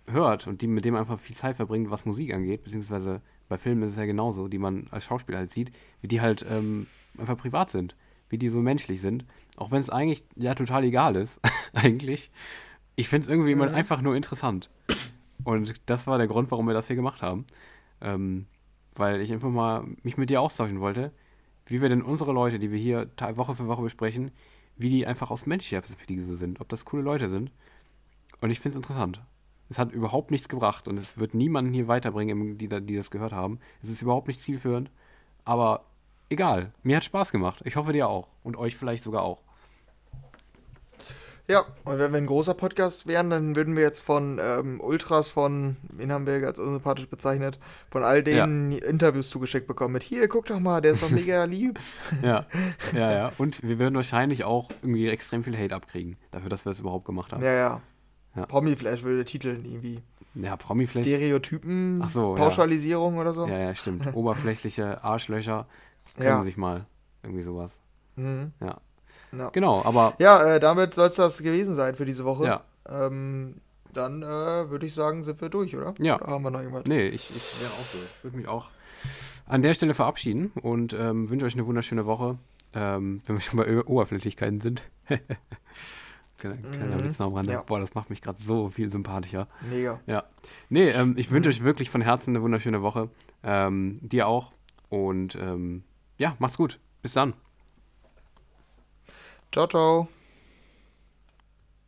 hört und die mit dem einfach viel Zeit verbringt, was Musik angeht, beziehungsweise bei Filmen ist es ja genauso, die man als Schauspieler halt sieht, wie die halt ähm, einfach privat sind, wie die so menschlich sind, auch wenn es eigentlich ja total egal ist, eigentlich. Ich finde es irgendwie mhm. immer einfach nur interessant. Und das war der Grund, warum wir das hier gemacht haben. Ähm, weil ich einfach mal mich mit dir austauschen wollte, wie wir denn unsere Leute, die wir hier Woche für Woche besprechen, wie die einfach aus menschlicher Perspektive so sind, ob das coole Leute sind. Und ich finde es interessant. Es hat überhaupt nichts gebracht und es wird niemanden hier weiterbringen, die, die das gehört haben. Es ist überhaupt nicht zielführend, aber egal. Mir hat Spaß gemacht. Ich hoffe dir auch und euch vielleicht sogar auch. Ja, und wenn wir ein großer Podcast wären, dann würden wir jetzt von ähm, Ultras von, wen haben wir als unsympathisch bezeichnet, von all denen ja. Interviews zugeschickt bekommen mit, hier, guck doch mal, der ist doch mega lieb. ja, ja, ja. Und wir würden wahrscheinlich auch irgendwie extrem viel Hate abkriegen, dafür, dass wir es überhaupt gemacht haben. Ja, ja. ja. Promi-Flash würde der Titel irgendwie. Ja, Promi-Flash. Stereotypen, so, Pauschalisierung ja. oder so. Ja, ja, stimmt. Oberflächliche Arschlöcher können ja. sich mal. Irgendwie sowas. Mhm. Ja. Ja. Genau, aber. Ja, äh, damit soll es das gewesen sein für diese Woche. Ja. Ähm, dann äh, würde ich sagen, sind wir durch, oder? Ja. Oder haben wir noch irgendwas? Nee, ich, ich wäre auch durch. Ich würde mich auch an der Stelle verabschieden und ähm, wünsche euch eine wunderschöne Woche. Ähm, wenn wir schon bei Oberflächlichkeiten sind. Kleiner, kleiner mhm. Witz noch am Rande. Ja. Boah, das macht mich gerade so viel sympathischer. Mega. Ja. Nee, ähm, ich wünsche mhm. euch wirklich von Herzen eine wunderschöne Woche. Ähm, dir auch. Und ähm, ja, macht's gut. Bis dann. Ciao, ciao.